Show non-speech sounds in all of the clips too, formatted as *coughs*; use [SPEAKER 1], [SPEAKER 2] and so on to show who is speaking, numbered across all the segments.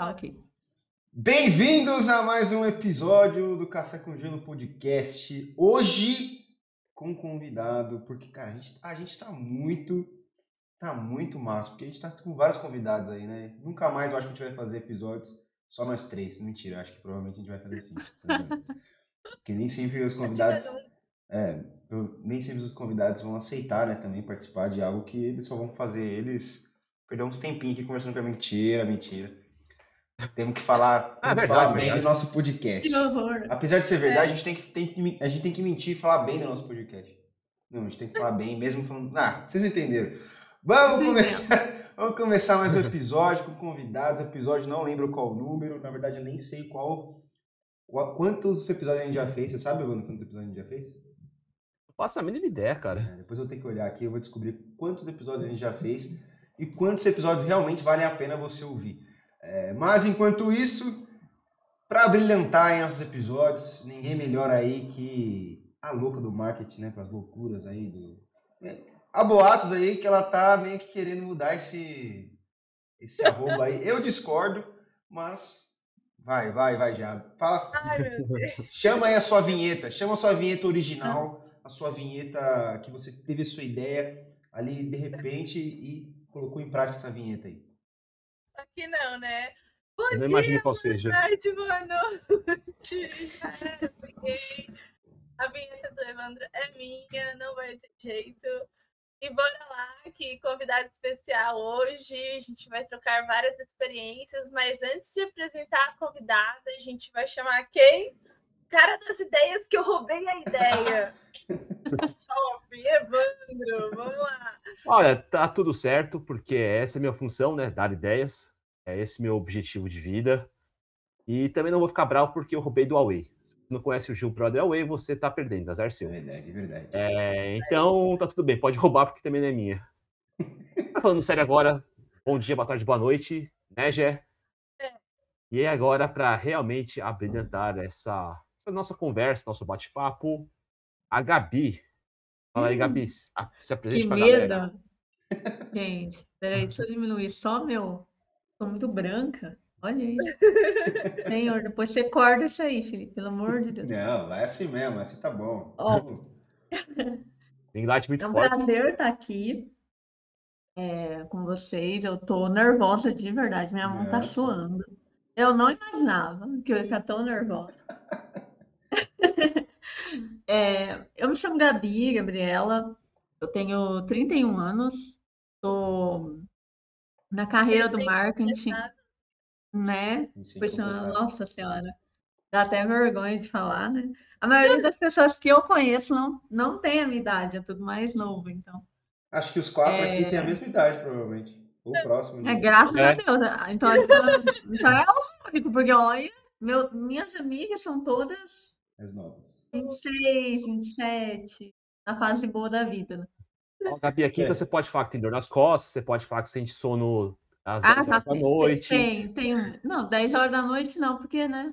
[SPEAKER 1] Tá ok.
[SPEAKER 2] Bem-vindos a mais um episódio do Café com Gelo Podcast. Hoje com um convidado, porque, cara, a gente, a gente tá muito, tá muito massa, porque a gente tá com vários convidados aí, né? Nunca mais eu acho que a gente vai fazer episódios só nós três. Mentira, acho que provavelmente a gente vai fazer sim. Porque nem sempre os convidados. É, nem sempre os convidados vão aceitar, né, também participar de algo que eles só vão fazer eles perder uns tempinhos aqui conversando com a mentira, mentira. Temos que falar,
[SPEAKER 3] Ah,
[SPEAKER 2] temos que
[SPEAKER 3] verdade,
[SPEAKER 2] falar bem
[SPEAKER 3] verdade.
[SPEAKER 2] do nosso podcast.
[SPEAKER 1] Que horror.
[SPEAKER 2] Apesar de ser verdade, a, gente tem que, tem, a gente tem que mentir e falar bem do nosso podcast. Não, a gente tem que falar bem, mesmo falando. Ah, vocês entenderam. Vamos começar, *laughs* vamos começar mais um episódio com convidados. Episódio não lembro qual número, na verdade eu nem sei qual. qual- quantos episódios a gente já fez. Você sabe, Bruno, quantos episódios a gente já fez?
[SPEAKER 3] Não faço a mínima ideia, cara.
[SPEAKER 2] É, depois eu tenho que olhar aqui, eu vou descobrir quantos episódios a gente já fez e quantos episódios realmente valem a pena você ouvir. É, mas enquanto isso, para brilhantar em nossos episódios, ninguém melhor aí que a louca do marketing, né? Para as loucuras aí do. É, há boatos aí que ela tá meio que querendo mudar esse esse arroba aí. Eu discordo, mas vai, vai, vai já. Fala,
[SPEAKER 4] Ai. *laughs*
[SPEAKER 2] Chama aí a sua vinheta, chama a sua vinheta original, a sua vinheta que você teve a sua ideia ali de repente e colocou em prática essa vinheta aí.
[SPEAKER 4] Só que não, né? Bom
[SPEAKER 3] Eu não imagino qual
[SPEAKER 4] boa
[SPEAKER 3] seja.
[SPEAKER 4] tarde, boa noite. *laughs* Peguei. A vinheta do Evandro é minha, não vai ter jeito. E bora lá, que convidado especial hoje. A gente vai trocar várias experiências, mas antes de apresentar a convidada, a gente vai chamar quem? Cara das ideias que eu roubei a ideia. *laughs* Top, Evandro, vamos lá.
[SPEAKER 3] Olha, tá tudo certo, porque essa é a minha função, né? Dar ideias. É esse meu objetivo de vida. E também não vou ficar bravo porque eu roubei do Huawei. Se você não conhece o Gil Brother Huawei, você tá perdendo, azar seu.
[SPEAKER 2] verdade, é verdade.
[SPEAKER 3] É, então tá tudo bem, pode roubar porque também não é minha. *laughs* Tá falando sério agora, bom dia, boa tarde, boa noite, né, Gé?
[SPEAKER 4] É.
[SPEAKER 3] E agora, para realmente abrilhantar essa, essa nossa conversa, nosso bate-papo, a Gabi. Fala aí, Gabi, se a- se apresente pra galera.
[SPEAKER 1] Gente, peraí, deixa eu diminuir só meu. Tô muito branca. Olha aí. Senhor, depois você corta isso aí, Felipe, pelo amor de Deus.
[SPEAKER 2] Não, vai assim mesmo, assim tá bom.
[SPEAKER 1] Ó. *laughs*
[SPEAKER 3] Tem light muito
[SPEAKER 1] É um
[SPEAKER 3] forte.
[SPEAKER 1] prazer estar aqui é, com vocês. Eu tô nervosa de verdade, minha mão tá
[SPEAKER 2] Nossa.
[SPEAKER 1] suando. Eu não imaginava que eu ia ficar tão nervosa. É, eu me chamo Gabi, Gabriela, eu tenho 31 anos, estou na carreira do marketing, né?
[SPEAKER 2] Complicado.
[SPEAKER 1] nossa senhora, dá até vergonha de falar, né? A maioria *laughs* das pessoas que eu conheço não, não tem a minha idade, é tudo mais novo, então.
[SPEAKER 2] Acho que os quatro aqui têm a mesma idade, provavelmente. Ou próximo
[SPEAKER 1] É graças a
[SPEAKER 3] É.
[SPEAKER 1] Deus. ah, Então, então, então é o único, porque olha, meu, minhas amigas são todas
[SPEAKER 2] As novas.
[SPEAKER 1] 26, 27, na fase boa da vida. né?
[SPEAKER 3] Ó, Gabi, aqui
[SPEAKER 2] É.
[SPEAKER 3] então você pode falar que tem dor nas costas, você pode falar que sente sono às
[SPEAKER 1] Ah,
[SPEAKER 3] 10
[SPEAKER 1] já
[SPEAKER 3] horas da
[SPEAKER 1] tem,
[SPEAKER 3] noite.
[SPEAKER 1] tem, tem. Não, 10 horas da noite não, porque, né?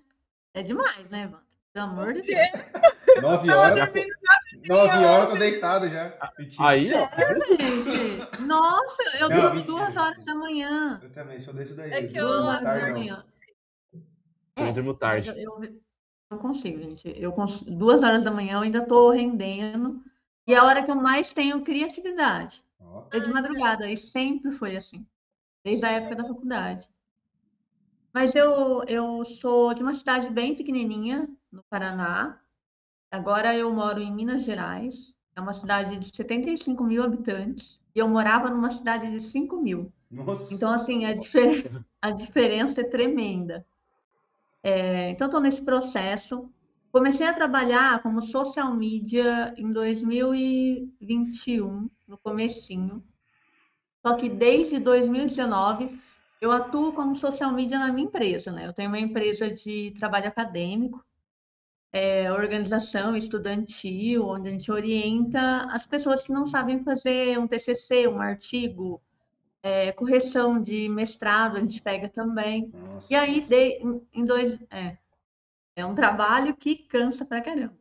[SPEAKER 1] É demais, né, Evandro? Pelo amor de Deus.
[SPEAKER 2] Nove
[SPEAKER 4] Tava
[SPEAKER 2] horas,
[SPEAKER 4] dormindo
[SPEAKER 2] nove horas eu tô deitado já. Mentira.
[SPEAKER 3] Aí, ó.
[SPEAKER 1] É, gente. Nossa, eu
[SPEAKER 2] Não,
[SPEAKER 1] durmo
[SPEAKER 2] mentira,
[SPEAKER 1] duas horas
[SPEAKER 2] mentira.
[SPEAKER 1] da manhã.
[SPEAKER 2] Eu também sou desse daí.
[SPEAKER 4] É que
[SPEAKER 2] não
[SPEAKER 4] eu-
[SPEAKER 2] durmo
[SPEAKER 1] horas
[SPEAKER 2] tarde,
[SPEAKER 1] da.
[SPEAKER 3] Eu durmo
[SPEAKER 1] mas
[SPEAKER 3] tarde.
[SPEAKER 1] Eu, eu não consigo, gente. Eu cons- duas horas da manhã eu ainda tô rendendo. E é a hora que eu mais tenho criatividade.
[SPEAKER 2] Ó,
[SPEAKER 1] É de madrugada, e sempre foi assim, desde a época da faculdade. Mas eu, eu sou de uma cidade bem pequenininha, no Paraná. Agora eu moro em Minas Gerais. É uma cidade de 75 mil habitantes. E eu morava numa cidade de 5 mil.
[SPEAKER 2] Nossa.
[SPEAKER 1] Então, assim, a, difer- a diferença é tremenda. É, então, estou nesse processo. Comecei a trabalhar como social media em 2021, no comecinho. Só que desde 2019 eu atuo como social media na minha empresa, né? Eu tenho uma empresa de trabalho acadêmico, é, organização estudantil, onde a gente orienta as pessoas que não sabem fazer um TCC, um artigo, é, correção de mestrado, a gente pega também.
[SPEAKER 2] Nossa,
[SPEAKER 1] E aí,
[SPEAKER 2] nossa.
[SPEAKER 1] de, em, dois. É, é um trabalho que cansa pra caramba.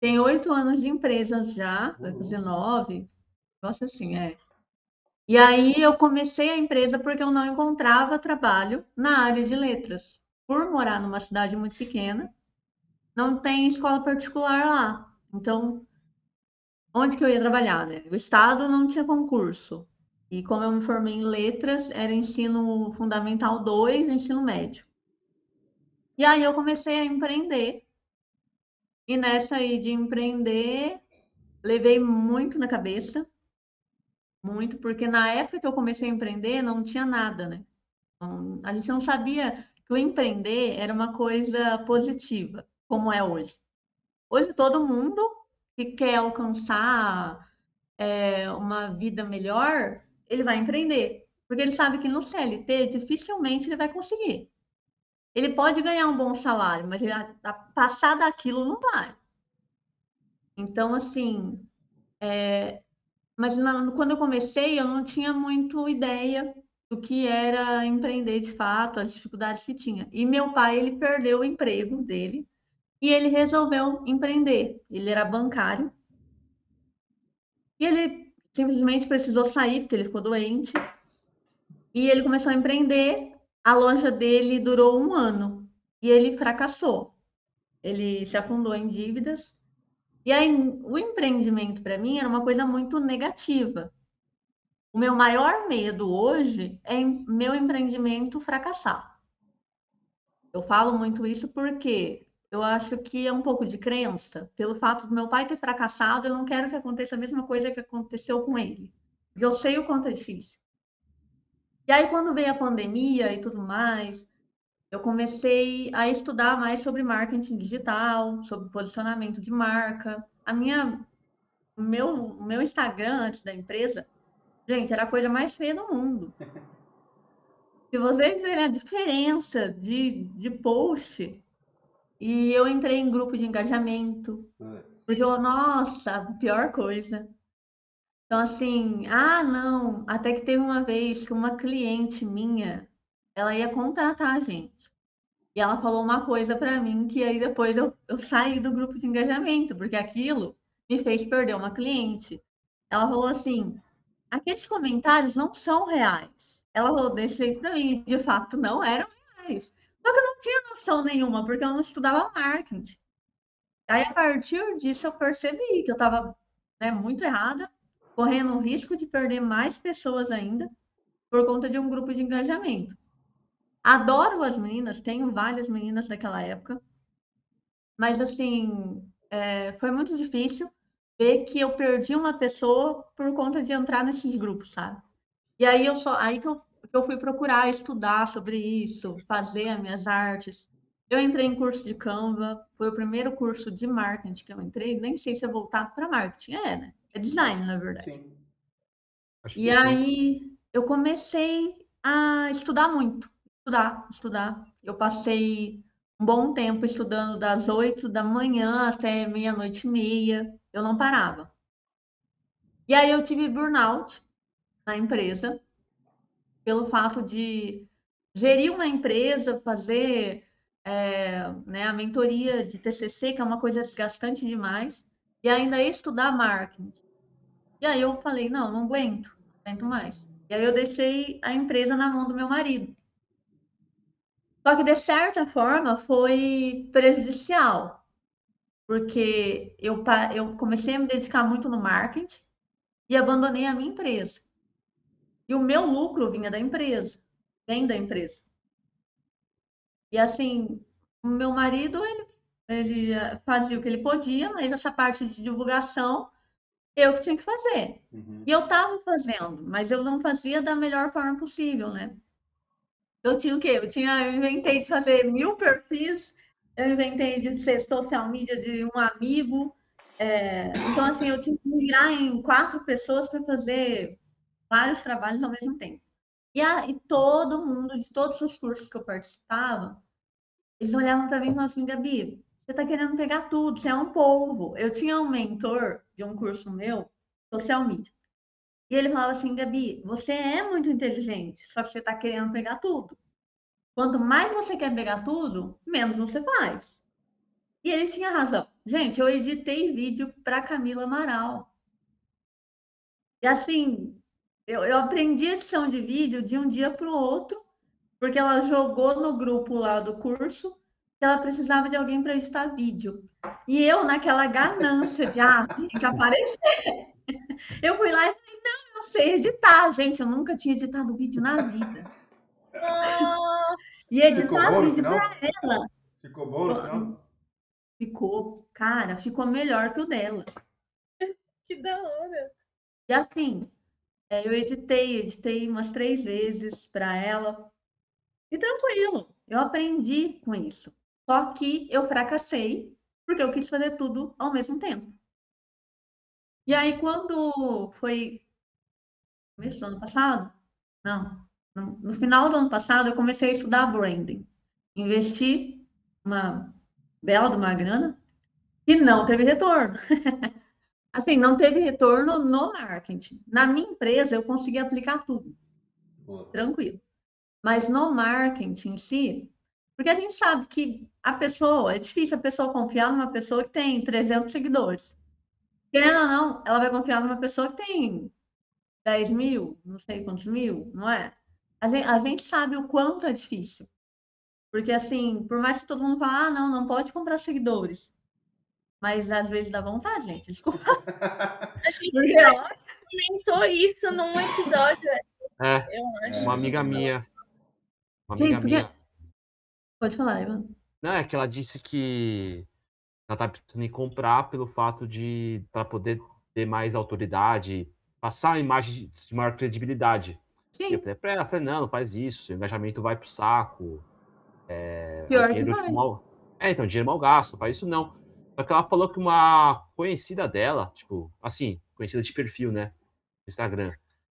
[SPEAKER 1] Tem oito anos de empresa já, fazer nove. Nossa, assim, é. E aí eu comecei a empresa porque eu não encontrava trabalho na área de letras. Por morar numa cidade muito pequena, não tem escola particular lá. Então, onde que eu ia trabalhar, né? O estado não tinha concurso. E como eu me formei em letras, era ensino fundamental 2, ensino médio. E aí eu comecei a empreender. E nessa aí de empreender, levei muito na cabeça. Muito, porque na época que eu comecei a empreender, não tinha nada, né? A gente não sabia que o empreender era uma coisa positiva, como é hoje. Hoje todo mundo que quer alcançar é, uma vida melhor, ele vai empreender. Porque ele sabe que no CLT dificilmente ele vai conseguir. Ele pode ganhar um bom salário, mas ele, a, passar daquilo não vai. Então, assim, é, mas na, quando eu comecei, eu não tinha muito ideia do que era empreender de fato, as dificuldades que tinha. E meu pai, ele perdeu o emprego dele e ele resolveu empreender. Ele era bancário. E ele simplesmente precisou sair porque ele ficou doente. E ele começou a empreender a loja dele durou um ano e ele fracassou. Ele se afundou em dívidas. E aí, o empreendimento para mim era uma coisa muito negativa. O meu maior medo hoje é meu empreendimento fracassar. Eu falo muito isso porque eu acho que é um pouco de crença. Pelo fato do meu pai ter fracassado, eu não quero que aconteça a mesma coisa que aconteceu com ele. Eu sei o quanto é difícil. E aí, quando veio a pandemia e tudo mais, eu comecei a estudar mais sobre marketing digital, sobre posicionamento de marca. A minha, meu, meu Instagram antes da empresa, gente, era a coisa mais feia do mundo. *laughs* Se vocês verem a diferença de, de post, e eu entrei em grupo de engajamento, porque eu, nossa, pior coisa. Então, assim, ah, não, até que teve uma vez que uma cliente minha, ela ia contratar a gente. E ela falou uma coisa para mim que aí depois eu, eu saí do grupo de engajamento, porque aquilo me fez perder uma cliente. Ela falou assim: aqueles comentários não são reais. Ela falou desse jeito para mim, de fato não eram reais. Só que eu não tinha noção nenhuma, porque eu não estudava marketing. Aí, a partir disso, eu percebi que eu estava né, muito errada correndo o risco de perder mais pessoas ainda por conta de um grupo de engajamento. Adoro as meninas, tenho várias meninas daquela época, mas assim, é, foi muito difícil ver que eu perdi uma pessoa por conta de entrar nesses grupos, sabe? E aí eu só, aí que eu, eu fui procurar estudar sobre isso, fazer as minhas artes. Eu entrei em curso de Canva, foi o primeiro curso de marketing que eu entrei, nem sei se é voltado para marketing, é, né? É design, na verdade. Sim. e aí sim. eu comecei a estudar muito. Estudar, estudar. Eu passei um bom tempo estudando das oito da manhã até meia-noite e meia. Eu não parava. E aí eu tive burnout na empresa, pelo fato de gerir uma empresa, fazer é, né, a mentoria de TCC, que é uma coisa desgastante demais, e ainda estudar marketing. E aí eu falei, não, não aguento, não aguento mais. E aí eu deixei a empresa na mão do meu marido. Só que, de certa forma, foi prejudicial, porque eu, eu comecei a me dedicar muito no marketing e abandonei a minha empresa. E o meu lucro vinha da empresa, vem da empresa. E assim, o meu marido, ele, ele fazia o que ele podia, mas essa parte de divulgação eu que tinha que fazer. Uhum. E eu estava fazendo, mas eu não fazia da melhor forma possível, né? Eu tinha o quê? Eu tinha, eu inventei de fazer mil perfis, eu inventei de ser social media de um amigo. É, então, assim, eu tinha que mirar em quatro pessoas para fazer vários trabalhos ao mesmo tempo. E, a, e todo mundo, de todos os cursos que eu participava, eles olhavam para mim e falavam assim, Gabi, você está querendo pegar tudo, você é um polvo. Eu tinha um mentor de um curso meu, social media. E ele falava assim, Gabi, você é muito inteligente, só que você está querendo pegar tudo. Quanto mais você quer pegar tudo, menos você faz. E ele tinha razão. Gente, eu editei vídeo para Camila Amaral. E assim, Eu, eu aprendi edição de vídeo de um dia para o outro, porque ela jogou no grupo lá do curso que ela precisava de alguém para editar vídeo. E eu, naquela ganância de, ah, tem que aparecer. Eu fui lá e falei, não, eu sei editar. Gente, eu nunca tinha editado vídeo na vida.
[SPEAKER 4] Nossa!
[SPEAKER 1] E editar vídeo para ela.
[SPEAKER 2] Ficou bom no final?
[SPEAKER 1] Ficou, cara, ficou melhor que o dela.
[SPEAKER 4] Que da hora!
[SPEAKER 1] E assim, eu editei, editei umas três vezes para ela. E tranquilo, eu aprendi com isso. Só que eu fracassei porque eu quis fazer tudo ao mesmo tempo. E aí, quando foi começo do ano passado? Não. No final do ano passado, eu comecei a estudar branding. Investi uma bela de uma grana e não teve retorno. *laughs* assim, não teve retorno no marketing. Na minha empresa, eu consegui aplicar tudo. Boa. Tranquilo. Mas no marketing em si, porque a gente sabe que a pessoa, é difícil a pessoa confiar numa pessoa que tem 300 seguidores. Querendo ou não, ela vai confiar numa pessoa que tem 10 mil, não sei quantos mil, não é? A gente, a gente sabe o quanto é difícil. Porque, assim, por mais que todo mundo fale, ah, não, não pode comprar seguidores. Mas às vezes dá vontade, gente. Desculpa. *laughs*
[SPEAKER 4] A gente Porque... comentou isso num episódio.
[SPEAKER 3] É, eu acho. Uma amiga minha. Uma amiga porque... minha.
[SPEAKER 1] Pode falar, Ivan.
[SPEAKER 3] Não, é que ela disse que ela tá precisando em comprar pelo fato de para poder ter mais autoridade, passar a imagem de maior credibilidade. Sim. E eu falei pra ela, falei, não, não faz isso, o engajamento vai pro saco. É,
[SPEAKER 1] Pior que vai.
[SPEAKER 3] Mal... É, então, dinheiro mal gasto, faz isso não. Só que ela falou que uma conhecida dela, tipo, assim, conhecida de perfil, né? No Instagram.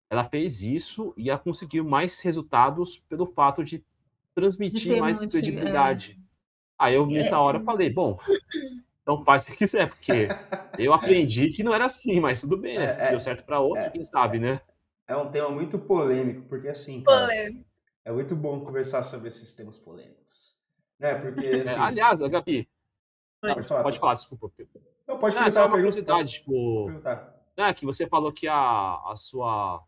[SPEAKER 3] Ela fez isso e ela conseguiu mais resultados pelo fato de transmitir de mais credibilidade. É... Aí eu, nessa é. hora, falei, bom, então faz se quiser, porque *laughs* eu aprendi que não era assim, mas tudo bem, né? É, Se é, deu certo para outro, é. quem sabe, né?
[SPEAKER 2] É um tema muito polêmico, porque assim, cara, polêmico. é muito bom conversar sobre esses temas polêmicos. Né? Porque, *laughs*
[SPEAKER 3] é, assim... aliás, Gabi, pode, falar, pode falar, desculpa.
[SPEAKER 2] Não, pode perguntar. Não,
[SPEAKER 3] uma curiosidade, tipo, né, que você falou que a, a sua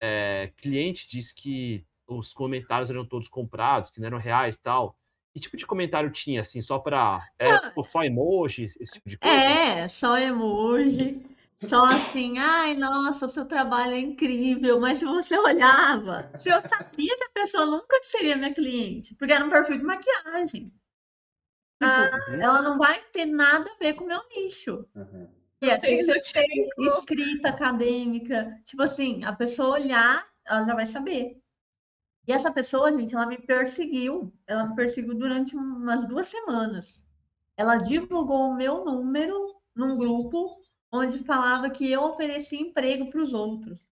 [SPEAKER 3] é, cliente disse que os comentários eram todos comprados, que não eram reais e tal. Que tipo de comentário tinha, assim, só para é, ah, tipo, só emoji, esse tipo de coisa?
[SPEAKER 1] É, só emoji. Só assim, ai, nossa, o seu trabalho é incrível, mas se você olhava, se eu sabia que a pessoa nunca seria minha cliente, porque era um perfil de maquiagem. Tipo, ah, ela não vai ter nada a ver com o meu nicho. Uhum. E é escrita acadêmica. Tipo assim, a pessoa olhar, ela já vai saber. E essa pessoa, gente, ela me perseguiu. Ela me perseguiu durante umas duas semanas. Ela divulgou o meu número num grupo onde falava que eu oferecia emprego para os outros.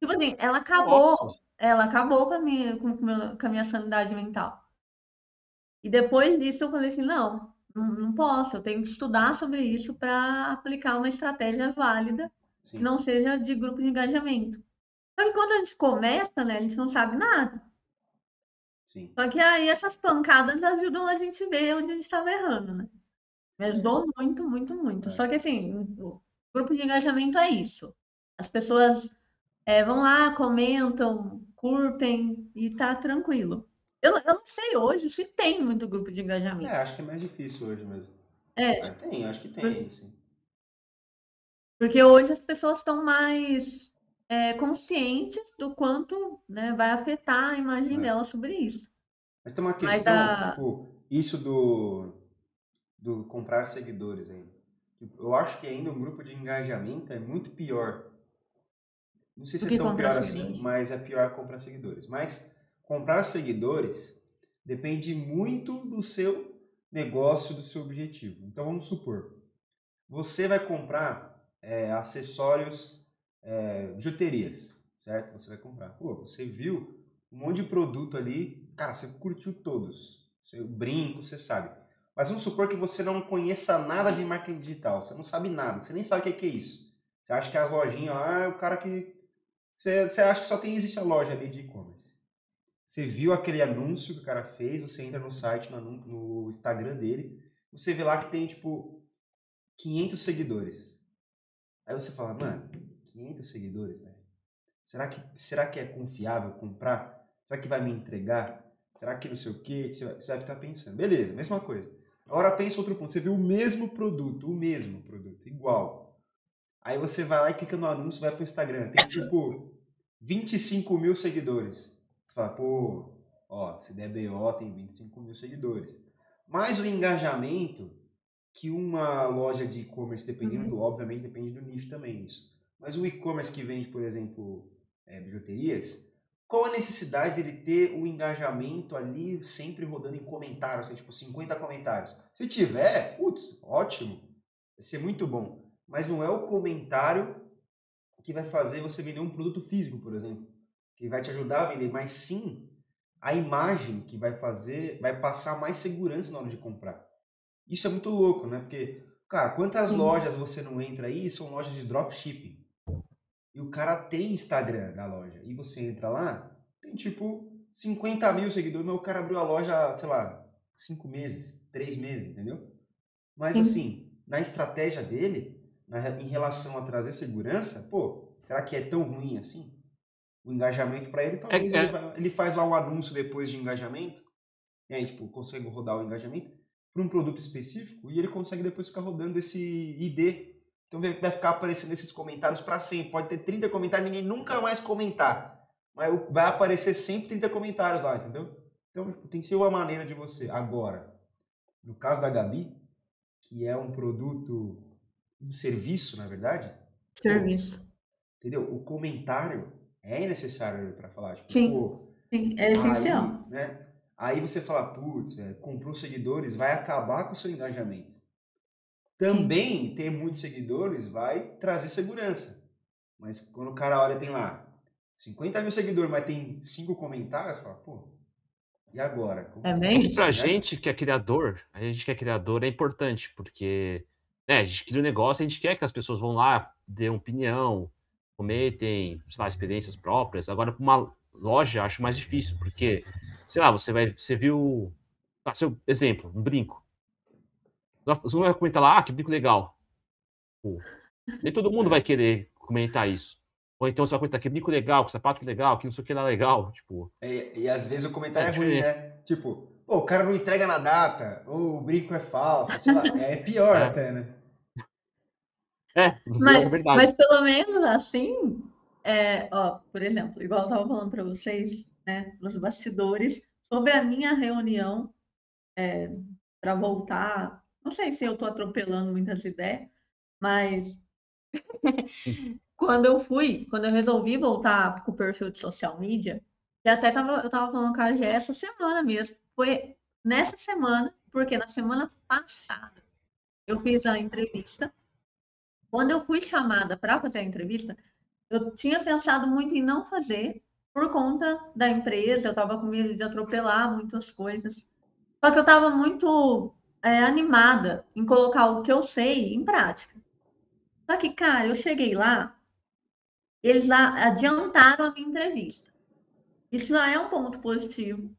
[SPEAKER 1] Tipo assim, ela acabou, Nossa. ela acabou com a, minha, com, com a minha sanidade mental. E depois disso eu falei assim, não, não, posso, eu tenho que estudar sobre isso para aplicar uma estratégia válida, Sim. que não seja de grupo de engajamento. Só que quando a gente começa, né, a gente não sabe nada. Sim. Só que aí essas pancadas ajudam a gente ver onde a gente estava errando, né? Me ajudou muito, muito, muito. É. Só que assim, o grupo de engajamento é isso. As pessoas é, vão lá, comentam, curtem e tá tranquilo. Eu, eu não sei hoje se tem muito grupo de engajamento.
[SPEAKER 2] É, acho que é mais difícil hoje mesmo.
[SPEAKER 1] É.
[SPEAKER 2] Mas tem, acho que tem, sim.
[SPEAKER 1] Porque hoje as pessoas estão mais é, conscientes do quanto né, vai afetar a imagem é. dela sobre isso.
[SPEAKER 2] Mas tem uma questão, a... tipo, isso do do comprar seguidores ainda. Tipo, eu acho que ainda um grupo de engajamento é muito pior. Não sei se é tão pior assim, mas é pior comprar seguidores. Mas comprar seguidores depende muito do seu negócio, do seu objetivo. Então vamos supor, você vai comprar é, acessórios, é, bijuterias, certo? Você vai comprar. Pô, você viu um monte de produto ali, cara, você curtiu todos. Você, brinco, você sabe. Mas vamos supor que você não conheça nada de marketing digital, você não sabe nada, você nem sabe o que é isso. Você acha que as lojinhas lá é o cara que. Você, você acha que só tem existe a loja ali de e-commerce. Você viu aquele anúncio que o cara fez, você entra no site, no, no Instagram dele, você vê lá que tem tipo 500 seguidores. Aí você fala, mano, 500 seguidores, velho. Será que, será que é confiável comprar? Será que vai me entregar? Será que não sei o quê? Você vai, você vai ficar pensando. Beleza, mesma coisa. Agora pensa outro ponto. Você viu o mesmo produto, o mesmo produto, igual. Aí você vai lá e clica no anúncio, vai pro Instagram. Tem tipo 25 mil seguidores. Você fala, pô, ó, se der BO tem 25 mil seguidores. Mas o engajamento que uma loja de e-commerce, dependendo, uhum. obviamente depende do nicho também isso. Mas o e-commerce que vende, por exemplo, é, bijuterias, qual a necessidade dele ter o engajamento ali sempre rodando em comentários, assim, tipo 50 comentários? Se tiver, putz, ótimo, vai ser muito bom. Mas não é o comentário que vai fazer você vender um produto físico, por exemplo, que vai te ajudar a vender, mas sim a imagem que vai fazer, vai passar mais segurança na hora de comprar. Isso é muito louco, né? Porque, cara, quantas sim. lojas você não entra aí são lojas de dropshipping? E o cara tem Instagram da loja. E você entra lá, tem tipo 50 mil seguidores, mas o cara abriu a loja, sei lá, 5 meses, 3 meses, entendeu? Mas Sim. assim, na estratégia dele, na, em relação a trazer segurança, pô, será que é tão ruim assim? O engajamento para ele, talvez é, é. Ele, ele, faz lá um anúncio depois de engajamento, e aí, tipo, consegue rodar o engajamento para um produto específico e ele consegue depois ficar rodando esse ID então vai ficar aparecendo esses comentários para sempre. Pode ter 30 comentários, ninguém nunca mais comentar. Mas vai aparecer sempre 30 comentários lá, entendeu? Então tipo, tem que ser uma maneira de você. Agora, no caso da Gabi, que é um produto, um serviço, na verdade.
[SPEAKER 1] Serviço.
[SPEAKER 2] Entendeu? O comentário é necessário para falar. Tipo,
[SPEAKER 1] sim, pô, sim, é essencial.
[SPEAKER 2] Aí, né? aí você fala, putz, comprou seguidores, vai acabar com o seu engajamento. Também Sim. ter muitos seguidores vai trazer segurança. Mas quando o cara olha, tem lá 50 mil seguidores, mas tem cinco comentários, fala, pô, e agora?
[SPEAKER 1] Como é bem
[SPEAKER 3] Pra gente que é criador, a gente que é criador é importante, porque né, a gente cria um negócio, a gente quer que as pessoas vão lá, dêem opinião, comentem, sei lá, experiências próprias. Agora, para uma loja, acho mais difícil, porque, sei lá, você vai, você viu, ah, seu exemplo, um brinco. Você não vai comentar lá, ah, que brinco legal. Pô, nem todo mundo vai querer comentar isso. Ou então você vai comentar que brinco legal, que sapato legal, que não sei o que lá legal. Tipo.
[SPEAKER 2] E, e às vezes o comentário é, é ruim, né? Tipo, pô, o cara não entrega na data, ou o brinco é falso, sei lá. É pior é. até, né?
[SPEAKER 3] É,
[SPEAKER 1] mas, é verdade. Mas pelo menos assim, é, ó, por exemplo, igual eu estava falando para vocês, né, nos bastidores, sobre a minha reunião é, para voltar não sei se eu estou atropelando muitas ideias, mas *laughs* quando eu fui, quando eu resolvi voltar com o perfil de social media, e até tava, eu estava falando com a Gé essa semana mesmo. Foi nessa semana, porque na semana passada eu fiz a entrevista. Quando eu fui chamada para fazer a entrevista, eu tinha pensado muito em não fazer por conta da empresa, eu estava com medo de atropelar muitas coisas. Só que eu estava muito é, animada em colocar o que eu sei em prática. Só que, cara, eu cheguei lá, eles lá adiantaram a minha entrevista. Isso já é um ponto positivo.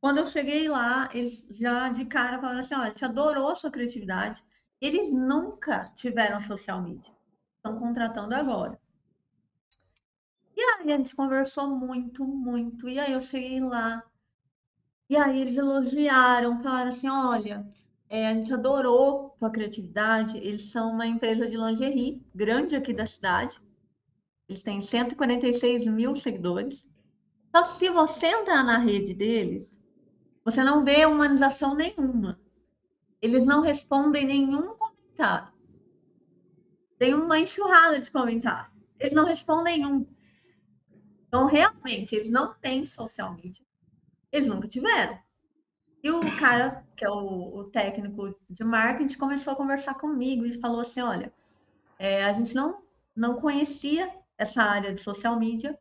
[SPEAKER 1] Quando eu cheguei lá, eles já de cara falaram assim: olha, a gente adorou a sua criatividade. Eles nunca tiveram social media. Estão contratando agora. E aí a gente conversou muito, muito. E aí eu cheguei lá. E aí eles elogiaram, falaram assim: olha, é, a gente adorou a criatividade. Eles são uma empresa de lingerie grande aqui da cidade. Eles têm 146 mil seguidores. Que se você entrar na rede deles, você não vê humanização nenhuma. Eles não respondem nenhum comentário. Tem uma enxurrada de comentários. Eles não respondem nenhum. Então, realmente, eles não têm social media. Eles nunca tiveram. E o cara, que é o, o, técnico de marketing, começou a conversar comigo e falou assim: olha, é, a gente não, não conhecia essa área de social media,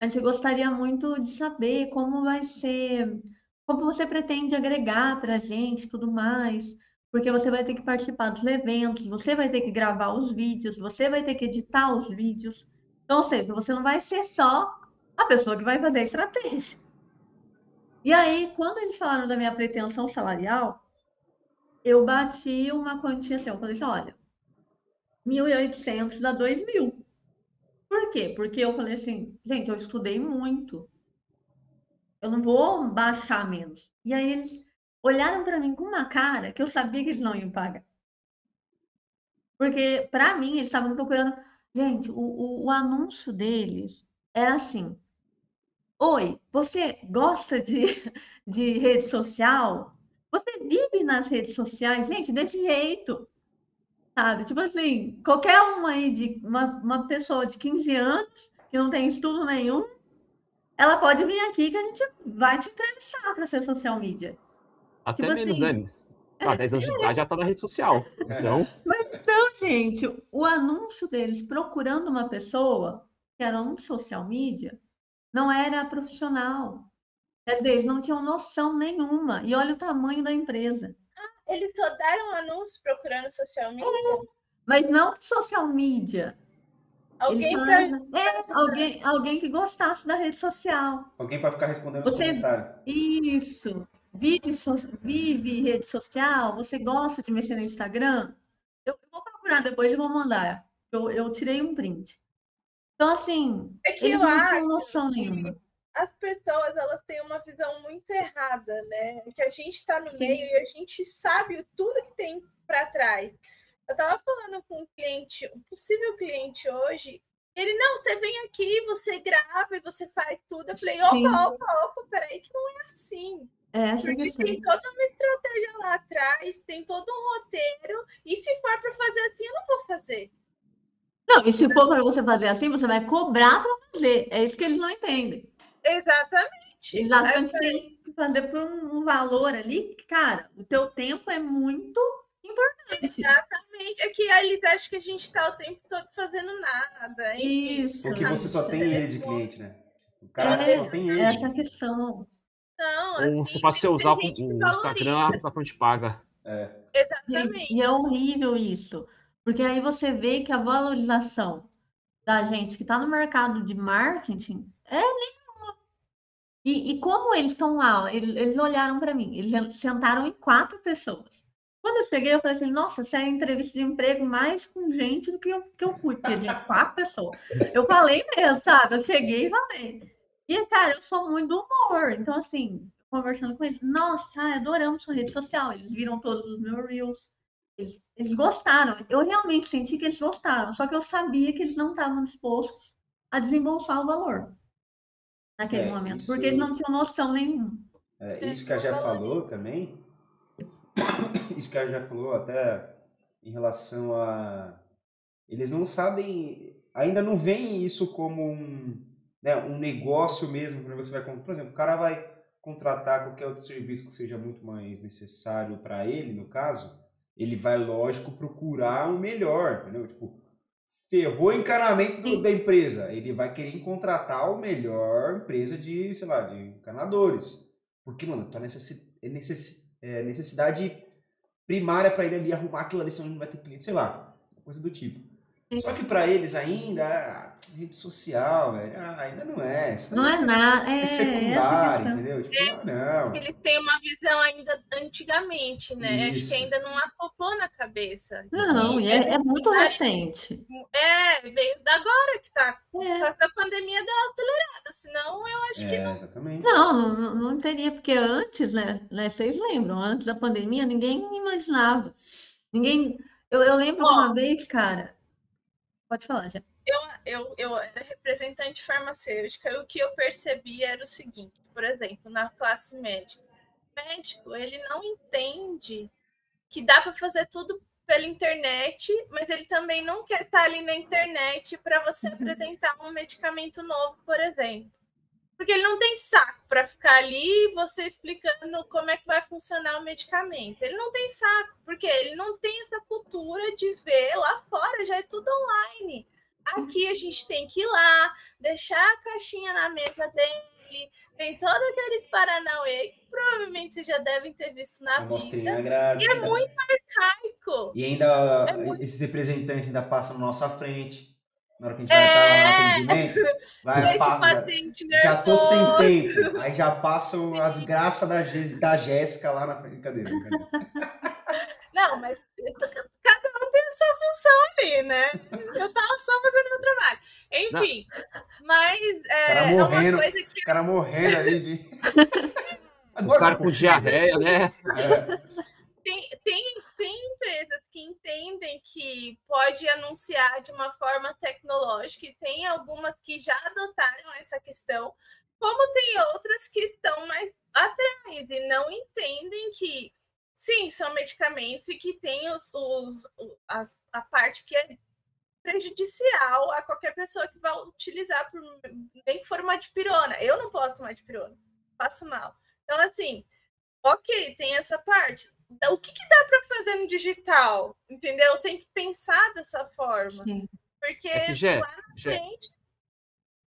[SPEAKER 1] a gente gostaria muito de saber como vai ser, como você pretende agregar para a gente tudo mais, porque você vai ter que participar dos eventos, você vai ter que gravar os vídeos, você vai ter que editar os vídeos. Então, ou seja, você não vai ser só a pessoa que vai fazer a estratégia. E aí, quando eles falaram da minha pretensão salarial, eu bati uma quantia assim, eu falei assim, olha, 1.800 dá 2.000. Por quê? Porque eu falei assim, gente, eu estudei muito. Eu não vou baixar menos. E aí eles olharam para mim com uma cara que eu sabia que eles não iam pagar. Porque, para mim, eles estavam procurando. Gente, o, o, o anúncio deles era assim: Oi, você gosta de, *laughs* de rede social? Você vive nas redes sociais? Gente, desse jeito. Sabe? Tipo assim, qualquer um aí de uma, uma pessoa de 15 anos que não tem estudo nenhum, ela pode vir aqui que a gente vai te entrevistar para ser social media.
[SPEAKER 3] Até tipo menos, assim, né? Ah, 10 anos de idade já tá na rede social. Então...
[SPEAKER 1] Mas então, gente, o anúncio deles procurando uma pessoa, que era um social media, não era profissional. Quer dizer, eles não tinham noção nenhuma. E olha o tamanho da empresa.
[SPEAKER 4] Ah, eles rodaram anúncio procurando social media? É,
[SPEAKER 1] mas não social media.
[SPEAKER 4] Alguém, pra...
[SPEAKER 1] é, alguém, alguém que gostasse da rede social.
[SPEAKER 2] Alguém para ficar respondendo os comentários.
[SPEAKER 1] Isso. Vive, so... vive rede social? Você gosta de mexer no Instagram? Eu, eu vou procurar depois e vou mandar. Eu, eu tirei um print. Então, assim,
[SPEAKER 4] é que eu acho noção nenhuma. As pessoas elas têm uma visão muito errada, né? Que a gente está no Sim. meio e a gente sabe tudo que tem para trás. Eu estava falando com um cliente, um possível cliente hoje, ele, não, você vem aqui, você grava e você faz tudo. Eu falei, opa, Sim. opa, opa, peraí, que não é assim.
[SPEAKER 1] É,
[SPEAKER 4] Porque tem toda uma estratégia lá atrás, tem todo um roteiro, e se for para fazer assim, eu não vou fazer.
[SPEAKER 1] Não, e se for para você fazer assim, você vai cobrar para fazer. É isso que eles não entendem.
[SPEAKER 4] Exatamente.
[SPEAKER 1] Eles acham que tem que fazer por um valor ali. Cara, o teu tempo é muito importante.
[SPEAKER 4] Exatamente. É que eles acham que a gente está o tempo todo fazendo nada.
[SPEAKER 1] Enfim, Isso.
[SPEAKER 2] Porque você só tem ele de cliente, né? O cara é, só tem ele.
[SPEAKER 1] Essa é a questão.
[SPEAKER 4] Não, assim,
[SPEAKER 3] Ou você pode ser usar o Instagram, a fonte paga.
[SPEAKER 2] É.
[SPEAKER 4] Exatamente.
[SPEAKER 1] E, e é horrível isso. Porque aí você vê que a valorização da gente que está no mercado de marketing é nenhuma. E, e como eles estão lá, eles, eles olharam para mim, eles sentaram em quatro pessoas. Quando eu cheguei, eu falei assim, nossa, essa é entrevista de emprego mais com gente do que eu, que eu fui, porque gente, quatro pessoas. Eu falei mesmo, sabe? Eu cheguei e falei. E, cara, eu sou muito do humor. Então, assim, conversando com eles, nossa, adoramos sua rede social. Eles viram todos os meus reels. Eles, eles gostaram. Eu realmente senti que eles gostaram. Só que eu sabia que eles não estavam dispostos a desembolsar o valor naquele é, momento. Isso... Porque eles não tinham noção nenhuma.
[SPEAKER 2] É, isso que a Jé falou também. *coughs* Isso que a Jé falou até em relação a. Eles não sabem. Ainda não veem isso como um né, um negócio mesmo, que você vai, por exemplo, o cara vai contratar qualquer outro serviço que seja muito mais necessário para ele, no caso, ele vai, lógico, procurar o melhor, entendeu? Tipo, ferrou o encanamento do, da empresa, ele vai querer contratar o melhor empresa de, sei lá, de encanadores. Porque, mano, tua necessi é necessi é necessidade primária para ele ali arrumar aquilo ali, senão ele não vai ter cliente, sei lá, coisa do tipo. Só que para eles ainda, ah, rede social, velho, ah, ainda não é.
[SPEAKER 1] Não é, é nada. É,
[SPEAKER 2] é secundário, entendeu? Tipo, é, ah, não.
[SPEAKER 4] Eles têm uma visão ainda antigamente, né? Isso. Acho que ainda não acoplou na cabeça.
[SPEAKER 1] Não, e é, é, muito recente.
[SPEAKER 4] É, veio da agora que tá. Por causa da pandemia deu uma acelerada, senão eu acho que não.
[SPEAKER 2] Exatamente.
[SPEAKER 1] Não, não, não teria, porque antes, né, né? Vocês lembram, antes da pandemia, ninguém imaginava. Ninguém. Eu, eu lembro uma vez, cara, Pode falar, já.
[SPEAKER 4] Eu, eu, eu era representante farmacêutica e o que eu percebi era o seguinte, por exemplo, na classe médica. O médico, ele não entende que dá para fazer tudo pela internet, mas ele também não quer estar ali na internet para você uhum. apresentar um medicamento novo, por exemplo. Porque ele não tem saco para ficar ali você explicando como é que vai funcionar o medicamento. Ele não tem saco, porque ele não tem essa cultura de ver lá fora, já é tudo online. Aqui a gente tem que ir lá, deixar a caixinha na mesa dele, tem todos aqueles Paranauê que provavelmente vocês já devem ter visto na vida.
[SPEAKER 2] Grátis,
[SPEAKER 4] e é muito arcaico.
[SPEAKER 2] E ainda é muito... esses representantes ainda passam na nossa frente. Na hora que a gente vai estar lá no é. atendimento, vai,
[SPEAKER 4] paciente
[SPEAKER 2] já tô sem tempo. Aí já passam a desgraça da, da Jéssica lá na frente. Cadê?
[SPEAKER 4] Não, mas cada um tem a sua função ali, né? Eu tava só fazendo meu trabalho. Enfim, Não. mas é,
[SPEAKER 2] cara morrendo, é uma coisa que. O cara morrendo ali de.
[SPEAKER 3] Agora, o cara com diarreia, né?
[SPEAKER 4] É. Tem, tem, tem empresas que entendem que pode anunciar de uma forma tecnológica e tem algumas que já adotaram essa questão, como tem outras que estão mais atrás e não entendem que sim, são medicamentos e que tem os, os, as, a parte que é prejudicial a qualquer pessoa que vai utilizar, por, nem que for uma dipirona. Eu não posso tomar dipirona, faço mal. Então, assim, ok, tem essa parte. O que, que dá para fazer no digital? Entendeu? Tem que pensar dessa forma. Sim. Porque é que, Gê, lá na frente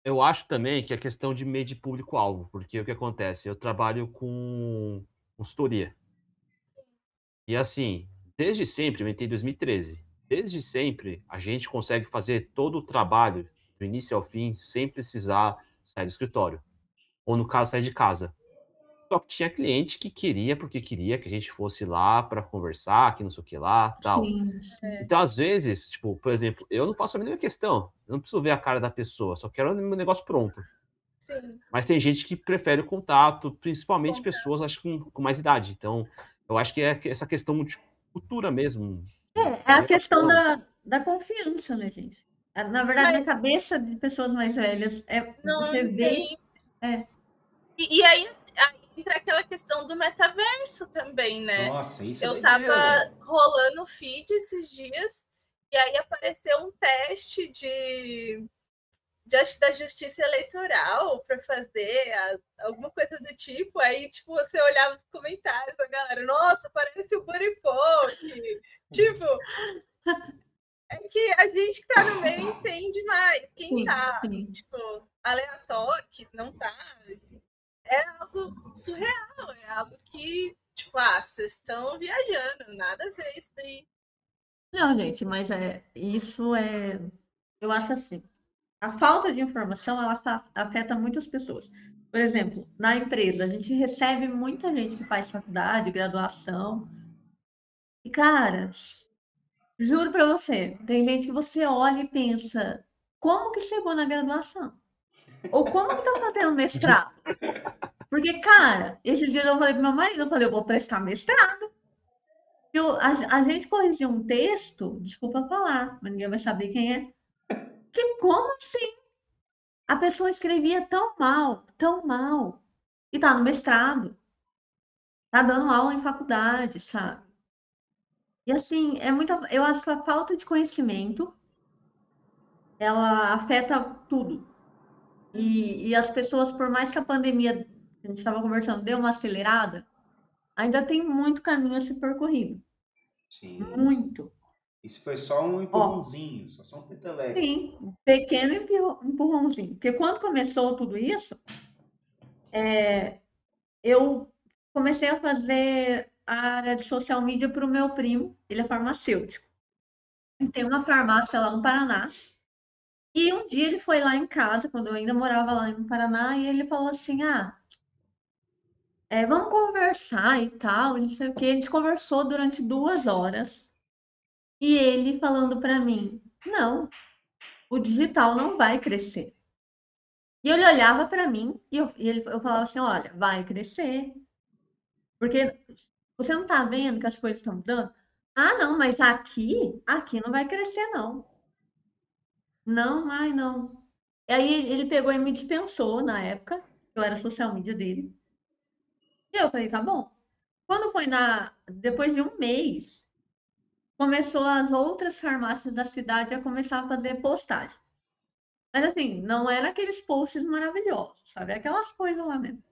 [SPEAKER 3] eu acho também que é questão de meio de público-alvo, porque o que acontece? Eu trabalho com consultoria. E assim, desde sempre, eu entrei em 2013, desde sempre a gente consegue fazer todo o trabalho, do início ao fim, sem precisar sair do escritório. Ou no caso, sair de casa. Só que tinha cliente que queria, porque queria que a gente fosse lá para conversar, que não sei o que lá, tal. Sim, então, às vezes, tipo, por exemplo, eu não passo a mínima questão. Eu não preciso ver a cara da pessoa, só quero o meu negócio pronto. Sim. Mas tem gente que prefere o contato, principalmente contato. pessoas, acho com, com mais idade. Então, eu acho que é essa questão de cultura mesmo.
[SPEAKER 1] É, é a questão da, da confiança, né, gente? Na verdade, Mas... na cabeça de pessoas mais velhas, é, não você vê. É.
[SPEAKER 4] E, e aí, entra aquela questão do metaverso também, né?
[SPEAKER 2] Nossa, isso
[SPEAKER 4] é Eu tava rolando o feed esses dias e aí apareceu um teste de, de acho da justiça eleitoral para fazer a, alguma coisa do tipo. Aí, tipo, você olhava os comentários, a galera, nossa, parece o Buripoke. *laughs* tipo, é que a gente que tá no meio entende mais. Quem sim, tá, sim. tipo, aleatório, que não tá, é algo surreal, é algo que, tipo, ah, vocês estão viajando, nada a ver isso daí.
[SPEAKER 1] Não, gente, mas é, isso é, eu acho assim, a falta de informação, ela afeta muitas pessoas. Por exemplo, na empresa, a gente recebe muita gente que faz faculdade, graduação, e, cara, juro para você, tem gente que você olha e pensa, como que chegou na graduação? Ou como que tá fazendo mestrado? Porque, cara, esses dias eu falei pro meu marido, eu falei, eu vou prestar mestrado. Eu, a, a gente corrigiu um texto, desculpa falar, mas ninguém vai saber quem é. Que como assim? A pessoa escrevia tão mal, tão mal, e tá no mestrado. Tá dando aula em faculdade, sabe? E assim, é muita. Eu acho que a falta de conhecimento ela afeta tudo. E, e as pessoas, por mais que a pandemia a gente estava conversando, deu uma acelerada, ainda tem muito caminho a ser percorrido. Sim. Muito.
[SPEAKER 2] Isso foi só um empurrãozinho, Ó, só um peteleco.
[SPEAKER 1] Sim, um pequeno empurrãozinho. Porque quando começou tudo isso, é, eu comecei a fazer a área de social media para o meu primo, ele é farmacêutico. Tem uma farmácia lá no Paraná. E um dia ele foi lá em casa, quando eu ainda morava lá no Paraná, e ele falou assim: Ah, é, vamos conversar e tal, não sei o que. A gente conversou durante duas horas e ele falando para mim: não, o digital não vai crescer. E ele olhava para mim e eu, e ele, eu falava assim: olha, vai crescer. Porque você não está vendo que as coisas estão mudando? Ah, não, mas aqui, aqui não vai crescer, não. Não, ai, não. Aí ele pegou e me dispensou na época, eu era social media dele. E eu falei, tá bom. Quando foi na. Depois de um mês, começou as outras farmácias da cidade a começar a fazer postagem. Mas assim, não era aqueles posts maravilhosos, sabe? Aquelas coisas lá mesmo.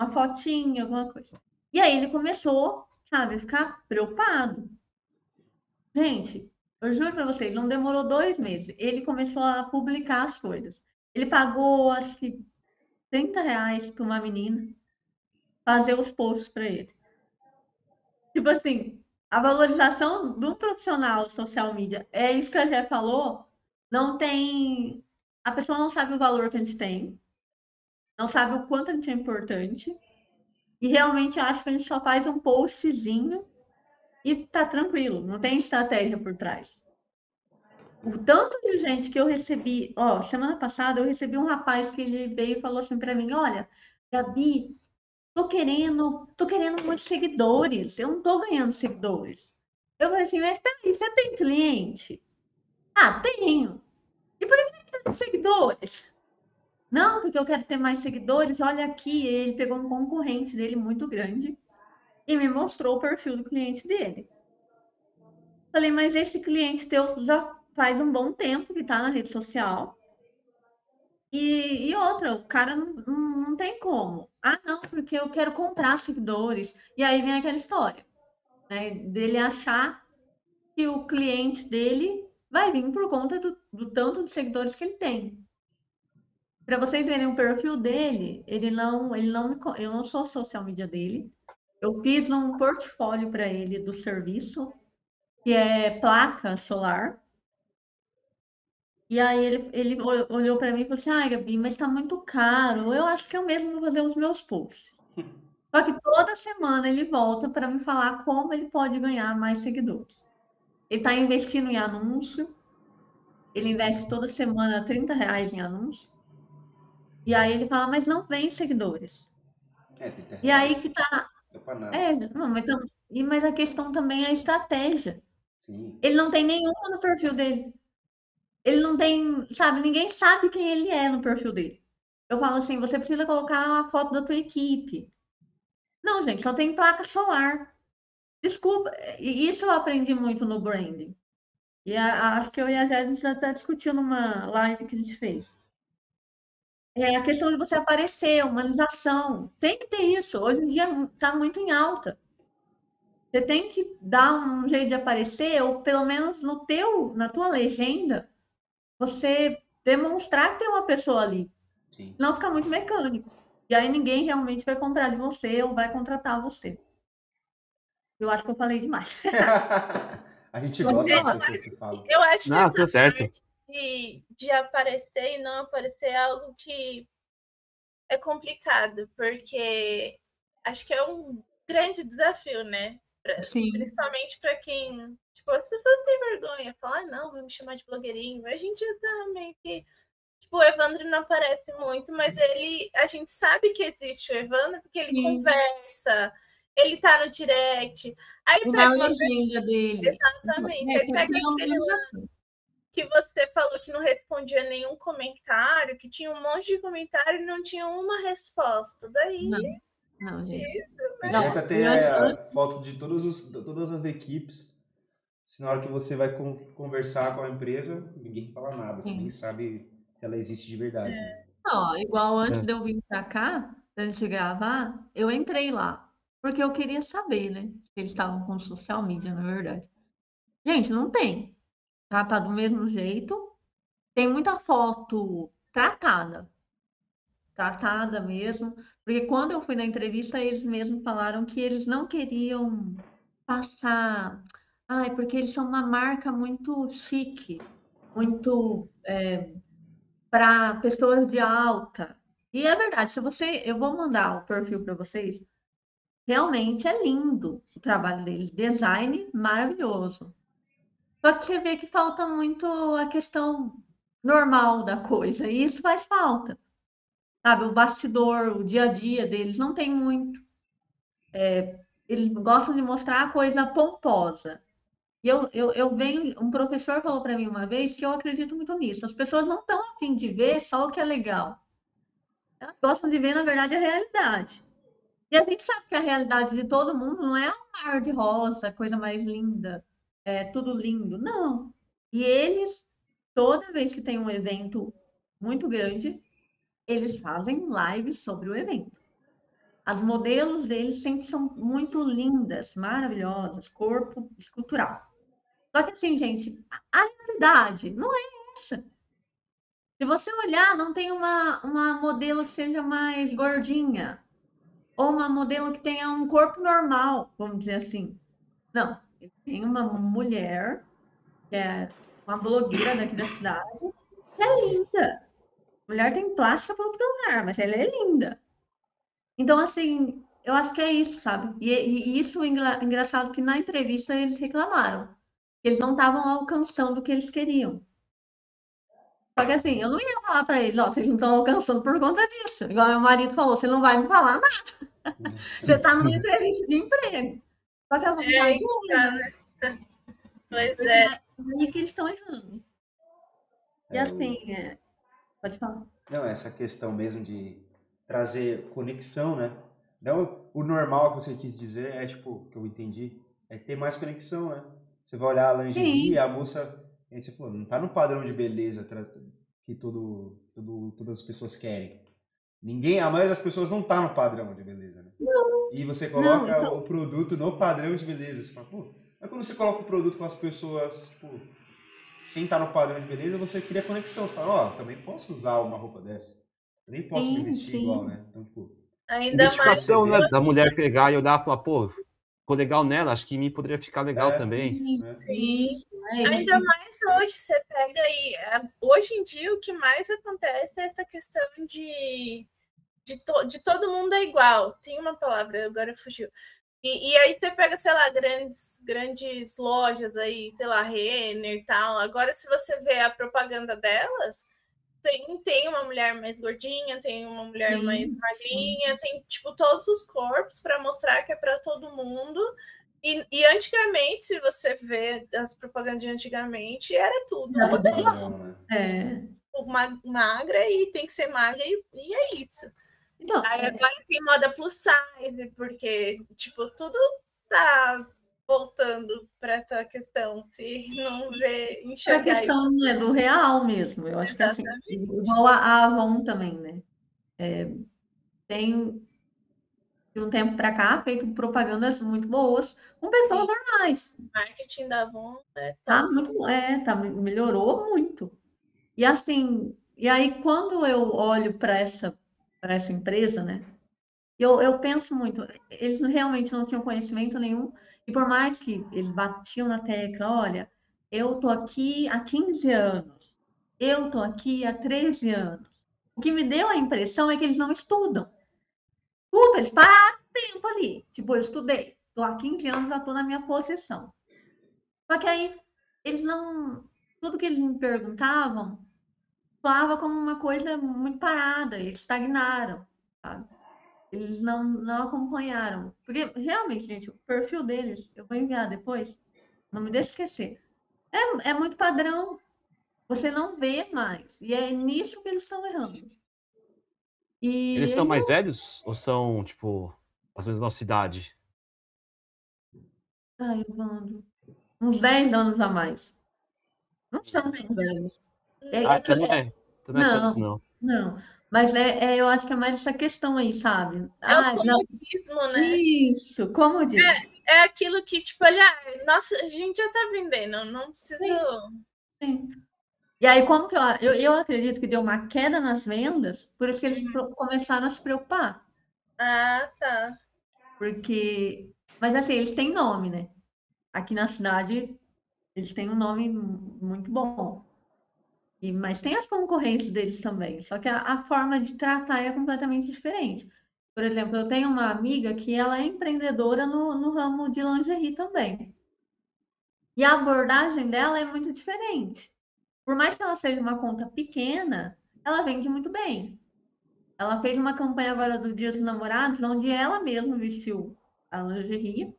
[SPEAKER 1] Uma fotinha, alguma coisa. E aí ele começou, sabe, ficar preocupado. Gente, eu juro pra vocês, não demorou dois meses. Ele começou a publicar as coisas. Ele pagou, acho que, 30 reais para uma menina fazer os posts para ele. Tipo assim, a valorização do profissional social media, é isso que a Jé falou, não tem. A pessoa não sabe o valor que a gente tem, não sabe o quanto a gente é importante, e realmente acha que a gente só faz um postzinho e tá tranquilo, não tem estratégia por trás. O tanto de gente que eu recebi, ó, semana passada eu recebi um rapaz que ele veio e falou assim para mim, olha, Gabi, tô querendo, tô querendo muitos seguidores, eu não tô ganhando seguidores. Eu falei assim, mas peraí, você tem cliente? Ah, tenho. E por que você tem seguidores? Não, porque eu quero ter mais seguidores. Olha aqui, ele pegou um concorrente dele muito grande e me mostrou o perfil do cliente dele. Falei, mas esse cliente teu já faz um bom tempo que está na rede social. E, e, outra, o cara não, não, tem como. Ah, não, porque eu quero comprar seguidores. E aí vem aquela história, né? Dele achar que o cliente dele vai vir por conta do, do tanto de seguidores que ele tem. Para vocês verem o perfil dele, ele não, ele não eu não sou social media dele. Eu fiz um portfólio para ele do serviço, que é placa solar. E aí ele, ele olhou para mim e falou assim, ai, Gabi, mas está muito caro. Eu acho que eu mesmo vou fazer os meus posts. *laughs* Só que toda semana ele volta para me falar como ele pode ganhar mais seguidores. Ele está investindo em anúncio. Ele investe toda semana 30 reais em anúncio. E aí ele fala, mas não vem seguidores.
[SPEAKER 2] É, 30 reais.
[SPEAKER 1] E aí que tá.
[SPEAKER 2] Nada.
[SPEAKER 1] É, não, mas, e, mas a questão também é a estratégia.
[SPEAKER 2] Sim.
[SPEAKER 1] Ele não tem nenhuma no perfil dele. Ele não tem, sabe, ninguém sabe quem ele é no perfil dele. Eu falo assim, você precisa colocar a foto da tua equipe. Não, gente, só tem placa solar. Desculpa, e isso eu aprendi muito no branding. E a, acho que eu e a Jéssica já até discutiu numa live que a gente fez. É a questão de você aparecer, humanização. Tem que ter isso. Hoje em dia está muito em alta. Você tem que dar um jeito de aparecer, ou pelo menos no teu, na tua legenda, você demonstrar que tem uma pessoa ali. Sim. Não ficar muito mecânico. E aí ninguém realmente vai comprar de você ou vai contratar você. Eu acho que eu falei demais. *laughs*
[SPEAKER 2] a gente gosta de pessoas que falam.
[SPEAKER 4] Eu acho
[SPEAKER 3] não, que tá certo.
[SPEAKER 4] De, de aparecer e não aparecer é algo que é complicado, porque acho que é um grande desafio, né? Pra, principalmente para quem. Tipo, as pessoas têm vergonha, falam, ah, não, vou me chamar de blogueirinho. A gente tá meio que. Tipo, o Evandro não aparece muito, mas ele. A gente sabe que existe o Evandro, porque ele Sim. conversa, ele tá no direct. Aí
[SPEAKER 1] pega uma legenda dele.
[SPEAKER 4] Exatamente. É, aí pega aquele que você falou que não respondia nenhum comentário, que tinha um monte de comentário e não tinha uma resposta. Daí.
[SPEAKER 1] Não. Não, gente.
[SPEAKER 2] Isso, né? Adianta ter a foto de todos os, todas as equipes. Se na hora que você vai conversar com a empresa, ninguém fala nada, você nem sabe se ela existe de verdade. É.
[SPEAKER 1] Não, igual antes é. de eu vir pra cá, pra gente gravar, eu entrei lá. Porque eu queria saber, né? Se eles estavam com social media, na verdade. Gente, não tem. Tá, tá do mesmo jeito. Tem muita foto tratada tratada mesmo, porque quando eu fui na entrevista, eles mesmos falaram que eles não queriam passar, ai, porque eles são uma marca muito chique, muito é, para pessoas de alta. E é verdade, se você, eu vou mandar o perfil para vocês, realmente é lindo o trabalho deles, design maravilhoso. Só que você vê que falta muito a questão normal da coisa, e isso faz falta sabe? O bastidor, o dia a dia deles não tem muito. É, eles gostam de mostrar a coisa pomposa. E eu, eu, eu venho, um professor falou para mim uma vez que eu acredito muito nisso. As pessoas não estão afim de ver só o que é legal. Elas gostam de ver, na verdade, a realidade. E a gente sabe que a realidade de todo mundo não é um mar de rosa, coisa mais linda, é tudo lindo. Não. E eles, toda vez que tem um evento muito grande, eles fazem lives sobre o evento. As modelos deles sempre são muito lindas, maravilhosas, corpo escultural. Só que assim, gente, a realidade não é essa. Se você olhar, não tem uma, uma modelo que seja mais gordinha, ou uma modelo que tenha um corpo normal, vamos dizer assim. Não, tem uma mulher, que é uma blogueira daqui da cidade, que é linda mulher tem plástica popular, mas ela é linda. Então, assim, eu acho que é isso, sabe? E, e isso é engraçado que na entrevista eles reclamaram. Eles não estavam alcançando o que eles queriam. Só que assim, eu não ia falar para eles, ó, vocês não estão alcançando por conta disso. Igual meu marido falou, você não vai me falar nada. *laughs* você está numa entrevista de emprego. Só que ficar
[SPEAKER 4] É, tá,
[SPEAKER 1] né? *laughs*
[SPEAKER 4] Pois
[SPEAKER 1] Porque
[SPEAKER 4] é.
[SPEAKER 1] aí que eles estão errando. E
[SPEAKER 2] É,
[SPEAKER 1] assim, é... pode falar.
[SPEAKER 2] Não, essa questão mesmo de trazer conexão, né? Não, o normal que você quis dizer é, tipo, que eu entendi, é ter mais conexão, né? Você vai olhar a lingerie,
[SPEAKER 1] Sim.
[SPEAKER 2] a moça, aí você falou, não tá no padrão de beleza que todo, todo, todas as pessoas querem. Ninguém, a maioria das pessoas não tá no padrão de beleza, né? E você coloca
[SPEAKER 1] então-
[SPEAKER 2] o produto no padrão de beleza. Você fala, pô, mas quando você coloca o produto com as pessoas, tipo, sem estar no padrão de beleza, você cria conexão. Você fala, ó, também posso usar uma roupa dessa. Também posso me
[SPEAKER 1] Sim,
[SPEAKER 2] vestir
[SPEAKER 1] sim.
[SPEAKER 2] igual, né? Então, tipo,
[SPEAKER 4] Ainda mais.
[SPEAKER 3] Né? Da mulher pegar e olhar e falar, pô, ficou legal nela, acho que em mim poderia ficar legal
[SPEAKER 2] É.
[SPEAKER 3] também.
[SPEAKER 2] né?
[SPEAKER 4] Sim.
[SPEAKER 1] É,
[SPEAKER 4] Ainda mais hoje, você pega aí. a- Hoje em dia, o que mais acontece é essa questão de. De, to- de todo mundo é igual. Tem uma palavra, agora fugiu. E, e aí você pega, sei lá, grandes, grandes lojas aí, sei lá, Renner e tal. Agora, se você vê a propaganda delas, tem, tem uma mulher mais gordinha, tem uma mulher
[SPEAKER 1] Sim,
[SPEAKER 4] mais
[SPEAKER 1] sim.
[SPEAKER 4] magrinha, tem, tipo, todos os corpos para mostrar que é para todo mundo. E, e antigamente, se você vê as propagandas de antigamente, era tudo modelo,
[SPEAKER 2] Padrão, né?
[SPEAKER 1] é.
[SPEAKER 4] ma- magra e tem que ser magra e, e é isso.
[SPEAKER 1] Então,
[SPEAKER 4] Aí agora tem moda plus size, porque, tipo, tudo tá voltando para essa questão, se não vê,
[SPEAKER 1] é a
[SPEAKER 4] enxergar isso.
[SPEAKER 1] questão né, do real mesmo. Eu acho que assim, igual a Avon também, né? É, tem de um tempo para cá feito propagandas muito boas com pessoas normais.
[SPEAKER 4] marketing da Avon é
[SPEAKER 1] Tá muito, é, tá, melhorou muito. E assim, e aí quando eu olho para essa para essa empresa, né? Eu, eu penso muito, eles realmente não tinham conhecimento nenhum, e por mais que eles batiam na tecla, olha, eu tô aqui há 15 anos, eu tô aqui há 13 anos. O que me deu a impressão é que eles não estudam. Desculpa, eles pararam tempo ali. Tipo, eu estudei, tô há 15 anos, já tô na minha posição. Só que aí eles não. Tudo que eles me perguntavam soava como uma coisa muito parada, eles estagnaram, sabe? Eles não, não acompanharam. Porque realmente, gente, o perfil deles, eu vou enviar depois, não me deixe esquecer. É, é muito padrão. Você não vê mais. E é nisso que eles estão errando. E
[SPEAKER 3] Eles são mais velhos ou são, tipo, às vezes da nossa idade?
[SPEAKER 1] Ai, Evandro, uns 10 anos a mais. Não são tão velhos. É,
[SPEAKER 3] Ah,
[SPEAKER 1] é que-
[SPEAKER 3] então não é. Então não é
[SPEAKER 1] Não.
[SPEAKER 3] tanto, não.
[SPEAKER 1] Não, mas é, é, eu acho que é mais essa questão aí, sabe?
[SPEAKER 4] É
[SPEAKER 1] Ah,
[SPEAKER 4] o
[SPEAKER 1] não,
[SPEAKER 4] comodismo, né?
[SPEAKER 1] isso, como eu digo.
[SPEAKER 4] É aquilo que, tipo, olha, nossa, a gente já tá vendendo, não precisa.
[SPEAKER 1] Sim. E aí, como que eu, eu, eu acredito que deu uma queda nas vendas, por isso que eles pro- começaram a se preocupar.
[SPEAKER 4] Ah, tá.
[SPEAKER 1] Porque, mas assim, eles têm nome, né? Aqui na cidade, eles têm um nome mu- muito bom. E, mas tem as concorrentes deles também, só que a, a forma de tratar é completamente diferente. Por exemplo, eu tenho uma amiga que ela é empreendedora no, no ramo de lingerie também. E a abordagem dela é muito diferente. Por mais que ela seja uma conta pequena, ela vende muito bem. Ela fez uma campanha agora do Dia dos Namorados, onde ela mesma vestiu a lingerie.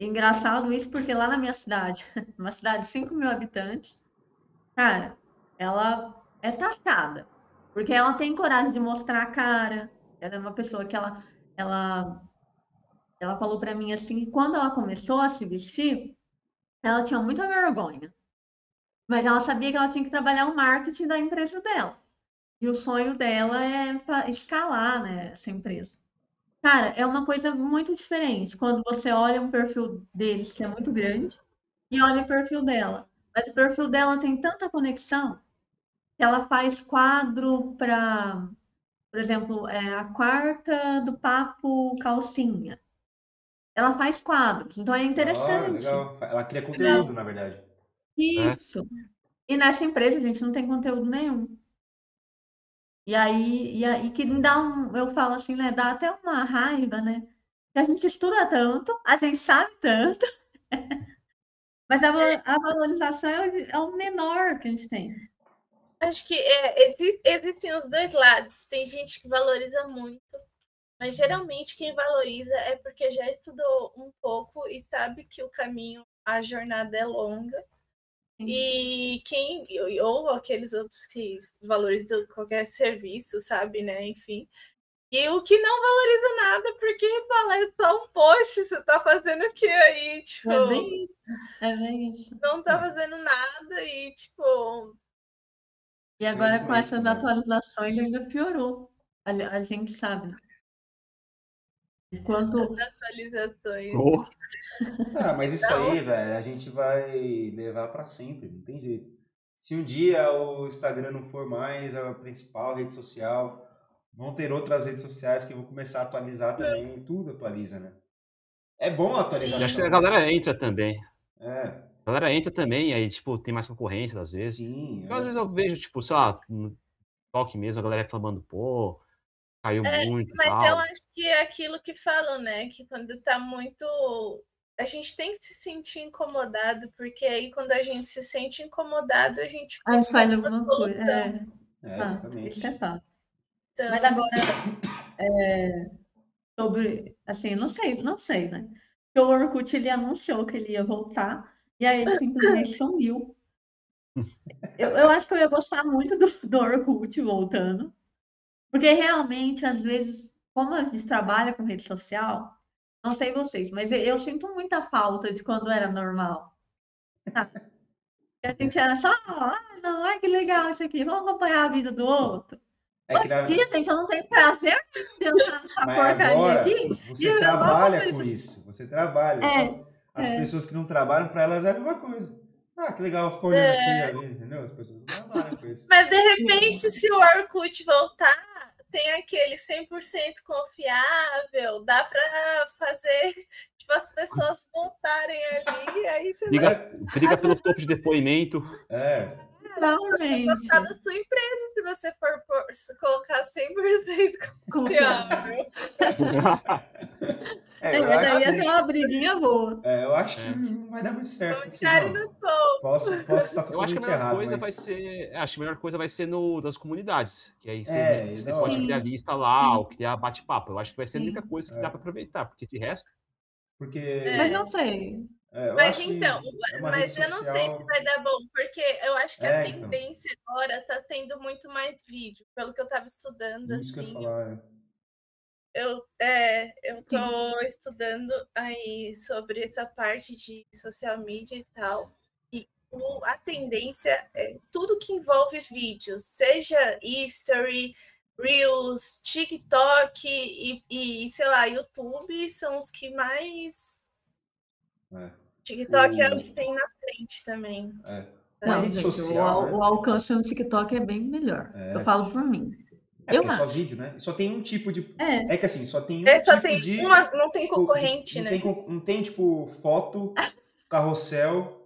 [SPEAKER 1] Engraçado isso, porque lá na minha cidade, *laughs* uma cidade de 5 mil habitantes, cara, ela é taxada. Porque ela tem coragem de mostrar a cara. Ela é uma pessoa que ela, ela, ela falou para mim assim, que quando ela começou a se vestir, ela tinha muita vergonha. Mas ela sabia que ela tinha que trabalhar o marketing da empresa dela. E o sonho dela é escalar, né, essa empresa. Cara, é uma coisa muito diferente quando você olha um perfil deles que é muito grande e olha o perfil dela. Mas o perfil dela tem tanta conexão que ela faz quadro para, por exemplo, é, a quarta do papo calcinha. Ela faz quadros, então é interessante.
[SPEAKER 2] legal. Ela cria conteúdo, na verdade.
[SPEAKER 1] Isso. E nessa empresa a gente não tem conteúdo nenhum. E aí, e aí que me dá um, eu falo assim, né, dá até uma raiva, né? Que a gente estuda tanto, a gente sabe tanto, *laughs* mas a, va- a valorização é o, é o menor que a gente tem.
[SPEAKER 4] Acho que é, exi- existem os dois lados. Tem gente que valoriza muito, mas geralmente quem valoriza é porque já estudou um pouco e sabe que o caminho, a jornada é longa.
[SPEAKER 1] Sim.
[SPEAKER 4] E quem, ou aqueles outros que valorizam qualquer serviço, sabe, né? Enfim. E o que não valoriza nada, porque fala, é só um post, você tá fazendo o que aí? Tipo,
[SPEAKER 1] É bem isso. É bem isso.
[SPEAKER 4] não tá fazendo nada e, tipo,
[SPEAKER 1] E agora com essas
[SPEAKER 2] também.
[SPEAKER 1] atualizações ainda piorou. A, a gente sabe. Enquanto
[SPEAKER 4] as atualizações.
[SPEAKER 3] Oh, *laughs*
[SPEAKER 2] Ah, mas isso
[SPEAKER 4] Então-
[SPEAKER 2] aí, velho, a gente vai levar pra sempre, não tem jeito. Se um dia o Instagram não for mais a principal rede social, vão ter outras redes sociais que vão começar a atualizar também, tudo atualiza, né? É bom a atualização.
[SPEAKER 3] acho que a
[SPEAKER 2] mas-
[SPEAKER 3] galera entra também.
[SPEAKER 2] É,
[SPEAKER 3] A galera entra também, aí, tipo, tem mais concorrência às vezes.
[SPEAKER 2] sim.
[SPEAKER 3] Então, às
[SPEAKER 2] é.
[SPEAKER 3] vezes eu vejo, tipo, sei lá, no toque mesmo, a galera reclamando, pô, caiu
[SPEAKER 4] É,
[SPEAKER 3] muito
[SPEAKER 4] Mas
[SPEAKER 3] tal.
[SPEAKER 4] eu acho que é aquilo que falam, né? Que quando tá muito. A gente tem que se sentir incomodado, porque aí quando a gente se sente incomodado, a gente
[SPEAKER 1] a gente faz
[SPEAKER 4] uma
[SPEAKER 1] alguma coisa. É,
[SPEAKER 2] É,
[SPEAKER 1] tá,
[SPEAKER 2] exatamente.
[SPEAKER 1] isso é fato.
[SPEAKER 4] Então,
[SPEAKER 1] Mas agora, é, sobre, assim, não sei, não sei, né? Porque o Orkut, ele anunciou que ele ia voltar, e aí ele simplesmente *laughs* sumiu. Eu, eu acho que eu ia gostar muito do, do Orkut voltando, porque realmente, às vezes, como a gente trabalha com rede social, não sei vocês, mas eu, eu sinto muita falta de quando era normal. Que a gente era só, ah, não, ai que legal isso aqui, vamos acompanhar a vida do outro.
[SPEAKER 2] É que na...
[SPEAKER 1] Dia, gente, eu não tenho prazer de entrar nessa
[SPEAKER 2] Mas
[SPEAKER 1] porcaria
[SPEAKER 2] agora
[SPEAKER 1] aqui.
[SPEAKER 2] você trabalha com
[SPEAKER 1] isso.
[SPEAKER 2] Você trabalha.
[SPEAKER 1] É,
[SPEAKER 2] Só as
[SPEAKER 1] é.
[SPEAKER 2] pessoas que não trabalham, pra elas é a mesma coisa. Ah, que legal, ficou olhando
[SPEAKER 4] É.
[SPEAKER 2] aqui entendeu? As pessoas não trabalham com isso.
[SPEAKER 4] Mas de repente, se o Orkut voltar, tem aquele 100% confiável, dá pra fazer tipo, as pessoas voltarem ali, aí você vai
[SPEAKER 3] Briga, briga pelo topo de depoimento.
[SPEAKER 2] É,
[SPEAKER 1] Realmente.
[SPEAKER 4] gostar da sua empresa se você for por- se colocar 100% *laughs* confiável. *laughs*
[SPEAKER 2] é,
[SPEAKER 1] É,
[SPEAKER 2] eu
[SPEAKER 1] aí ia
[SPEAKER 2] que,
[SPEAKER 1] ser uma briguinha boa.
[SPEAKER 2] é, eu acho que
[SPEAKER 3] É.
[SPEAKER 2] não vai dar muito certo. Assim, não. Posso, posso estar *laughs*
[SPEAKER 3] Eu acho que
[SPEAKER 2] totalmente
[SPEAKER 3] a melhor
[SPEAKER 2] errado,
[SPEAKER 3] coisa
[SPEAKER 2] mas...
[SPEAKER 3] vai ser. é, Acho que a melhor coisa vai ser no das comunidades. Que aí você,
[SPEAKER 2] É,
[SPEAKER 3] você
[SPEAKER 2] da
[SPEAKER 3] pode
[SPEAKER 1] hora.
[SPEAKER 3] criar lista lá, ou criar bate-papo. Eu acho que vai ser a única
[SPEAKER 1] Sim.
[SPEAKER 3] coisa que
[SPEAKER 2] É.
[SPEAKER 3] dá pra aproveitar, porque de resto.
[SPEAKER 2] Porque
[SPEAKER 1] Mas não sei.
[SPEAKER 2] É, eu
[SPEAKER 4] Mas
[SPEAKER 2] acho que
[SPEAKER 4] então,
[SPEAKER 2] é
[SPEAKER 4] mas eu não sei
[SPEAKER 2] social...
[SPEAKER 4] se vai dar bom, porque eu acho que a
[SPEAKER 2] É, então.
[SPEAKER 4] tendência agora tá sendo muito mais vídeo, pelo que eu tava estudando,
[SPEAKER 2] Isso que eu
[SPEAKER 4] assim.
[SPEAKER 2] falar. é.
[SPEAKER 4] Eu, é, eu tô estudando aí sobre essa parte de social media e tal. E o- a tendência é tudo que envolve vídeos, seja history, Reels, TikTok e, e, sei lá, YouTube são os que mais.
[SPEAKER 2] É,
[SPEAKER 4] TikTok é
[SPEAKER 2] O-
[SPEAKER 4] o que tem na frente também.
[SPEAKER 2] é.
[SPEAKER 1] Não,
[SPEAKER 2] rede
[SPEAKER 1] gente, o,
[SPEAKER 2] social,
[SPEAKER 1] al-
[SPEAKER 2] né?
[SPEAKER 1] o alcance no TikTok é bem melhor.
[SPEAKER 2] É.
[SPEAKER 1] Eu falo por mim.
[SPEAKER 2] É,
[SPEAKER 1] eu
[SPEAKER 2] é só vídeo, né? Só tem um tipo de...
[SPEAKER 1] É,
[SPEAKER 2] É que assim, só tem um
[SPEAKER 4] É, só
[SPEAKER 2] tipo
[SPEAKER 4] tem
[SPEAKER 2] de...
[SPEAKER 4] uma, não tem
[SPEAKER 2] tipo,
[SPEAKER 4] concorrente,
[SPEAKER 2] não
[SPEAKER 4] né?
[SPEAKER 2] Tem, não tem, tipo, foto, *laughs* carrossel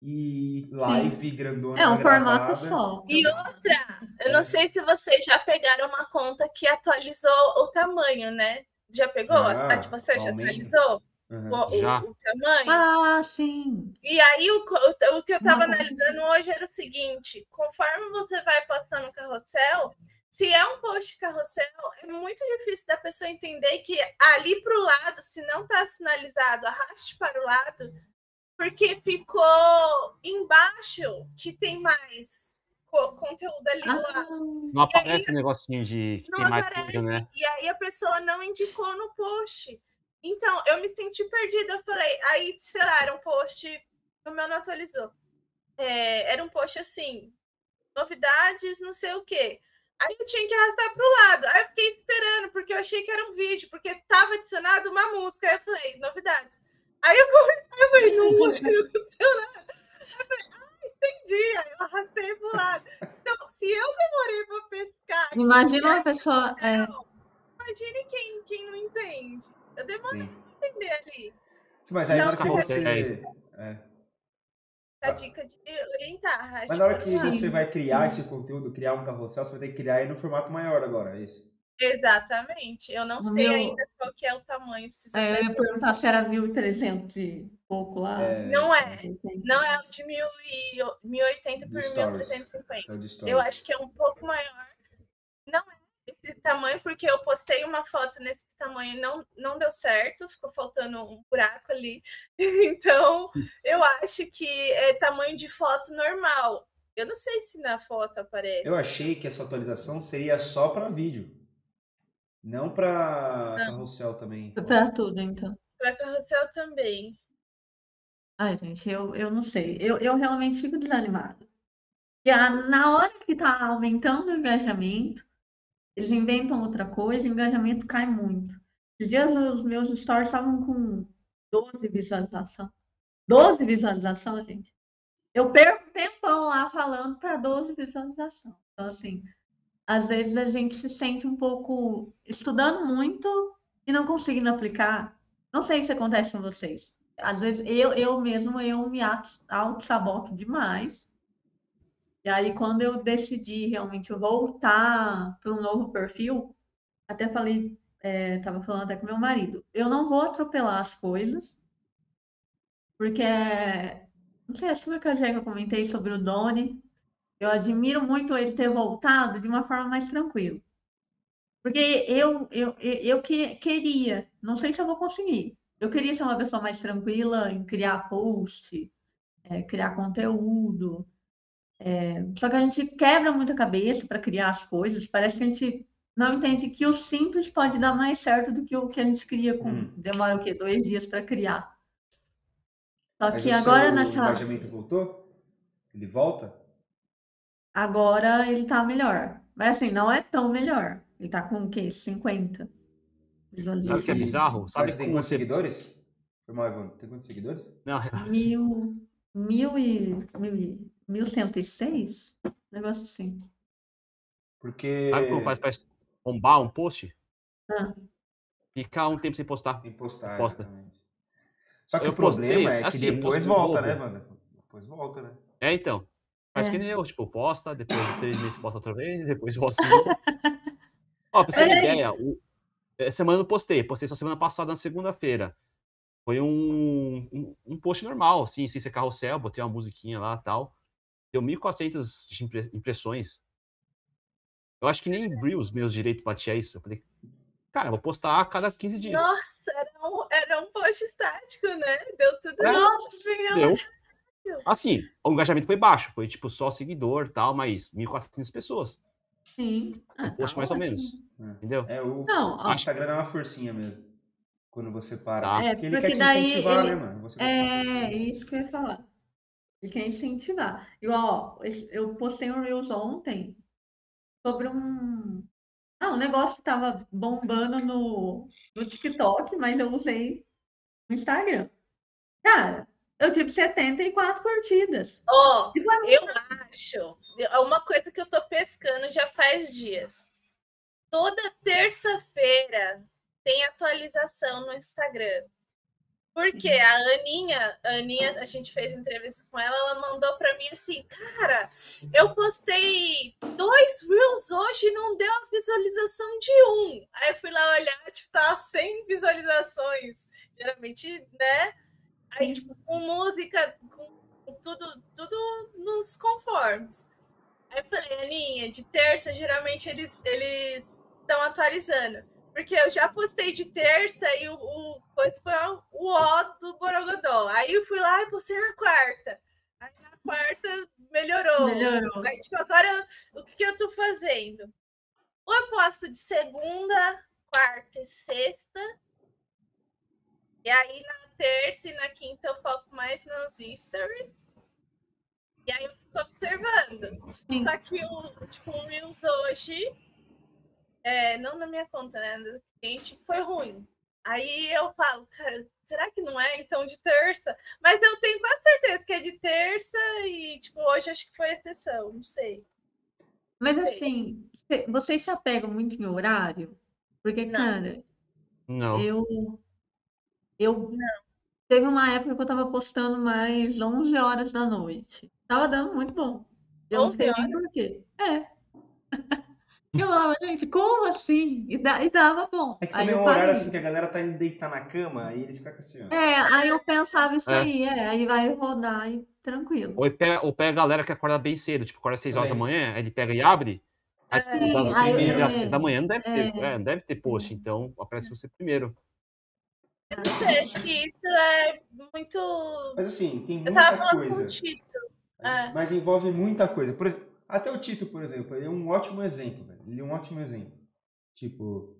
[SPEAKER 2] e live grandona
[SPEAKER 1] é um formato
[SPEAKER 2] gravada.
[SPEAKER 1] só.
[SPEAKER 4] E outra, eu não sei se vocês já pegaram uma conta que atualizou o tamanho, né? Já pegou?
[SPEAKER 2] Já,
[SPEAKER 4] a de vocês já atualizou
[SPEAKER 2] Aham.
[SPEAKER 4] o, o- o tamanho?
[SPEAKER 1] Ah, sim.
[SPEAKER 4] E aí o, o, o que eu tava
[SPEAKER 1] Não.
[SPEAKER 4] analisando hoje era o seguinte: conforme você vai passando o carrossel, se é um post carrossel, é muito difícil da pessoa entender que ali para o lado, se não está sinalizado, arraste para o lado, porque ficou embaixo que tem mais co- conteúdo ali do lado.
[SPEAKER 1] Ah,
[SPEAKER 3] Não aparece um negocinho de que
[SPEAKER 4] Não
[SPEAKER 3] tem mais
[SPEAKER 4] aparece.
[SPEAKER 3] coisa, né?
[SPEAKER 4] E aí a pessoa não indicou no post. Então, eu me senti perdida. Eu falei, aí, sei lá, era um post. O meu não atualizou. É, era um post assim, novidades, não sei o quê. Aí eu tinha que arrastar para o lado. Aí eu fiquei esperando, porque eu achei que era um vídeo, porque estava adicionado uma música. Aí eu falei, novidades. Aí eu, come- *laughs* aí eu falei, não, não *laughs* aconteceu nada. Aí eu falei, ah, entendi. Aí eu arrastei para o lado. Então, se eu demorei para pescar
[SPEAKER 1] imagina uma pessoa. é,
[SPEAKER 4] Imagine quem, quem não entende. Eu demorei
[SPEAKER 2] Sim.
[SPEAKER 4] a entender ali.
[SPEAKER 2] Sim, Mas aí na hora que
[SPEAKER 3] não,
[SPEAKER 2] você...
[SPEAKER 3] é
[SPEAKER 2] é.
[SPEAKER 4] A dica de orientar. acho
[SPEAKER 2] Mas na hora que
[SPEAKER 4] que
[SPEAKER 2] você vai criar esse conteúdo, criar um carrossel, você vai ter que criar ele no formato maior agora, é isso?
[SPEAKER 4] Exatamente. Eu não
[SPEAKER 1] No
[SPEAKER 4] sei
[SPEAKER 1] meu-
[SPEAKER 4] ainda qual que é o tamanho. Preciso
[SPEAKER 1] É, eu ia
[SPEAKER 4] ver.
[SPEAKER 1] perguntar se era 1.300 e pouco lá.
[SPEAKER 2] É,
[SPEAKER 4] Não é. Não é o de mil e, 1080
[SPEAKER 2] Do
[SPEAKER 4] por
[SPEAKER 2] Stories.
[SPEAKER 4] 1350.
[SPEAKER 2] É o de stories.
[SPEAKER 4] Eu acho que é um pouco maior. Não é esse tamanho, porque eu postei uma foto nesse tamanho e não, não deu certo, ficou faltando um buraco ali. *laughs* Então, eu acho que é tamanho de foto normal. Eu não sei se na foto aparece.
[SPEAKER 2] Eu achei que essa atualização seria só para vídeo. Não para carrossel também.
[SPEAKER 1] Pra tudo, então.
[SPEAKER 4] Para carrossel também.
[SPEAKER 1] Ai, gente, eu, eu não sei. Eu, eu realmente fico desanimada. E a- na hora que tá aumentando o engajamento, eles inventam outra coisa, o engajamento cai muito. Esses dias os meus stories estavam com 12 visualizações. 12 visualizações, gente. Eu perco tempão lá falando para 12 visualizações. Então, assim, às vezes a gente se sente um pouco estudando muito e não conseguindo aplicar. Não sei se acontece com vocês. Às vezes eu, eu mesmo eu me auto- auto-saboto demais. E aí, quando eu decidi realmente voltar para um novo perfil, até falei, estava falando até com meu marido, eu não vou atropelar as coisas, porque não sei, acho que foi que eu comentei sobre o Doni. Eu admiro muito ele ter voltado de uma forma mais tranquila. Porque eu, eu, eu, eu que, queria, não sei se eu vou conseguir. Eu queria ser uma pessoa mais tranquila em criar post, é, criar conteúdo. É, só que a gente quebra muita cabeça para criar as coisas. Parece que a gente não entende que o simples pode dar mais certo do que o que a gente cria com.
[SPEAKER 2] Hum.
[SPEAKER 1] Demora o quê? Dois dias para criar. Só
[SPEAKER 2] Mas
[SPEAKER 1] que
[SPEAKER 2] o
[SPEAKER 1] agora
[SPEAKER 2] seu
[SPEAKER 1] nessa.
[SPEAKER 2] engajamento voltou? Ele volta?
[SPEAKER 1] Agora ele tá melhor. Mas assim, não é tão melhor. Ele tá com o quê? 50
[SPEAKER 3] Sabe o que é bizarro? Sabe
[SPEAKER 2] Mas tem quantos
[SPEAKER 3] você.
[SPEAKER 2] seguidores? Foi mal, Evandro. Tem quantos seguidores?
[SPEAKER 3] Não,
[SPEAKER 1] Mil, mil e, mil e, mil cento e seis? Negócio assim.
[SPEAKER 2] Porque.
[SPEAKER 3] sabe como faz pra bombar um post?
[SPEAKER 1] Ah.
[SPEAKER 3] Ficar um tempo sem postar.
[SPEAKER 2] Sem postar.
[SPEAKER 3] Posta.
[SPEAKER 2] exatamente. Só que
[SPEAKER 3] Eu
[SPEAKER 2] o problema
[SPEAKER 3] postei,
[SPEAKER 2] é que
[SPEAKER 3] assim,
[SPEAKER 2] depois volta, né, Wanda? Depois volta, né?
[SPEAKER 3] É, então. Faz
[SPEAKER 1] É.
[SPEAKER 3] que nem eu, tipo, posta, depois de três meses posta outra vez, depois posta. novo. *laughs* Ó, pra você ter ideia, o... essa semana eu postei, postei só semana passada, na segunda-feira. Foi um, um, um post normal, assim, sem ser carrossel, botei uma musiquinha lá e tal. Deu 1.400 de impre- impressões. Eu acho que nem Reels meus direitos batia isso. Eu falei, cara, eu vou postar a cada 15 dias.
[SPEAKER 4] Nossa, era um, era um post estático, né? Deu tudo
[SPEAKER 3] É.
[SPEAKER 4] isso.
[SPEAKER 3] Deu. Assim, o engajamento foi baixo, foi tipo só seguidor e tal, mas 1.400 pessoas,
[SPEAKER 1] Sim. Ah,
[SPEAKER 3] um post
[SPEAKER 1] tá
[SPEAKER 3] mais ou
[SPEAKER 1] ótimo.
[SPEAKER 3] menos, entendeu?
[SPEAKER 2] É, o,
[SPEAKER 1] Não,
[SPEAKER 2] o. Instagram dá uma forcinha mesmo. Quando você para.
[SPEAKER 3] Tá.
[SPEAKER 1] É,
[SPEAKER 2] porque ele
[SPEAKER 1] porque
[SPEAKER 2] quer te incentivar,
[SPEAKER 1] ele-
[SPEAKER 2] né, mano? Você
[SPEAKER 1] É, isso que eu ia falar. Ele quer incentivar. Igual, ó, eu postei um Reels ontem sobre um. Ah, um negócio que tava bombando no, no TikTok, mas eu usei no Instagram. Cara, eu tive 74 curtidas.
[SPEAKER 4] Ó,
[SPEAKER 1] E foi
[SPEAKER 4] eu acho. é Uma coisa que eu tô pescando já faz dias. Toda terça-feira tem atualização no Instagram. Porque a Aninha, a Aninha, a gente fez entrevista com ela, ela mandou pra mim assim, cara, eu postei dois Reels hoje e não deu a visualização de um. Aí eu fui lá olhar, tipo, tá 100 visualizações. Geralmente, né? Aí, tipo, com música, com tudo, tudo nos conformes. Aí eu falei, Aninha, de terça, geralmente eles eles estão atualizando. Porque eu já postei de terça e o, o, coisa foi o ó do Borogodó. Aí eu fui lá e postei na quarta. Aí na quarta melhorou.
[SPEAKER 1] melhorou.
[SPEAKER 4] Aí, tipo, agora o que, que eu tô fazendo? Ou eu posto de segunda, quarta e sexta. E aí na terça e na quinta eu foco mais nos stories. E aí eu fico observando.
[SPEAKER 1] Sim.
[SPEAKER 4] Só que o tipo, um Reels hoje, é, não na minha conta, né? Do cliente, foi ruim. Aí eu falo, cara, será que não é então de terça? Mas eu tenho quase certeza que é de terça e, tipo, hoje acho que foi exceção, não sei.
[SPEAKER 1] Mas
[SPEAKER 4] Sei.
[SPEAKER 1] assim, cê- vocês se apegam muito em horário? Porque,
[SPEAKER 4] Não.
[SPEAKER 1] cara,
[SPEAKER 3] Não.
[SPEAKER 1] eu. Eu. Teve uma época que eu tava postando mais 11 horas da noite. Tava dando muito bom. Eu não
[SPEAKER 4] 11
[SPEAKER 1] sei nem por quê. É. *laughs* Eu falava, gente, como assim? E, da, e dava bom.
[SPEAKER 2] É que
[SPEAKER 1] Aí
[SPEAKER 2] também é
[SPEAKER 1] eu
[SPEAKER 2] um horário
[SPEAKER 1] parei.
[SPEAKER 2] assim que a galera tá indo deitar na cama, aí eles ficam assim, ó.
[SPEAKER 1] É, aí eu pensava isso
[SPEAKER 3] É.
[SPEAKER 1] aí, é, aí vai rodar e tranquilo.
[SPEAKER 3] Ou pega, ou pega a galera que acorda bem cedo, tipo, acorda às 6 horas da manhã, aí ele pega e abre. Aí,
[SPEAKER 4] É.
[SPEAKER 3] das
[SPEAKER 1] Aí,
[SPEAKER 3] 6 às
[SPEAKER 1] é.
[SPEAKER 3] 6 da manhã não deve ter,
[SPEAKER 1] É.
[SPEAKER 3] é, não deve ter post, então aparece você primeiro.
[SPEAKER 4] Eu não sei, acho que isso é muito.
[SPEAKER 2] Mas assim, tem
[SPEAKER 4] Eu
[SPEAKER 2] muita
[SPEAKER 4] tava falando com
[SPEAKER 2] coisa.
[SPEAKER 4] É.
[SPEAKER 2] Mas envolve muita coisa. Por exemplo, até o Tito, por exemplo, ele é um ótimo exemplo, velho. Ele é um ótimo exemplo. Tipo,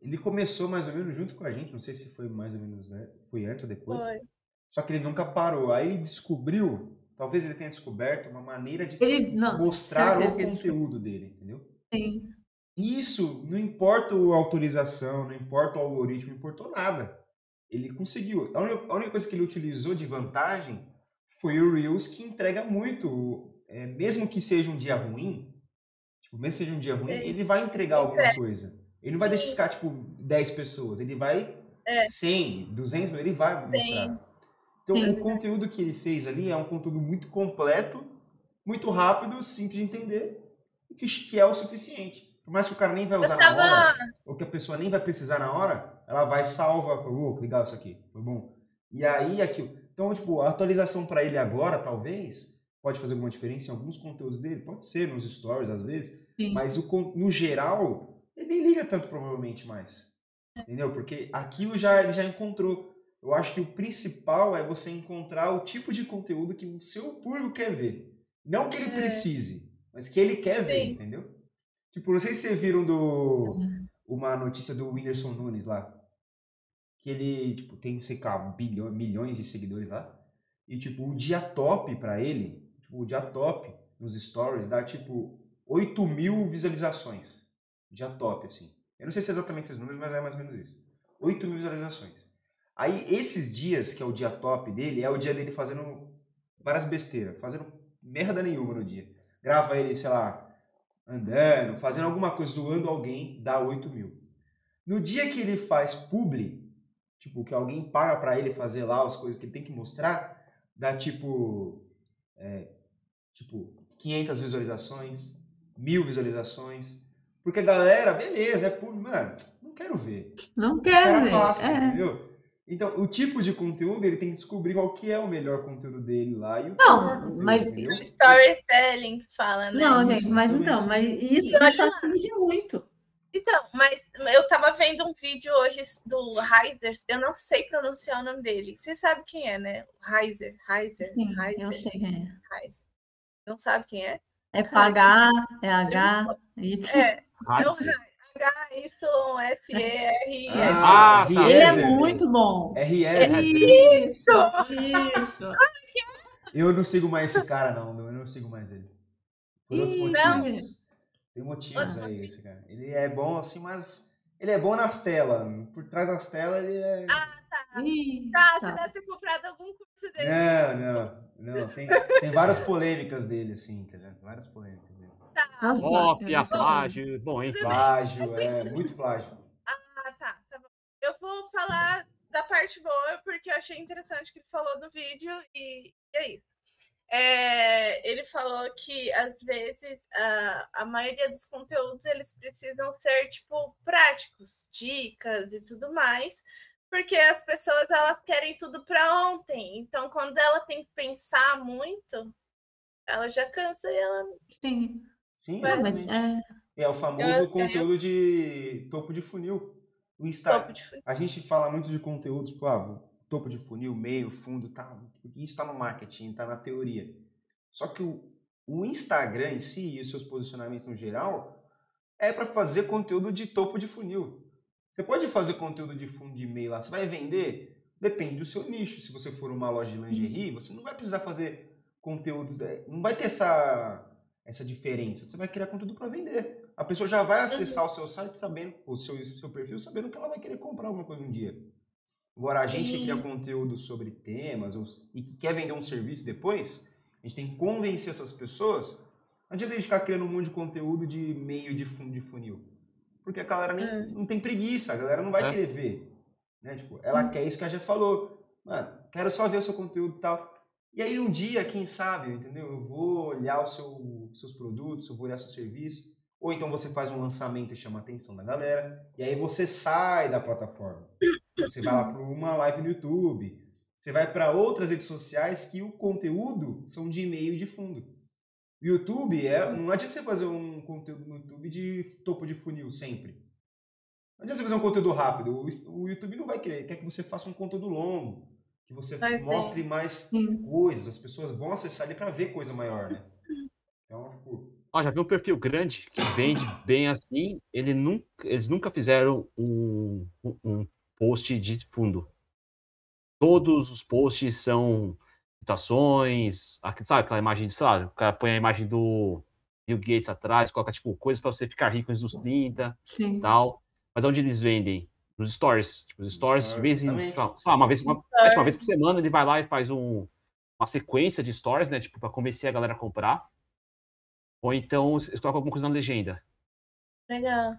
[SPEAKER 2] ele começou mais ou menos junto com a gente, não sei se foi mais ou menos, né? Foi antes ou depois.
[SPEAKER 4] Foi.
[SPEAKER 2] Só que ele nunca parou. Aí ele descobriu, talvez ele tenha descoberto uma maneira de
[SPEAKER 1] Ele, não,
[SPEAKER 2] mostrar o conteúdo dele, entendeu?
[SPEAKER 1] sim.
[SPEAKER 2] Isso não importa a autorização, não importa o algoritmo, não importou nada. Ele conseguiu. A única, a única coisa que ele utilizou de vantagem foi o Reels, que entrega muito. É, mesmo que seja um dia ruim, tipo, mesmo que seja um dia ruim,
[SPEAKER 4] Ele
[SPEAKER 2] ele vai entregar alguma
[SPEAKER 4] entrega.
[SPEAKER 2] coisa. Ele não vai deixar
[SPEAKER 4] Sim.
[SPEAKER 2] ficar, tipo, 10 pessoas. Ele vai
[SPEAKER 4] É.
[SPEAKER 2] 100, 200, ele vai
[SPEAKER 4] Sim.
[SPEAKER 2] mostrar. Então,
[SPEAKER 1] Sim.
[SPEAKER 2] o conteúdo que ele fez ali é um conteúdo muito completo, muito rápido, simples de entender, que, que é o suficiente. Por mais que o cara nem vai usar na hora,
[SPEAKER 4] tava.
[SPEAKER 2] ou que a pessoa nem vai precisar na hora, ela vai salva, oh, legal isso aqui, foi bom. E aí aquilo. Então, tipo, a atualização para ele agora, talvez, pode fazer alguma diferença em alguns conteúdos dele, pode ser nos stories às vezes,
[SPEAKER 1] sim.
[SPEAKER 2] mas o, no geral, ele nem liga tanto provavelmente mais. Entendeu? Porque aquilo já ele já encontrou. Eu acho que o principal é você encontrar o tipo de conteúdo que o seu público quer ver. Não que ele
[SPEAKER 4] É.
[SPEAKER 2] precise, mas que ele quer ver,
[SPEAKER 4] Sim.
[SPEAKER 2] entendeu? Tipo, não sei se vocês viram do uma notícia do Whindersson Nunes lá. Que ele, tipo, tem, sei lá, bilhões, milhões de seguidores lá. E, tipo, o dia top pra ele, tipo, o dia top nos stories dá, tipo, 8 mil visualizações. Dia top, assim. Eu não sei se é exatamente esses números, mas é mais ou menos isso. 8 mil visualizações. Aí, esses dias, que é o dia top dele, é o dia dele fazendo várias besteiras, fazendo merda nenhuma no dia. Grava ele, sei lá, andando, fazendo alguma coisa, zoando alguém, dá 8 mil. No dia que ele faz publi, tipo, que alguém paga pra ele fazer lá as coisas que ele tem que mostrar, dá tipo, é, tipo, 500 visualizações, mil visualizações. Porque a galera, beleza, é publi, mano, não quero ver.
[SPEAKER 1] Não
[SPEAKER 2] O
[SPEAKER 1] quero
[SPEAKER 2] cara
[SPEAKER 1] ver.
[SPEAKER 2] passa,
[SPEAKER 1] É.
[SPEAKER 2] entendeu? Então, o tipo de conteúdo, ele tem que descobrir qual que é o melhor conteúdo dele lá e o
[SPEAKER 1] Não, mas-
[SPEAKER 2] entendeu?
[SPEAKER 4] O storytelling que fala, né?
[SPEAKER 1] Não,
[SPEAKER 2] Isso,
[SPEAKER 1] gente, mas
[SPEAKER 2] exatamente.
[SPEAKER 1] então, mas isso,
[SPEAKER 4] E olha
[SPEAKER 1] isso atinge muito.
[SPEAKER 4] Então, mas eu tava vendo um vídeo hoje do Heiser, eu não sei pronunciar o nome dele. Você sabe quem é, né? Heiser, Heiser,
[SPEAKER 1] Sim,
[SPEAKER 4] Heiser,
[SPEAKER 1] eu sei quem é.
[SPEAKER 4] Heiser. Não sabe quem é?
[SPEAKER 1] É
[SPEAKER 4] Cara,
[SPEAKER 1] pagar, é H, y.
[SPEAKER 4] É, é o
[SPEAKER 3] Heiser.
[SPEAKER 4] H-Y-S-E-R-S.
[SPEAKER 3] Ah, tá.
[SPEAKER 1] Ele é muito bom.
[SPEAKER 2] RS.
[SPEAKER 1] Isso, isso.
[SPEAKER 2] Eu não sigo mais esse cara, não. Eu não sigo mais ele. Por outros motivos. Tem motivos aí, esse cara. Ele é bom assim, mas ele é bom nas telas. Por trás das telas, ele é.
[SPEAKER 4] Ah, tá. Tá, você
[SPEAKER 1] tá.
[SPEAKER 4] deve ter comprado algum curso dele.
[SPEAKER 2] Não, não, não. Tem, tem várias polêmicas dele, assim, entendeu? Várias polêmicas dele.
[SPEAKER 4] Tá.
[SPEAKER 3] Cópia,
[SPEAKER 1] eu-
[SPEAKER 3] plágio, bom, enfim.
[SPEAKER 2] Plágio, é, muito plágio.
[SPEAKER 4] Ah, tá, tá bom. Eu vou falar da parte boa, porque eu achei interessante o que ele falou no vídeo, e, e é isso. É, ele falou que, às vezes, a, a maioria dos conteúdos, eles precisam ser, tipo, práticos, dicas e tudo mais, porque as pessoas, elas querem tudo para ontem. Então, quando ela tem que pensar muito, ela já cansa e ela...
[SPEAKER 1] Sim.
[SPEAKER 2] Sim,
[SPEAKER 1] Não, mas
[SPEAKER 2] exatamente.
[SPEAKER 1] é,
[SPEAKER 2] É o famoso
[SPEAKER 4] Eu-
[SPEAKER 2] conteúdo de topo de funil. O Insta...
[SPEAKER 4] Topo de funil.
[SPEAKER 2] A gente fala muito de conteúdos, tipo, ah, topo de funil, meio, fundo, tá. Porque isso está no marketing, está na teoria. Só que o, o Instagram em si e os seus posicionamentos no geral é para fazer conteúdo de topo de funil. Você pode fazer conteúdo de fundo de e-mail lá, você vai vender? Depende do seu nicho. Se você for uma loja de lingerie, você não vai precisar fazer conteúdos, é, não vai ter essa essa diferença. Você vai criar conteúdo para vender. A pessoa já vai acessar o seu site sabendo, o seu, seu perfil sabendo que ela vai querer comprar alguma coisa um dia. Agora, a gente que
[SPEAKER 4] Sim.
[SPEAKER 2] cria conteúdo sobre temas ou- e que quer vender um serviço depois, a gente tem que convencer essas pessoas. Não adianta a gente ficar criando um monte de conteúdo de meio de fundo de funil. Porque a galera nem,
[SPEAKER 4] É.
[SPEAKER 2] não tem preguiça, a galera não vai
[SPEAKER 3] É.
[SPEAKER 2] querer ver. Né? Tipo, ela quer isso que a já falou. Mano, quero só ver o seu conteúdo e tal. E aí um dia, quem sabe, entendeu? Eu vou olhar o seu, seus produtos, eu vou olhar seu serviço. Ou então você faz um lançamento e chama a atenção da galera, e aí você sai da plataforma. Você vai lá para uma live no YouTube, você vai para outras redes sociais que o conteúdo são de e-mail de fundo. O YouTube é. Não adianta você fazer um conteúdo no YouTube de topo de funil sempre. Não adianta você fazer um conteúdo rápido. O, YouTube não vai querer, quer que você faça um conteúdo longo, que você mostre mais Sim. coisas. As pessoas vão acessar ele para ver coisa maior, né? Então, tipo.
[SPEAKER 3] Ó, já viu um perfil grande que vende bem assim? Ele nunca, eles nunca fizeram um, um post de fundo. Todos os posts são citações, sabe aquela imagem de, sei lá, o cara põe a imagem do Bill Gates atrás, coloca, tipo, coisas para você ficar rico antes dos 30 e tal. Mas onde eles vendem? Nos stories. Tipo, os stories, de vez em, sei lá, uma vez, uma, uma vez por semana, ele vai lá e faz um, uma sequência de stories, né, tipo, para convencer a galera a comprar. Ou então eles colocam alguma coisa na legenda.
[SPEAKER 4] Legal.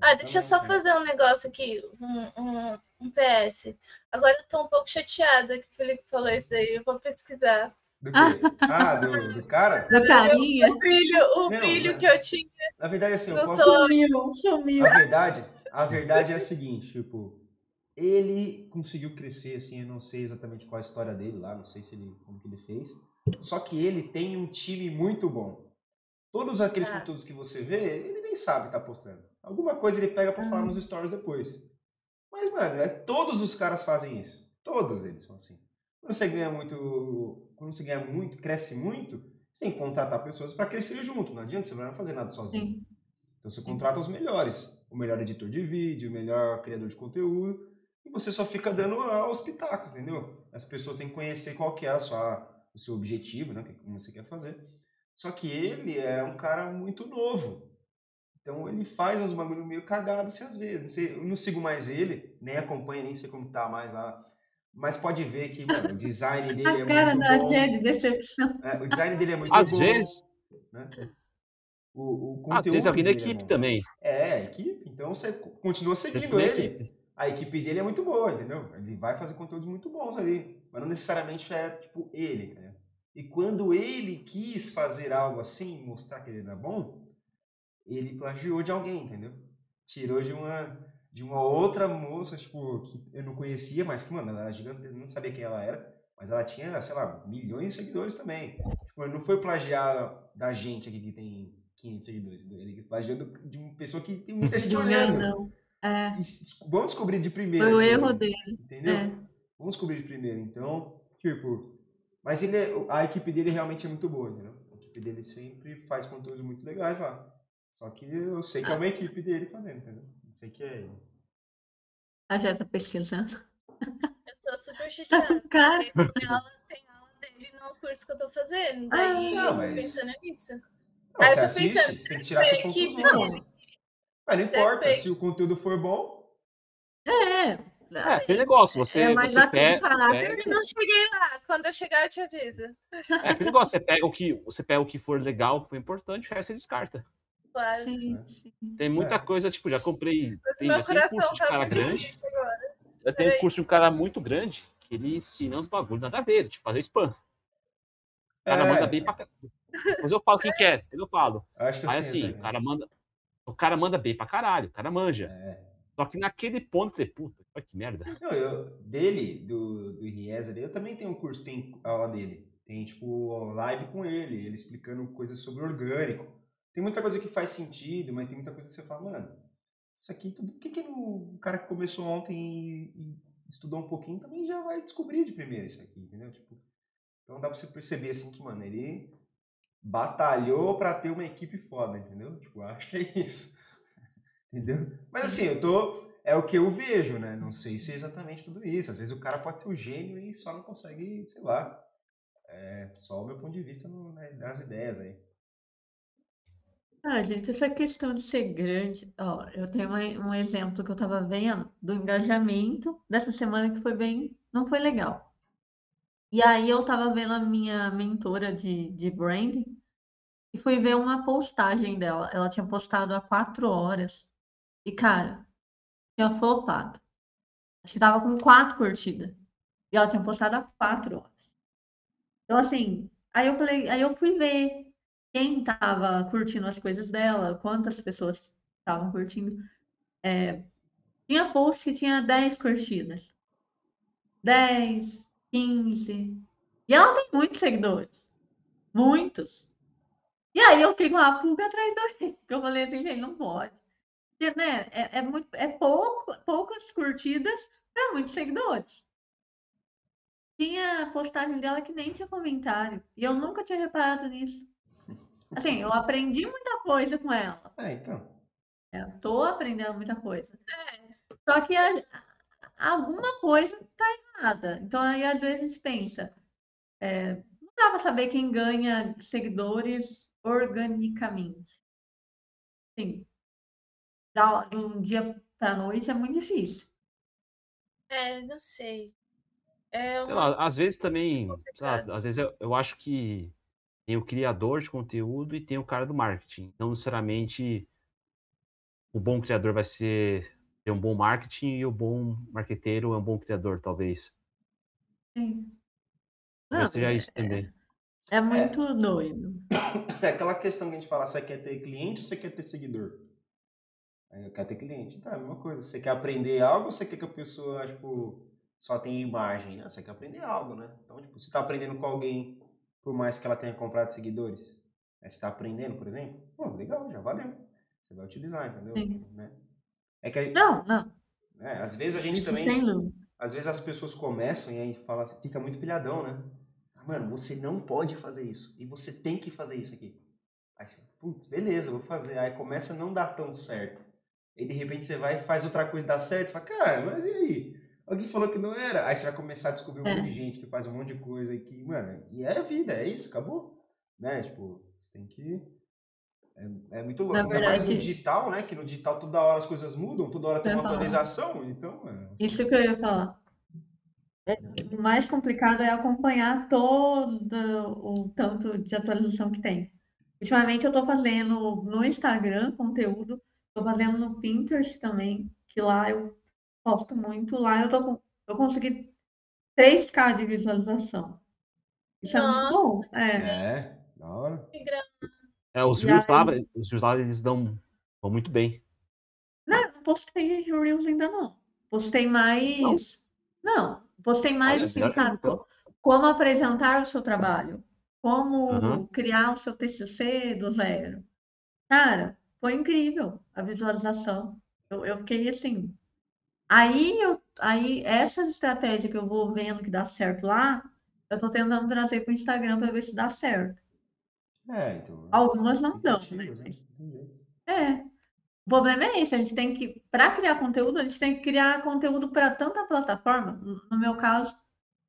[SPEAKER 4] Ah, deixa eu só fazer um negócio aqui, um, um, um PS. Agora eu tô um pouco chateada que o Felipe falou isso daí, eu vou pesquisar.
[SPEAKER 2] Do quê? Ah, do, do cara? *laughs*
[SPEAKER 1] Do carinha?
[SPEAKER 4] O brilho, o Não, brilho na, que eu tinha.
[SPEAKER 2] Na verdade, assim, eu posso... Sumiu, sumiu. A verdade, a verdade é a seguinte, tipo, ele conseguiu crescer, assim, eu não sei exatamente qual a história dele lá, não sei se ele, como que ele fez, só que ele tem um time muito bom. Todos aqueles ah. conteúdos que você vê, ele nem sabe que tá postando. Alguma coisa ele pega para falar nos stories depois. Mas, mano, é, todos os caras fazem isso. Todos eles são assim. Quando você ganha muito, quando você ganha muito, cresce muito, você tem que contratar pessoas para crescer junto. Não adianta, você não vai fazer nada sozinho. Sim. Então você contrata os melhores. O melhor editor de vídeo, o melhor criador de conteúdo. E você só fica dando os pitacos, entendeu? As pessoas têm que conhecer qual que é a sua, o seu objetivo, né? Como você quer fazer. Só que ele é um cara muito novo. Então ele faz uns bagulho meio cagado assim às vezes. Não sei, eu não sigo mais ele, nem acompanho, nem sei como tá mais lá. Mas pode ver que mano, o design *laughs* dele é
[SPEAKER 1] cara
[SPEAKER 2] muito
[SPEAKER 1] da
[SPEAKER 2] bom.
[SPEAKER 1] Gente, decepção.
[SPEAKER 2] É, o design dele é muito
[SPEAKER 3] às
[SPEAKER 2] bom.
[SPEAKER 3] Às vezes.
[SPEAKER 2] Né? O, o
[SPEAKER 3] conteúdo às vezes alguém da é equipe é também.
[SPEAKER 2] É, a equipe. Então você continua seguindo ele. Equipe. A equipe dele é muito boa, entendeu? Ele vai fazer conteúdos muito bons ali. Mas não necessariamente é tipo ele, entendeu? E quando ele quis fazer algo assim, mostrar que ele era bom, ele plagiou de alguém, entendeu? Tirou de uma de uma outra moça, tipo, que eu não conhecia, mas que, mano, ela era gigante, eu não sabia quem ela era, mas ela tinha, sei lá, milhões de seguidores também. Tipo, ele não foi plagiar da gente aqui que tem 500 seguidores, ele plagiou de uma pessoa que tem muita *laughs* gente olhando. Não,
[SPEAKER 1] é.
[SPEAKER 2] vamos descobrir de primeira.
[SPEAKER 1] Foi o erro dele.
[SPEAKER 2] Entendeu? É. Vamos descobrir de primeira. Então, tipo, mas ele, é, a equipe dele realmente é muito boa, entendeu? A equipe dele sempre faz conteúdos muito legais lá. Só que eu sei que é uma equipe dele fazendo, entendeu? Não sei que é ele.
[SPEAKER 1] A já tá pesquisando.
[SPEAKER 4] Eu tô super *laughs* chateada. Cara. Tem aula, tem aula dele no curso que eu tô fazendo. Daí ah, não, mas... pensando nisso.
[SPEAKER 2] Não, você assiste, pensando, você tem que tirar suas conclusões. Mas não importa, se o conteúdo for bom.
[SPEAKER 1] É.
[SPEAKER 3] É, aquele negócio, você, é
[SPEAKER 1] mais
[SPEAKER 3] você pega,
[SPEAKER 4] pega... Eu não cheguei lá, quando eu chegar eu te aviso.
[SPEAKER 3] É aquele negócio, você pega o que, você pega o que for legal, o que for importante, o resto você descarta.
[SPEAKER 4] Claro. Sim,
[SPEAKER 3] sim. Tem muita é. coisa, tipo, já comprei. tem, meu coração curso de tá cara grande. Eu tenho um curso de um cara muito grande que ele ensina uns bagulhos nada a ver, tipo, fazer spam. O cara é. manda bem pra caralho. Mas eu falo quem quer, eu falo.
[SPEAKER 2] Eu acho que
[SPEAKER 3] Aí assim, o cara manda. O cara manda bem pra caralho, o cara manja. É. Só que naquele ponto eu falei, puta, que merda.
[SPEAKER 2] Não, eu, dele, do, do Ries ali, eu também tenho um curso, tem aula dele. Tem, tipo, live com ele, ele explicando coisas sobre orgânico. Tem muita coisa que faz sentido, mas tem muita coisa que você fala, mano, isso aqui tudo. Por que, que o cara que começou ontem e, e, estudou um pouquinho também já vai descobrir de primeira isso aqui, entendeu? Tipo, então dá pra você perceber assim que, mano, ele batalhou para ter uma equipe foda, entendeu? Tipo, acho que é isso. *laughs* entendeu? Mas assim, eu tô. É o que eu vejo, né? Não sei se é exatamente tudo isso. Às vezes o cara pode ser o gênio e só não consegue, sei lá. É só o meu ponto de vista no, né, nas ideias aí.
[SPEAKER 1] Ah, gente, essa questão de ser grande, ó, eu tenho um exemplo que eu estava vendo do engajamento dessa semana que foi bem, não foi legal. E aí eu estava vendo a minha mentora de, de branding e fui ver uma postagem dela. Ela tinha postado há quatro horas e, cara, tinha flopado. Acho que tava com quatro curtidas. E ela tinha postado há quatro horas. Então, assim, aí eu falei, aí eu fui ver quem estava curtindo as coisas dela, quantas pessoas estavam curtindo. É, tinha post que tinha 10 curtidas. 10, 15. E ela tem muitos seguidores. Muitos. E aí eu fiquei com a pulga atrás da orelha. Eu falei assim, gente, não pode. Porque, né, é, é, muito, é pouco, poucas curtidas para muitos seguidores. Tinha postagem dela que nem tinha comentário. E eu nunca tinha reparado nisso. Assim, eu aprendi muita coisa com ela.
[SPEAKER 2] É, então.
[SPEAKER 1] Eu tô aprendendo muita coisa. Só que a, alguma coisa tá errada. Então aí às vezes a gente pensa, é, não dá para saber quem ganha seguidores organicamente. Sim. De um dia para noite é muito difícil.
[SPEAKER 4] É, não sei. É
[SPEAKER 3] Sei
[SPEAKER 4] um...
[SPEAKER 3] lá, às vezes também, sei lá, às vezes eu, eu acho que tem o criador de conteúdo e tem o cara do marketing. Não necessariamente o bom criador vai ser ter um bom marketing e o bom marqueteiro é um bom criador, talvez.
[SPEAKER 1] Sim. Não,
[SPEAKER 3] seja
[SPEAKER 1] é,
[SPEAKER 3] isso também.
[SPEAKER 1] é muito doido. *coughs*
[SPEAKER 2] É aquela questão que a gente fala, você quer ter cliente ou você quer ter seguidor? Eu quero ter cliente. Então é a mesma coisa. Você quer aprender algo ou você quer que a pessoa, tipo, só tenha imagem? Né? Você quer aprender algo, né? Então, tipo, você tá aprendendo com alguém, por mais que ela tenha comprado seguidores. Aí você tá aprendendo, por exemplo. Pô, legal, já valeu. Você vai utilizar, entendeu? Né? É que,
[SPEAKER 1] Não, não.
[SPEAKER 2] né, às vezes a gente também às vezes as pessoas começam e aí fala, fica muito pilhadão, né? Ah, Mano, você não pode fazer isso. E você tem que fazer isso aqui. Aí você fala, putz, beleza, vou fazer. Aí começa a não dar tão certo. Aí de repente você vai e faz outra coisa dar certo. Você fala, cara, mas e aí? Alguém falou que não era. Aí você vai começar a descobrir um
[SPEAKER 1] É.
[SPEAKER 2] monte de gente que faz um monte de coisa e que, mano, e é a vida, é isso, acabou. Né? Tipo, você tem que. É, é muito louco.
[SPEAKER 1] Na
[SPEAKER 2] Ainda mais no digital, né? Que no digital toda hora as coisas mudam, toda hora tem uma atualização. Então, mano.
[SPEAKER 1] Isso que eu ia falar. É, O mais complicado é acompanhar todo o tanto de atualização que tem. Ultimamente eu estou fazendo no Instagram conteúdo, estou fazendo no Pinterest também, que lá eu posto muito. Lá eu, tô, com- eu consegui 3K de visualização. Isso é muito bom. É,
[SPEAKER 2] É, da hora.
[SPEAKER 3] É, os views lá, os views lá, eles dão, vão muito bem.
[SPEAKER 1] Não, não postei Reels ainda não. Postei mais. Não, postei mais
[SPEAKER 3] Olha,
[SPEAKER 1] assim, sabe?
[SPEAKER 3] ainda, então.
[SPEAKER 1] co- Como apresentar o seu trabalho. Como
[SPEAKER 3] Aham.
[SPEAKER 1] criar o seu TCC do zero. Cara, foi incrível a visualização. Eu, eu fiquei assim. Aí, eu, aí, essa estratégia que eu vou vendo que dá certo lá, eu tô tentando trazer para o Instagram para ver se dá certo.
[SPEAKER 2] É, então.
[SPEAKER 1] Algumas não dão, né?
[SPEAKER 2] né?
[SPEAKER 1] Mas-. É. O problema é esse, a gente tem que, para criar conteúdo, a gente tem que criar conteúdo para tanta plataforma. No meu caso,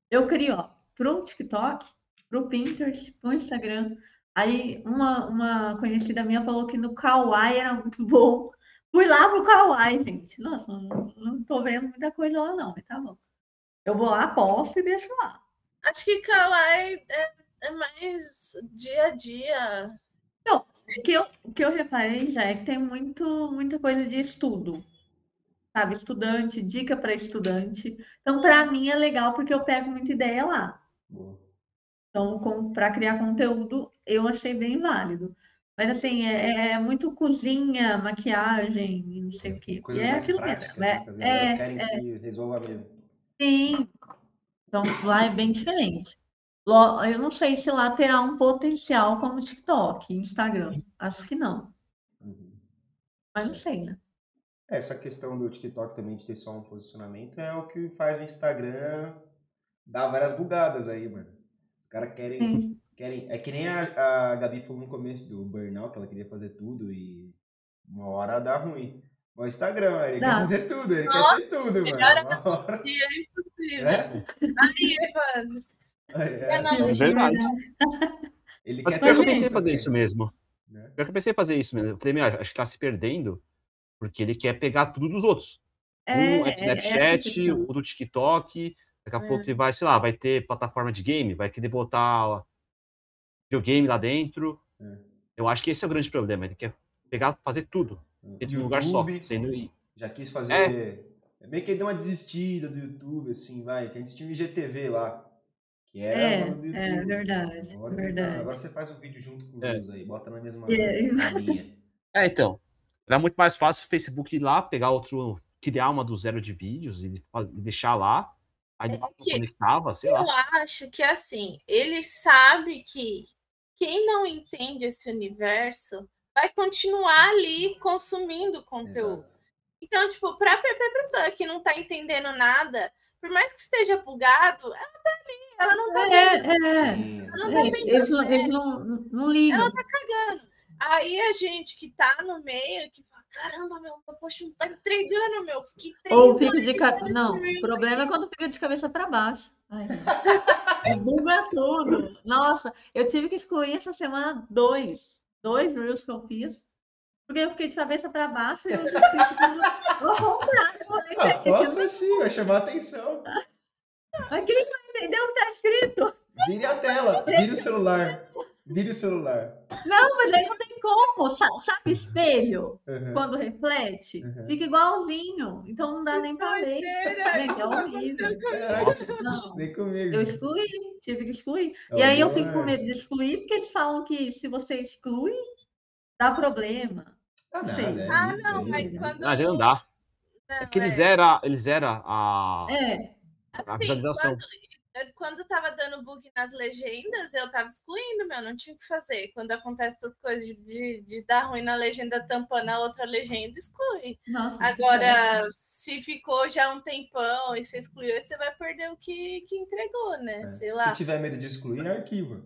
[SPEAKER 1] eu crio, para o TikTok, para o Pinterest, para o Instagram. Aí uma, uma conhecida minha falou que no Kawaii era muito *laughs* bom. Fui lá pro Kawaii, gente. Nossa, não, não tô vendo muita coisa lá não, mas tá bom. Eu vou lá, posto e deixo lá.
[SPEAKER 4] Acho que Kawaii é, é mais dia a dia.
[SPEAKER 1] Não, o que eu, o que eu reparei já é que tem muito, muita coisa de estudo, sabe? Estudante, dica para estudante. Então, para mim é legal porque eu pego muita ideia lá. Então, para criar conteúdo, eu achei bem válido. Mas, assim, é, é muito cozinha, maquiagem, não sei o quê.
[SPEAKER 2] Coisas
[SPEAKER 1] é
[SPEAKER 2] mais
[SPEAKER 1] aquilo
[SPEAKER 2] práticas, né? As
[SPEAKER 1] É, é,
[SPEAKER 2] querem que resolva mesmo.
[SPEAKER 1] sim. Então, lá é bem diferente. Eu não sei se lá terá um potencial como TikTok, Instagram. Acho que não.
[SPEAKER 2] Uhum.
[SPEAKER 1] Mas não sei, né?
[SPEAKER 2] É, Essa questão do TikTok também de ter só um posicionamento é o que faz o Instagram dar várias bugadas aí, mano. Os caras querem,
[SPEAKER 1] Sim.
[SPEAKER 2] querem. É que nem a, a Gabi falou no começo do burnout, que ela queria fazer tudo e uma hora dá ruim. O Instagram, ele quer
[SPEAKER 1] Dá.
[SPEAKER 2] fazer tudo, ele
[SPEAKER 4] Nossa,
[SPEAKER 2] quer ter tudo, mano. hora.
[SPEAKER 4] E é impossível.
[SPEAKER 2] Né?
[SPEAKER 4] Aí, Evandro.
[SPEAKER 2] É,
[SPEAKER 4] É, não,
[SPEAKER 3] É verdade.
[SPEAKER 2] ele
[SPEAKER 3] Mas
[SPEAKER 2] quer
[SPEAKER 3] pior que eu pensei em fazer isso mesmo.
[SPEAKER 2] Né?
[SPEAKER 3] Pior que eu pensei em fazer isso mesmo. Eu falei, meu, acho que tá se perdendo, porque ele quer pegar tudo dos outros.
[SPEAKER 1] É,
[SPEAKER 3] um é
[SPEAKER 1] é- é
[SPEAKER 3] Snapchat, o do TikTok, daqui a
[SPEAKER 4] É.
[SPEAKER 3] pouco ele vai, sei lá, vai ter plataforma de game, vai querer botar videogame lá dentro.
[SPEAKER 2] É.
[SPEAKER 3] Eu acho que esse é o grande problema, ele quer pegar, fazer tudo, dentro de um lugar só. Sendo,
[SPEAKER 2] Já quis fazer. É. Meio que ele deu uma desistida do YouTube, assim, vai. Que antes tinha o IGTV lá. Que era
[SPEAKER 1] É,
[SPEAKER 2] no YouTube.
[SPEAKER 1] é verdade,
[SPEAKER 2] Agora,
[SPEAKER 1] verdade.
[SPEAKER 2] agora você faz o vídeo junto com o
[SPEAKER 3] É.
[SPEAKER 2] Aí, bota na mesma
[SPEAKER 1] É.
[SPEAKER 2] linha. *laughs*
[SPEAKER 3] É, então. Era muito mais fácil o Facebook ir lá, pegar outro, criar uma do zero de vídeos e deixar lá. Aí
[SPEAKER 4] É que-
[SPEAKER 3] conectava, sei lá.
[SPEAKER 4] Eu acho que assim, ele sabe que quem não entende esse universo vai continuar ali consumindo conteúdo.
[SPEAKER 2] Exato.
[SPEAKER 4] Então, tipo, pra pra pessoa que não tá entendendo nada, por mais que esteja bugado, ela tá ali, ela não tá
[SPEAKER 1] É,
[SPEAKER 4] vendo,
[SPEAKER 1] é.
[SPEAKER 2] Sim,
[SPEAKER 4] ela não tá
[SPEAKER 1] É,
[SPEAKER 4] vendo
[SPEAKER 1] Eles não, eles não, não ligam.
[SPEAKER 4] ela tá cagando. Aí a gente que tá no meio, que fala, caramba, meu, meu post não tá entregando, meu, fiquei
[SPEAKER 1] Ou fica de cabeça. Não, o problema é quando fica de cabeça para baixo. Ai, é, buga tudo. Nossa, eu tive que excluir essa semana dois. Dois reels que eu fiz. Porque eu fiquei de cabeça para baixo e inscritos tudo ao contrário. Eu falei,
[SPEAKER 2] Ah,
[SPEAKER 1] gente,
[SPEAKER 2] Aposta sim, vai chamar a atenção.
[SPEAKER 1] Mas quem vai entender o que tá escrito?
[SPEAKER 2] Vire a tela, vire o celular. Vire o celular.
[SPEAKER 1] Não, mas aí não tem como. Sa- Sabe espelho?
[SPEAKER 2] Uhum.
[SPEAKER 1] Quando reflete?
[SPEAKER 2] Uhum.
[SPEAKER 1] Fica igualzinho. Então não dá nem pra Gente, é
[SPEAKER 4] aconteceu
[SPEAKER 1] horrível. Não.
[SPEAKER 2] vem comigo.
[SPEAKER 1] Eu excluí, tive que excluir.
[SPEAKER 2] É
[SPEAKER 1] E aí eu fico com medo de excluir, porque eles falam que se você exclui, dá problema.
[SPEAKER 2] Ah,
[SPEAKER 1] Não
[SPEAKER 2] é
[SPEAKER 4] Ah, não, mas
[SPEAKER 2] né?
[SPEAKER 4] quando.
[SPEAKER 3] Ah, já não dá.
[SPEAKER 4] Não,
[SPEAKER 3] É que eles
[SPEAKER 4] é.
[SPEAKER 3] eram, eles eram a,
[SPEAKER 1] É,
[SPEAKER 3] a
[SPEAKER 4] Assim,
[SPEAKER 3] visualização.
[SPEAKER 4] Quando, quando tava dando bug nas legendas, eu tava excluindo, meu, não tinha o que fazer. Quando acontece essas coisas de, de, de dar ruim na legenda tampando a outra legenda, exclui.
[SPEAKER 1] nossa.
[SPEAKER 4] Agora, se ficou já um tempão e você excluiu, você vai perder o que, que entregou, né?
[SPEAKER 2] É.
[SPEAKER 4] Sei
[SPEAKER 2] Se
[SPEAKER 4] lá.
[SPEAKER 2] tiver medo de excluir, arquiva.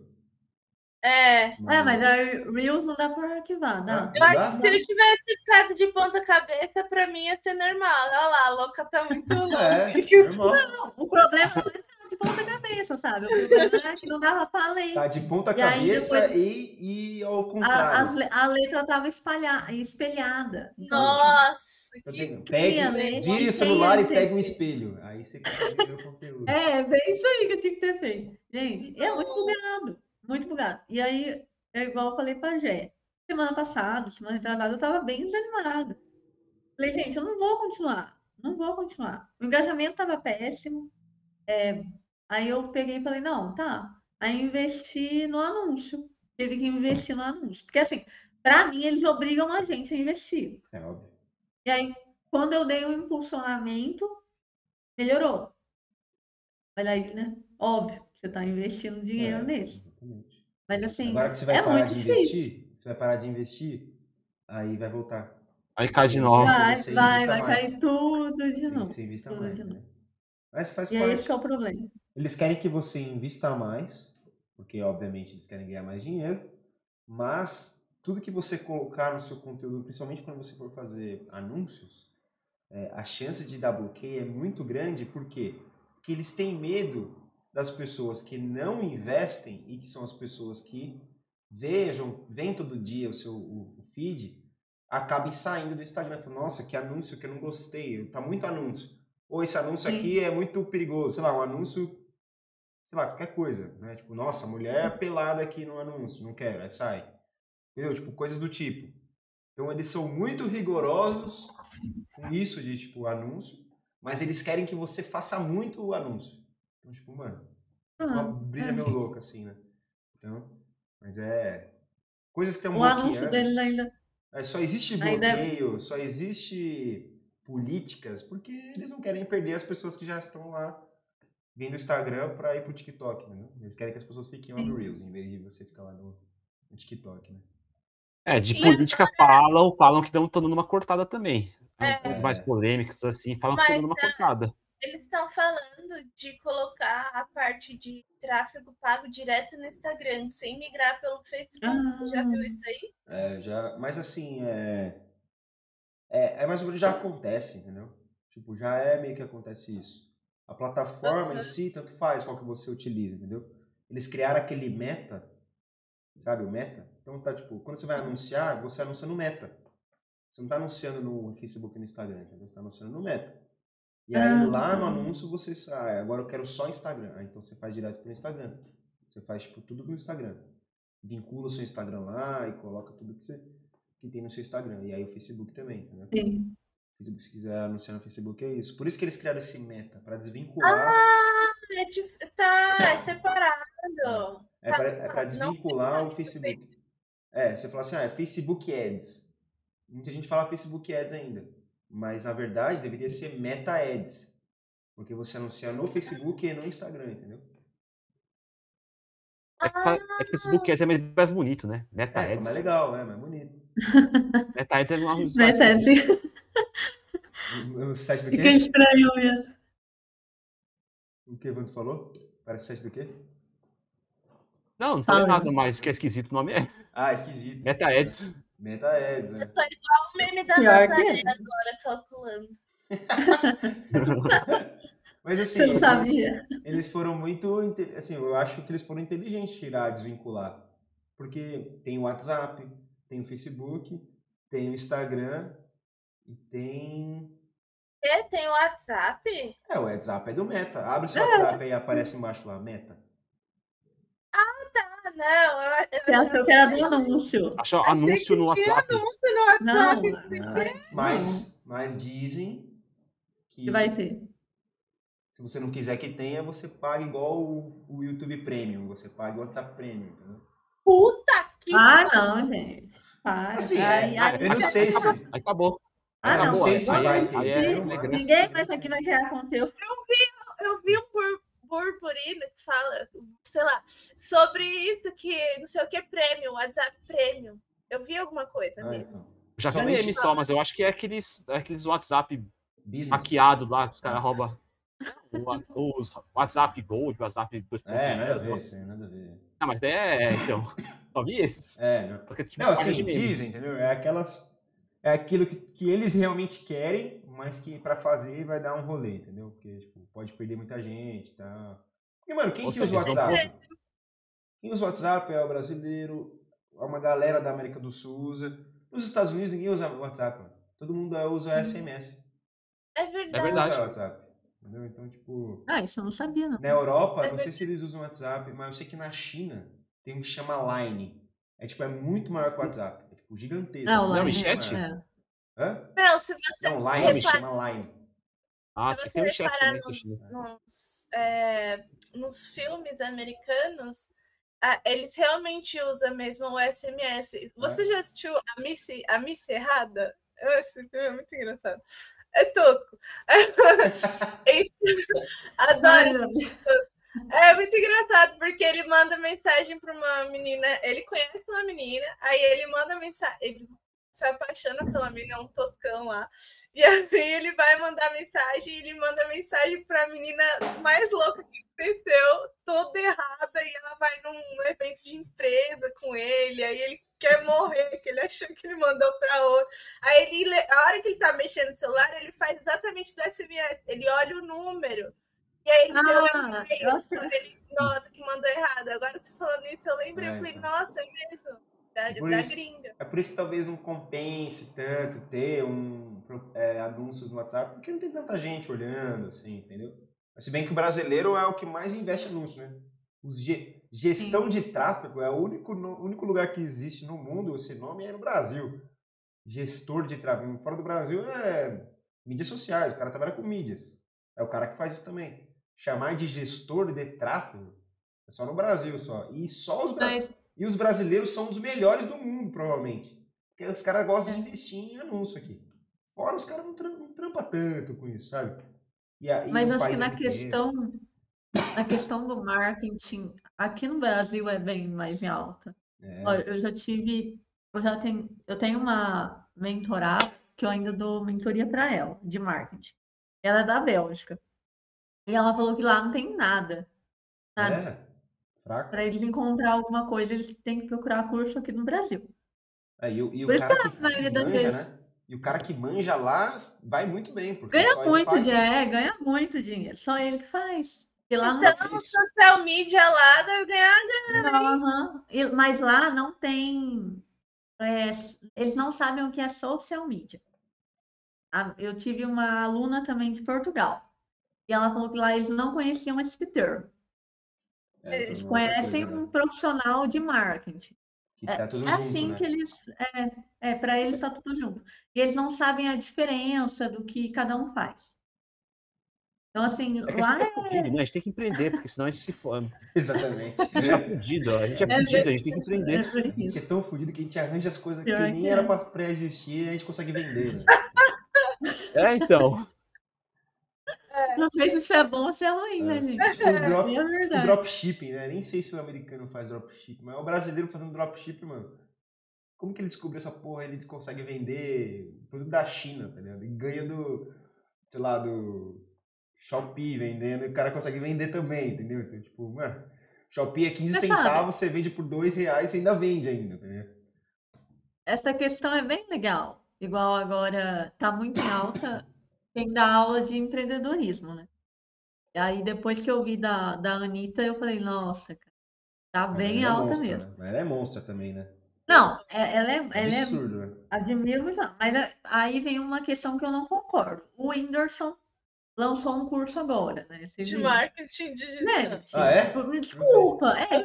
[SPEAKER 4] É.
[SPEAKER 1] É, mas a Reels não dá pra arquivar, dá.
[SPEAKER 2] Ah,
[SPEAKER 4] Eu
[SPEAKER 2] Dá,
[SPEAKER 4] acho que se eu tivesse ficado de ponta cabeça, pra mim ia ser normal. Olha lá, a louca tá muito *laughs* louca. *laughs*
[SPEAKER 2] É, normal.
[SPEAKER 1] Não, *laughs* o problema não é ponta cabeça, sabe? O problema é que não dava pra ler.
[SPEAKER 2] Tá de ponta
[SPEAKER 1] E
[SPEAKER 2] cabeça
[SPEAKER 1] depois-
[SPEAKER 2] e, e ao
[SPEAKER 1] A,
[SPEAKER 2] contrário.
[SPEAKER 1] le- a letra tava espalha, espelhada. Então,
[SPEAKER 4] Nossa,
[SPEAKER 2] Então,
[SPEAKER 4] que
[SPEAKER 2] Pegue,
[SPEAKER 1] ler,
[SPEAKER 2] vire o celular e pegue um espelho. Aí você consegue ver o conteúdo.
[SPEAKER 1] É, bem isso aí que eu tinha que ter feito. Gente, é muito bugado. Muito bugado. E aí, é igual eu falei pra Gé. Semana passada, semana retrasada, eu tava bem desanimada. Falei, gente, eu não vou continuar. Não vou continuar. O engajamento tava péssimo. É, aí eu peguei e falei, não, tá. Aí investi no anúncio. Tive que investir no anúncio. Porque assim, pra mim, eles obrigam a gente a investir.
[SPEAKER 2] É óbvio.
[SPEAKER 1] E aí, quando eu dei o impulsionamento, melhorou. Mas aí, né? Óbvio, você está investindo dinheiro
[SPEAKER 2] É,
[SPEAKER 1] nisso.
[SPEAKER 2] Exatamente.
[SPEAKER 1] Mas assim,
[SPEAKER 2] Agora que você vai
[SPEAKER 1] é
[SPEAKER 2] parar de
[SPEAKER 1] difícil.
[SPEAKER 2] investir, você vai parar de investir, aí vai voltar.
[SPEAKER 3] Aí cai de novo.
[SPEAKER 1] Vai, vai, vai
[SPEAKER 2] mais.
[SPEAKER 1] cair tudo de novo.
[SPEAKER 2] você invista
[SPEAKER 1] tudo
[SPEAKER 2] mais,
[SPEAKER 1] de
[SPEAKER 2] né? Mas faz
[SPEAKER 1] E é
[SPEAKER 2] parte.
[SPEAKER 1] esse que é o problema.
[SPEAKER 2] Eles querem que você invista mais, porque obviamente eles querem ganhar mais dinheiro, mas tudo que você colocar no seu conteúdo, principalmente quando você for fazer anúncios, é, a chance de dar bloqueio é muito grande, por quê? Porque eles têm medo das pessoas que não investem e que são as pessoas que vejam, veem todo dia o seu o, o feed, acabem saindo do Instagram, falando, nossa, que anúncio que eu não gostei, tá muito anúncio. Ou esse anúncio
[SPEAKER 1] Sim.
[SPEAKER 2] aqui é muito perigoso, sei lá, um anúncio, sei lá, qualquer coisa, né? Tipo, nossa, mulher pelada aqui no anúncio, não quero, aí sai. Entendeu? Tipo, coisas do tipo. Então eles são muito rigorosos com isso de, tipo, anúncio, mas eles querem que você faça muito o anúncio. Então, tipo, mano, uma
[SPEAKER 1] Ah,
[SPEAKER 2] brisa
[SPEAKER 1] é.
[SPEAKER 2] meio louca, assim, né? Então, mas é... Coisas que estão
[SPEAKER 1] O anúncio
[SPEAKER 2] bloqueando.
[SPEAKER 1] deles ainda.
[SPEAKER 2] É, só existe
[SPEAKER 1] é-
[SPEAKER 2] bloqueio, só existe políticas, porque eles não querem perder as pessoas que já estão lá vindo do Instagram para ir pro TikTok, né? Eles querem que as pessoas fiquem lá no Reels, em vez de você ficar lá no, no TikTok, né?
[SPEAKER 3] É, de
[SPEAKER 4] E
[SPEAKER 3] política falam, falam que estão dando uma cortada também.
[SPEAKER 4] É.
[SPEAKER 3] Mais polêmicas, assim, falam que estão
[SPEAKER 4] Mas,
[SPEAKER 3] dando uma
[SPEAKER 4] ah,
[SPEAKER 3] cortada.
[SPEAKER 4] Eles estão falando de colocar a parte de tráfego pago direto no Instagram, sem migrar pelo Facebook. Você já viu
[SPEAKER 1] Ah.
[SPEAKER 4] isso aí?
[SPEAKER 2] É, já, mas assim, é, é, é mais ou menos já acontece, entendeu? Tipo, já é meio que acontece isso. A plataforma em
[SPEAKER 4] Aham.
[SPEAKER 2] si, tanto faz qual que você utiliza, entendeu? Eles criaram aquele meta, sabe o meta? Então tá, tipo, quando você vai anunciar, você anuncia no meta. Você não tá anunciando no Facebook e no Instagram, entendeu? Você tá anunciando no meta. E aí
[SPEAKER 1] Ah,
[SPEAKER 2] lá no anúncio você, ah, agora eu quero só Instagram. Ah, então você faz direto pro Instagram. Você faz, tipo, tudo no Instagram. Vincula o seu Instagram lá e coloca tudo que você que tem no seu Instagram. E aí o Facebook também, entendeu?
[SPEAKER 1] Sim.
[SPEAKER 2] Facebook, se quiser anunciar no Facebook, é isso. Por isso que eles criaram esse meta, para desvincular.
[SPEAKER 4] Ah, é, dif- tá, é separado.
[SPEAKER 2] É
[SPEAKER 4] Tá,
[SPEAKER 2] para é pra
[SPEAKER 4] não
[SPEAKER 2] desvincular o Facebook. É, você fala assim, ah, é Facebook Ads. Muita gente fala Facebook Ads ainda. Mas, na verdade, deveria ser Meta Ads. Porque você anuncia no Facebook e no Instagram, entendeu?
[SPEAKER 3] É que, é que Facebook Ads é mais bonito, né? Meta
[SPEAKER 2] É,
[SPEAKER 3] Ads.
[SPEAKER 2] mais legal, né? Mais bonito. *laughs*
[SPEAKER 3] Meta Ads é uma
[SPEAKER 1] Mas é
[SPEAKER 3] esquisito.
[SPEAKER 2] O, o site do
[SPEAKER 1] fica
[SPEAKER 2] quê?
[SPEAKER 1] estranho mesmo.
[SPEAKER 2] O que o Evandro falou? Parece site do quê?
[SPEAKER 3] Não, não falei
[SPEAKER 1] Fala.
[SPEAKER 3] nada, mas que é esquisito o nome é
[SPEAKER 2] Ah, esquisito.
[SPEAKER 3] Meta Ads.
[SPEAKER 2] Meta Ads, né?
[SPEAKER 4] Eu tô igual o meme da Nazaré
[SPEAKER 1] é.
[SPEAKER 4] agora, calculando. *laughs*
[SPEAKER 2] Mas assim, eles, eles foram muito. Assim, eu acho que eles foram inteligentes tirar, desvincular. Porque tem o WhatsApp, tem o Facebook, tem o Instagram e tem.
[SPEAKER 4] E tem o WhatsApp?
[SPEAKER 2] É, o WhatsApp é do Meta. Abre o seu WhatsApp aí aparece embaixo lá, Meta.
[SPEAKER 4] Ah, não. Eu, eu,
[SPEAKER 1] Você achou que era do anúncio.
[SPEAKER 3] Achou anúncio no WhatsApp.
[SPEAKER 4] anúncio no WhatsApp.
[SPEAKER 1] Não,
[SPEAKER 2] Mas, mas dizem que
[SPEAKER 1] que vai ter.
[SPEAKER 2] se você não quiser que tenha, você paga igual o, o YouTube Premium. Você paga o WhatsApp Premium, entendeu?
[SPEAKER 4] Puta que
[SPEAKER 1] Ah, não, gente. Para.
[SPEAKER 2] Assim, é,
[SPEAKER 1] aí-
[SPEAKER 2] eu não sei se.
[SPEAKER 3] Aí acabou.
[SPEAKER 1] Ah, não,
[SPEAKER 3] acabou.
[SPEAKER 2] sei se vai ter.
[SPEAKER 3] é, é.
[SPEAKER 1] Ninguém mais aqui vai criar conteúdo.
[SPEAKER 4] eu vi um bur- burburino que fala, sei lá, sobre isso que não sei o que é prêmio, WhatsApp prêmio. Eu vi alguma coisa
[SPEAKER 2] Ah,
[SPEAKER 4] mesmo.
[SPEAKER 2] então.
[SPEAKER 3] Já vi meme só, mas eu acho que é aqueles, é aqueles WhatsApp
[SPEAKER 2] Business.
[SPEAKER 3] hackeado lá, que os caras roubam. *laughs* o- Os WhatsApp Gold, WhatsApp 2.0.
[SPEAKER 2] É, nada a ver, nada a ver.
[SPEAKER 3] Ah, mas daí é, então. *laughs* Só vi esses.
[SPEAKER 2] É, não.
[SPEAKER 3] Porque, tipo,
[SPEAKER 2] Não, assim, dizem, entendeu? É aquelas. É aquilo que, que eles realmente querem, mas que pra fazer vai dar um rolê, entendeu? Porque, tipo, pode perder muita gente e tal. E, mano, quem
[SPEAKER 3] Ou
[SPEAKER 2] que usa o WhatsApp? Quem usa o WhatsApp é o brasileiro, é uma galera da América do Sul usa. Nos Estados Unidos ninguém usa o WhatsApp, mano. Todo mundo usa SMS.
[SPEAKER 4] É
[SPEAKER 3] É
[SPEAKER 4] verdade.
[SPEAKER 2] Não
[SPEAKER 3] verdade.
[SPEAKER 2] usa o WhatsApp. Entendeu? Então, tipo.
[SPEAKER 1] Ah, isso eu não sabia, não.
[SPEAKER 2] Na Europa,
[SPEAKER 4] É
[SPEAKER 2] não sei se eles usam WhatsApp, mas eu sei que na China tem um que chama Line. É tipo, é muito maior que o WhatsApp. É tipo gigantesco.
[SPEAKER 1] Ah, o
[SPEAKER 3] Não,
[SPEAKER 1] Line,
[SPEAKER 3] e chat?
[SPEAKER 1] é.
[SPEAKER 2] Hã?
[SPEAKER 4] Não, se você,
[SPEAKER 2] Não, Line,
[SPEAKER 4] repara-
[SPEAKER 2] chama Line.
[SPEAKER 3] Ah,
[SPEAKER 4] se você
[SPEAKER 3] chat
[SPEAKER 4] reparar
[SPEAKER 3] eu
[SPEAKER 4] nos, nos, é, nos filmes americanos, ah, eles realmente usam mesmo o SMS. Você
[SPEAKER 2] É.
[SPEAKER 4] já assistiu a Missy, a Missy Errada? Esse filme é muito engraçado. É tosco. *laughs* E- *laughs* Adoro esses filmes. É muito engraçado, porque ele manda mensagem para uma menina, ele conhece uma menina, aí ele manda mensagem, ele se apaixona pela menina, é um toscão lá, e aí ele vai mandar mensagem, ele manda mensagem para a menina mais louca que conheceu, toda errada, e ela vai num evento de empresa com ele, aí ele quer morrer, que ele achou que ele mandou para outro. Aí ele, le- a hora que ele tá mexendo no celular, ele faz exatamente do SMS, ele olha o número. E aí ele vê o
[SPEAKER 1] Ah,
[SPEAKER 4] ele nota que mandou errado. Agora, você falando isso, eu lembrei,
[SPEAKER 2] É,
[SPEAKER 4] eu falei,
[SPEAKER 2] então.
[SPEAKER 4] nossa, é mesmo. Da,
[SPEAKER 2] Por
[SPEAKER 4] da
[SPEAKER 2] isso-
[SPEAKER 4] gringa.
[SPEAKER 2] É por isso que talvez não compense tanto ter um, é, anúncios no WhatsApp, porque não tem tanta gente olhando, assim, entendeu? Mas se bem que o brasileiro é o que mais investe em anúncio, né? Os ge- gestão de tráfego é o único, no- único lugar que existe no mundo, esse nome é no Brasil. Gestor de tráfego. Fora do Brasil é mídias sociais, o cara trabalha com mídias. É o cara que faz isso também. Chamar de gestor de tráfego é só no Brasil só. E só os brasileiros.
[SPEAKER 1] Mas,
[SPEAKER 2] E os brasileiros são os melhores do mundo, provavelmente. Porque os caras gostam de
[SPEAKER 1] É.
[SPEAKER 2] investir em anúncio aqui. Fora os caras não, tram- não trampam tanto com isso, sabe? E aí,
[SPEAKER 1] mas acho que
[SPEAKER 2] é
[SPEAKER 1] na questão, na questão do marketing, aqui no Brasil é bem mais em alta.
[SPEAKER 2] É,
[SPEAKER 1] Ó, eu já tive, eu já tenho, eu tenho uma mentorada que eu ainda dou mentoria para ela, de marketing. Ela é da Bélgica. E ela falou que lá não tem nada. Nada.
[SPEAKER 2] é, fraco.
[SPEAKER 1] Para eles encontrar alguma coisa, eles têm que procurar curso aqui no Brasil.
[SPEAKER 2] É, e, o- e o
[SPEAKER 1] Por isso
[SPEAKER 2] cara
[SPEAKER 1] que
[SPEAKER 2] que,
[SPEAKER 1] a maioria
[SPEAKER 2] que
[SPEAKER 1] das
[SPEAKER 2] manja,
[SPEAKER 1] vezes-
[SPEAKER 2] né? E o cara que manja lá vai muito bem, porque
[SPEAKER 1] Ganha
[SPEAKER 2] só ele
[SPEAKER 1] muito,
[SPEAKER 2] faz.
[SPEAKER 1] é, ganha muito dinheiro. Só ele que faz. E lá não
[SPEAKER 4] Então, o social media lá deve ganhar.
[SPEAKER 1] Não, aham. E- Mas lá não tem. é, eles não sabem o que é social media. A- Eu tive uma aluna também de Portugal. E ela falou que lá eles não conheciam esse termo.
[SPEAKER 2] É,
[SPEAKER 1] Eles
[SPEAKER 2] uma outra
[SPEAKER 1] conhecem
[SPEAKER 2] coisa, né?
[SPEAKER 1] um profissional de marketing.
[SPEAKER 2] Que tá tudo
[SPEAKER 1] É
[SPEAKER 2] junto,
[SPEAKER 1] assim
[SPEAKER 2] né?
[SPEAKER 1] que eles. É, é para eles está tudo junto. E eles não sabem a diferença do que cada um faz. Então, assim,
[SPEAKER 3] É que
[SPEAKER 1] lá
[SPEAKER 3] a gente é
[SPEAKER 1] é.
[SPEAKER 3] né? A gente tem que empreender, porque senão a gente se fome. *laughs*
[SPEAKER 2] Exatamente.
[SPEAKER 3] A gente é fudido. A gente é
[SPEAKER 1] É
[SPEAKER 3] fudido, a gente tem que
[SPEAKER 1] É
[SPEAKER 3] empreender.
[SPEAKER 2] A gente é tão fudido que a gente arranja as coisas que
[SPEAKER 1] Pior
[SPEAKER 2] nem
[SPEAKER 1] que
[SPEAKER 2] era
[SPEAKER 1] é.
[SPEAKER 2] pra pré-existir e a gente consegue vender. né?
[SPEAKER 3] É, então.
[SPEAKER 1] Não sei se isso é bom ou se é ruim, né, gente?
[SPEAKER 2] Tipo, o drop,
[SPEAKER 1] É
[SPEAKER 2] o dropshipping, né? Nem sei se o americano faz dropshipping, mas o brasileiro fazendo dropshipping, mano. Como que ele descobriu essa porra? Ele consegue vender produto da China, tá ligado? Ele ganha do, sei lá, do Shopee vendendo, e o cara consegue vender também, entendeu? Então, tipo, mano, Shopee é 15
[SPEAKER 1] Você sabe.
[SPEAKER 2] centavos, você vende por 2 reais e ainda vende ainda, tá ligado?
[SPEAKER 1] Essa questão é bem legal. Igual agora tá muito em alta quem dá aula de empreendedorismo, né? E aí depois que eu vi da, da Anitta, eu falei, nossa, cara, tá bem
[SPEAKER 2] ela é
[SPEAKER 1] alta
[SPEAKER 2] monstro,
[SPEAKER 1] mesmo.
[SPEAKER 2] né? Ela é monstro também, né?
[SPEAKER 1] Não, é- ela é, ela é
[SPEAKER 2] Absurdo, né?
[SPEAKER 1] admiro já, mas é- aí vem uma questão que eu não concordo. O Whindersson lançou um curso agora, né? Você
[SPEAKER 4] De
[SPEAKER 1] viu?
[SPEAKER 4] marketing digital.
[SPEAKER 1] Gente,
[SPEAKER 2] Ah, é?
[SPEAKER 1] tipo, me desculpa, é,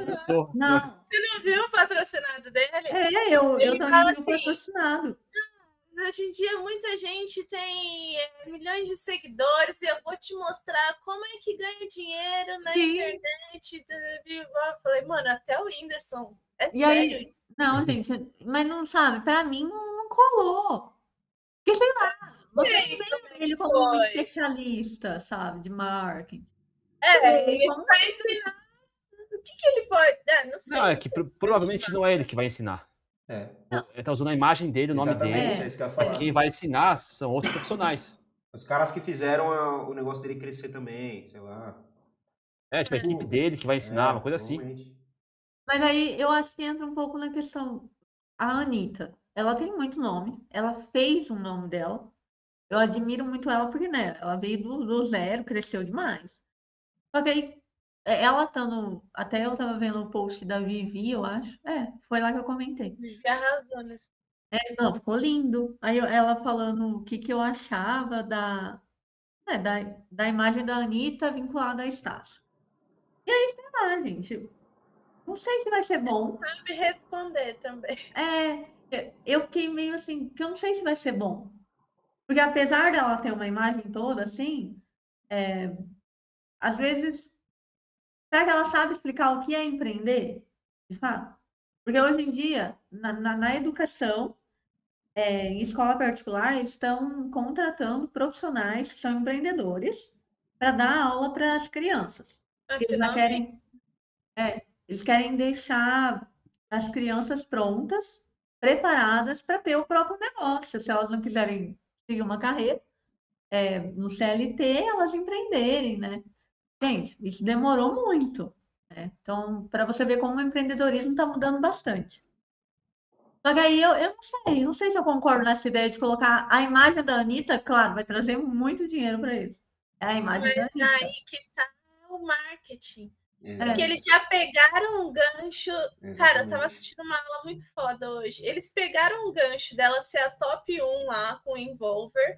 [SPEAKER 1] não,
[SPEAKER 4] Você não viu o patrocinado dele?
[SPEAKER 1] é, eu, eu também
[SPEAKER 4] fala
[SPEAKER 1] vi o
[SPEAKER 4] assim,
[SPEAKER 1] patrocinado.
[SPEAKER 4] Hoje em dia, muita gente tem é, milhões de seguidores e eu vou te mostrar como é que ganha dinheiro na
[SPEAKER 1] Sim.
[SPEAKER 4] internet. Eu falei, mano, até o Whindersson. É
[SPEAKER 1] E aí-
[SPEAKER 4] sério isso?
[SPEAKER 1] Não, gente, mas não sabe, pra mim não, não colou. Porque, sei lá, você não vê ele como um
[SPEAKER 4] foi.
[SPEAKER 1] especialista, sabe, de marketing.
[SPEAKER 4] É,
[SPEAKER 1] Ele como-
[SPEAKER 4] vai ensinar. O que, que ele pode. É, não sei.
[SPEAKER 3] Não, é que pro- provavelmente não é ele que vai ensinar.
[SPEAKER 2] É,
[SPEAKER 3] Ele tá usando a imagem dele, o nome
[SPEAKER 2] exatamente,
[SPEAKER 3] dele.
[SPEAKER 2] é isso que eu ia
[SPEAKER 3] Mas
[SPEAKER 2] falar.
[SPEAKER 3] quem vai ensinar são outros profissionais.
[SPEAKER 2] Os caras que fizeram a- o negócio dele crescer também, sei lá.
[SPEAKER 3] É, tipo, a equipe dele que vai ensinar,
[SPEAKER 2] É,
[SPEAKER 3] uma coisa assim.
[SPEAKER 2] provavelmente.
[SPEAKER 1] Mas aí eu acho que entra um pouco na questão. A Anitta, ela tem muito nome, ela fez um nome dela. Eu admiro muito ela porque, né, ela veio do, do zero, cresceu demais. Só que aí, é, ela estando. Até eu tava vendo o post da Vivi, eu acho. É, foi lá que eu comentei.
[SPEAKER 4] Vivi arrasou nesse.
[SPEAKER 1] É, não, ficou lindo. Aí eu- ela falando o que, que eu achava da, né, da, da imagem da Anitta vinculada à Estácio. E aí, sei lá, gente. Não sei se vai ser bom.
[SPEAKER 4] Sabe responder também.
[SPEAKER 1] É, eu- eu fiquei meio assim, que eu não sei se vai ser bom. Porque apesar dela ter uma imagem toda assim, é, às vezes, será que ela sabe explicar o que é empreender? De fato? Porque hoje em dia, na, na, na educação, é, em escola particular, eles estão contratando profissionais que são empreendedores para dar aula para as crianças.
[SPEAKER 4] Mas
[SPEAKER 1] Eles
[SPEAKER 4] finalmente,
[SPEAKER 1] querem, é, eles querem deixar as crianças prontas, preparadas para ter o próprio negócio. Se elas não quiserem seguir uma carreira é, no CLT, elas empreenderem, né? Gente, isso demorou muito. né? Então, para você ver como o empreendedorismo está mudando bastante. Só que aí eu, eu não sei, não sei se eu concordo nessa ideia de colocar a imagem da Anitta, claro, vai trazer muito dinheiro para eles. É a imagem da
[SPEAKER 4] mas
[SPEAKER 1] Anitta.
[SPEAKER 4] aí que tá o marketing.
[SPEAKER 1] É.
[SPEAKER 4] Porque eles já pegaram um gancho. Cara, eu tava
[SPEAKER 2] Exatamente.
[SPEAKER 4] assistindo uma aula muito foda hoje. Eles pegaram um gancho dela ser a top 1 lá com o Involver.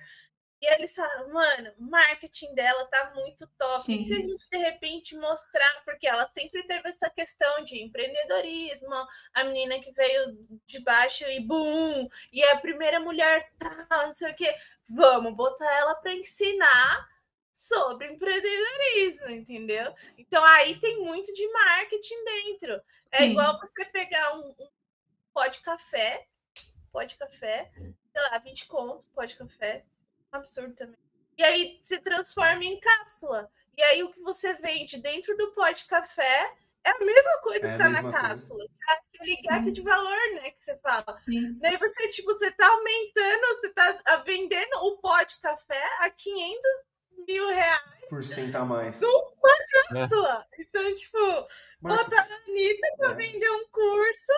[SPEAKER 4] E eles falaram, mano, o marketing dela tá muito top. E se a
[SPEAKER 1] Sim.
[SPEAKER 4] gente de repente mostrar, porque ela sempre teve essa questão de empreendedorismo, a menina que veio de baixo e boom, e a primeira mulher tal, não sei o quê. Vamos botar ela para ensinar sobre empreendedorismo, entendeu? Então aí tem muito de marketing dentro. É
[SPEAKER 1] Sim.
[SPEAKER 4] igual você pegar um, um pó de café, pó de café, sei lá, 20 conto, pó de café, absurdo também. E aí se transforma em cápsula. E aí o que você vende dentro do pó de café é a mesma coisa
[SPEAKER 2] É
[SPEAKER 4] que tá na
[SPEAKER 2] mesma coisa.
[SPEAKER 4] cápsula. É Aquele gap de valor, né, que você fala.
[SPEAKER 1] Sim.
[SPEAKER 4] Daí você, tipo, você tá aumentando, você tá ah, vendendo o pó de café a 500 mil reais
[SPEAKER 2] Por cento a mais.
[SPEAKER 4] cápsula. Então, tipo, botar a Anitta pra
[SPEAKER 2] É.
[SPEAKER 4] vender um curso.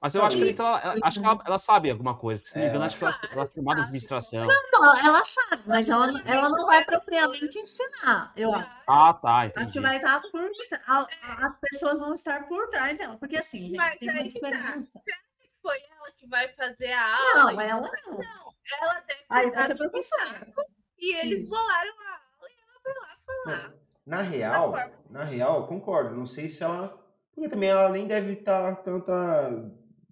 [SPEAKER 3] Mas eu
[SPEAKER 2] Não,
[SPEAKER 3] acho que,
[SPEAKER 2] e-
[SPEAKER 3] ele tá- ela, acho que ela, ela sabe alguma coisa. Porque, se não me
[SPEAKER 2] É,
[SPEAKER 3] engano,
[SPEAKER 2] ela
[SPEAKER 3] acho que ela,
[SPEAKER 4] sabe,
[SPEAKER 3] ela é formada em
[SPEAKER 4] sabe,
[SPEAKER 3] administração.
[SPEAKER 1] Não, ela- ela sabe, mas ela, ela não
[SPEAKER 4] não
[SPEAKER 1] vai
[SPEAKER 4] é
[SPEAKER 1] propriamente ensinar, eu acho.
[SPEAKER 3] Ah, tá,
[SPEAKER 1] Acho que
[SPEAKER 3] entendi.
[SPEAKER 1] vai estar por. As pessoas vão estar por trás dela. Porque assim, gente,
[SPEAKER 4] Mas
[SPEAKER 1] tem uma
[SPEAKER 4] aí que tá.
[SPEAKER 1] diferença.
[SPEAKER 4] Foi ela que vai fazer a aula.
[SPEAKER 1] Não,
[SPEAKER 4] e
[SPEAKER 1] ela
[SPEAKER 4] tudo,
[SPEAKER 1] não.
[SPEAKER 4] não. Ela deve
[SPEAKER 1] Aí
[SPEAKER 4] um
[SPEAKER 1] professora.
[SPEAKER 4] pitaco, E eles bolaram a aula e ela foi lá, foi lá.
[SPEAKER 2] Na real, na real, concordo. Não sei se ela. Porque também ela nem deve estar tanta.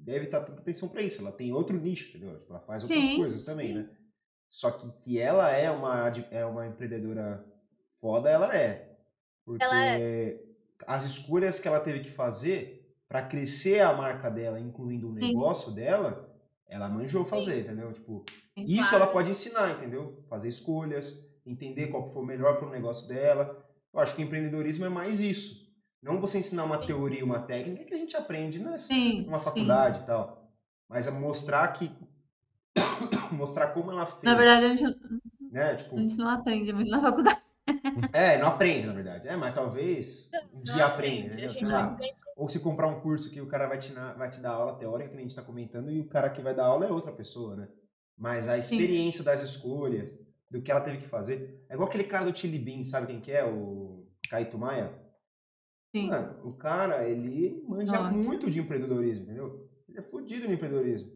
[SPEAKER 2] Deve estar tanta atenção pra isso. Ela tem outro nicho, entendeu? Tipo, ela faz outras
[SPEAKER 1] Sim,
[SPEAKER 2] coisas também, né? Só que que ela é uma, é uma empreendedora foda ela é. Porque
[SPEAKER 4] Ela é.
[SPEAKER 2] as escolhas que ela teve que fazer pra crescer a marca dela, incluindo o
[SPEAKER 1] Sim.
[SPEAKER 2] negócio dela, ela manjou fazer, entendeu? Tipo, isso
[SPEAKER 4] Claro.
[SPEAKER 2] ela pode ensinar, entendeu? Fazer escolhas, entender qual que for melhor para o negócio dela. Eu acho que o empreendedorismo é mais isso. Não você ensinar uma
[SPEAKER 4] Sim.
[SPEAKER 2] teoria, uma técnica que a gente aprende né,
[SPEAKER 1] Sim,
[SPEAKER 2] numa
[SPEAKER 1] sim.
[SPEAKER 2] faculdade e tal. Mas é mostrar que. *coughs* mostrar como ela fez.
[SPEAKER 1] Na verdade, a gente,
[SPEAKER 2] né?
[SPEAKER 1] a
[SPEAKER 2] Tipo,
[SPEAKER 1] gente não aprende muito na faculdade. *laughs*
[SPEAKER 2] é, não aprende, na verdade. É, mas talvez um
[SPEAKER 4] Não
[SPEAKER 2] dia aprende,
[SPEAKER 4] aprende,
[SPEAKER 2] né?
[SPEAKER 4] a
[SPEAKER 2] Sei lá. Ou se comprar um curso que o cara vai te, na- vai te dar aula teórica, que a gente está comentando, e o cara que vai dar aula é outra pessoa, né? Mas a experiência das escolhas, do que ela teve que fazer. É igual aquele cara do Chili Bean, sabe quem que é? O Caíto Maia.
[SPEAKER 1] Sim.
[SPEAKER 2] Mano, o cara, ele manja
[SPEAKER 1] Nossa.
[SPEAKER 2] muito de empreendedorismo, entendeu? Ele é fodido no empreendedorismo.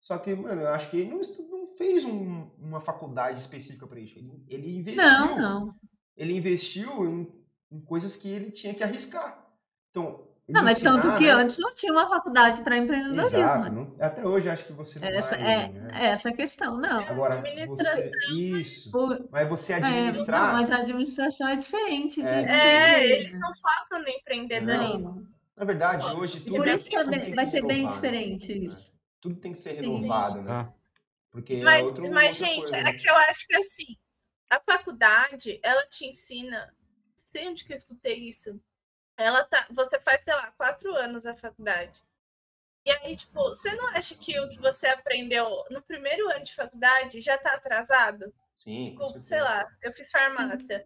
[SPEAKER 2] Só que, mano, eu acho que ele não, não fez um- uma faculdade específica para isso. Ele, ele investiu.
[SPEAKER 1] Não, não.
[SPEAKER 2] Ele investiu em, em coisas que ele tinha que arriscar. Então,
[SPEAKER 1] Não, mas tanto
[SPEAKER 2] ensinar,
[SPEAKER 1] que
[SPEAKER 2] né?
[SPEAKER 1] antes não tinha uma faculdade para empreendedorismo.
[SPEAKER 2] Exato.
[SPEAKER 1] né?
[SPEAKER 2] não- até hoje acho que você não
[SPEAKER 1] Essa
[SPEAKER 2] vai.
[SPEAKER 1] é,
[SPEAKER 2] né?
[SPEAKER 1] é essa a questão, não.
[SPEAKER 2] Agora,
[SPEAKER 4] Administração,
[SPEAKER 2] você. Isso.
[SPEAKER 1] O-
[SPEAKER 2] Mas você
[SPEAKER 1] é, não,
[SPEAKER 2] administrar.
[SPEAKER 1] mas a administração é diferente.
[SPEAKER 2] É.
[SPEAKER 1] de
[SPEAKER 4] É, eles
[SPEAKER 1] né?
[SPEAKER 4] não focam no empreendedorismo.
[SPEAKER 1] Não.
[SPEAKER 2] Na verdade, hoje
[SPEAKER 4] e
[SPEAKER 2] tudo.
[SPEAKER 1] Por
[SPEAKER 2] é-
[SPEAKER 1] isso é
[SPEAKER 2] tudo
[SPEAKER 1] bem- vai
[SPEAKER 2] que
[SPEAKER 1] ser bem
[SPEAKER 2] né?
[SPEAKER 1] diferente
[SPEAKER 2] É.
[SPEAKER 1] isso.
[SPEAKER 2] Tudo tem que ser
[SPEAKER 1] Sim.
[SPEAKER 2] renovado, né?
[SPEAKER 3] Ah,
[SPEAKER 2] Porque é
[SPEAKER 4] Mas,
[SPEAKER 2] outro,
[SPEAKER 4] mas gente,
[SPEAKER 2] coisa,
[SPEAKER 4] é
[SPEAKER 2] né?
[SPEAKER 4] que eu acho que assim, a faculdade, ela te ensina. Não sei onde que eu escutei isso. Ela tá. Você faz, sei lá, quatro anos a faculdade. E aí, tipo, você não acha que o que você aprendeu no primeiro ano de faculdade já tá atrasado?
[SPEAKER 2] Sim,
[SPEAKER 4] Tipo, sei lá, eu fiz farmácia.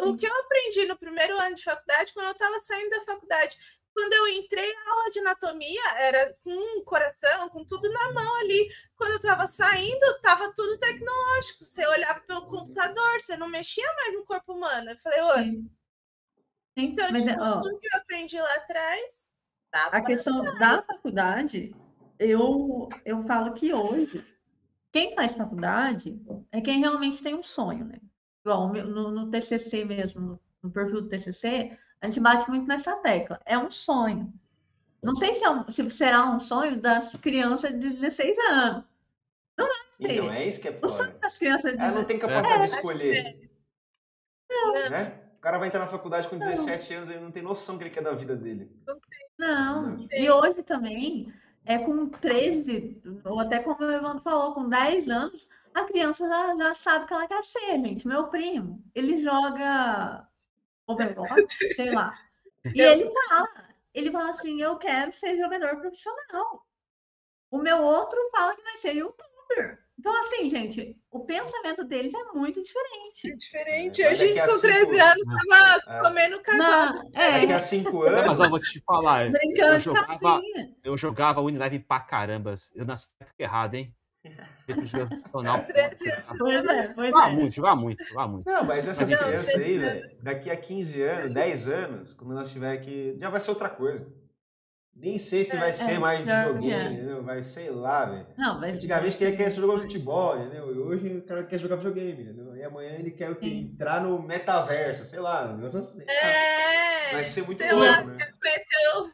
[SPEAKER 4] O que eu aprendi no primeiro ano de faculdade, quando eu tava saindo da faculdade, quando eu entrei na aula de anatomia, era com um coração, com tudo na mão ali. Quando eu tava saindo, tava tudo tecnológico. Você olhava pelo computador, você não mexia mais no corpo humano. Eu falei.
[SPEAKER 1] Sim,
[SPEAKER 4] então,
[SPEAKER 1] mas,
[SPEAKER 4] tipo,
[SPEAKER 1] ó,
[SPEAKER 4] tudo que eu aprendi lá atrás, tá
[SPEAKER 1] a questão da faculdade, eu, eu falo que hoje, quem faz faculdade é quem realmente tem um sonho, né? Igual no, no TCC mesmo, no, perfil do TCC, a gente bate muito nessa tecla. É um sonho. Não sei se, é um- se será um sonho das crianças de 16 anos.
[SPEAKER 2] Então, é isso que é
[SPEAKER 1] O sonho
[SPEAKER 2] foda.
[SPEAKER 1] das crianças de
[SPEAKER 2] Ela não
[SPEAKER 1] 16
[SPEAKER 2] tem capacidade de
[SPEAKER 4] acho que
[SPEAKER 2] escolher,
[SPEAKER 4] Não,
[SPEAKER 2] né? O cara vai entrar na faculdade com 17 anos e ele não tem noção do que ele quer da vida dele.
[SPEAKER 1] Não,
[SPEAKER 2] Não.
[SPEAKER 1] e hoje também, é com 13, ou até como o Evandro falou, com 10 anos, a criança já, já sabe o que ela quer ser, gente. Meu primo, ele joga Overwatch, *laughs* sei lá. E ele fala, ele fala assim, eu quero ser jogador profissional. O meu outro fala que vai ser youtuber. Então, assim, gente, o pensamento deles é muito diferente.
[SPEAKER 4] é diferente.
[SPEAKER 2] É,
[SPEAKER 4] a
[SPEAKER 2] mas
[SPEAKER 4] gente com
[SPEAKER 2] cinco-
[SPEAKER 4] 13 anos tava
[SPEAKER 2] É.
[SPEAKER 4] comendo.
[SPEAKER 1] Não, é,
[SPEAKER 2] Daqui a 5
[SPEAKER 3] Não, mas
[SPEAKER 2] anos.
[SPEAKER 3] ó, vou te falar. Eu
[SPEAKER 1] brincando de
[SPEAKER 3] jogava,
[SPEAKER 1] casinha.
[SPEAKER 3] eu jogava Unilive pra caramba. Eu nasci errada, hein? *laughs* Jogar.
[SPEAKER 4] 13
[SPEAKER 1] Pois é, pois
[SPEAKER 3] Jogava
[SPEAKER 1] é.
[SPEAKER 3] muito, jogava muito, muito.
[SPEAKER 2] Não, mas essas
[SPEAKER 3] Mas-
[SPEAKER 2] crianças aí, velho, daqui a 15 anos, 10 anos, quando nós tiver aqui, já vai ser outra coisa. Nem sei se vai ser
[SPEAKER 1] é,
[SPEAKER 2] mais
[SPEAKER 1] já-
[SPEAKER 2] videogame,
[SPEAKER 1] é.
[SPEAKER 2] entendeu? Vai, sei lá, velho.
[SPEAKER 1] Não, mas
[SPEAKER 2] Antigamente queria que jogar futebol, entendeu? E hoje o cara quer jogar videogame, entendeu? E amanhã ele quer o quê?
[SPEAKER 1] Sim.
[SPEAKER 2] entrar no metaverso, sei lá. um assim.
[SPEAKER 4] É.
[SPEAKER 2] Vai ser muito
[SPEAKER 4] sei
[SPEAKER 2] louco,
[SPEAKER 4] lá,
[SPEAKER 2] né?
[SPEAKER 4] quero conhecer o.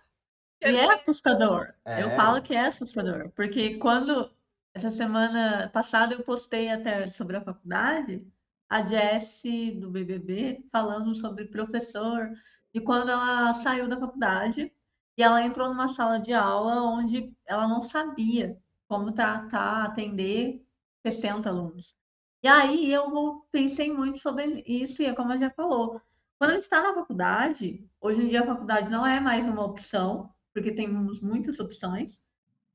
[SPEAKER 1] E é assustador. Eu
[SPEAKER 2] É.
[SPEAKER 1] falo que é assustador, porque quando essa semana passada eu postei até sobre a faculdade, a Jessie do BBB falando sobre professor, de quando ela saiu da faculdade e ela entrou numa sala de aula onde ela não sabia como tratar, atender 60 alunos. E aí eu pensei muito sobre isso e é como já falou. Quando a gente está na faculdade, hoje em dia a faculdade não é mais uma opção, porque temos muitas opções.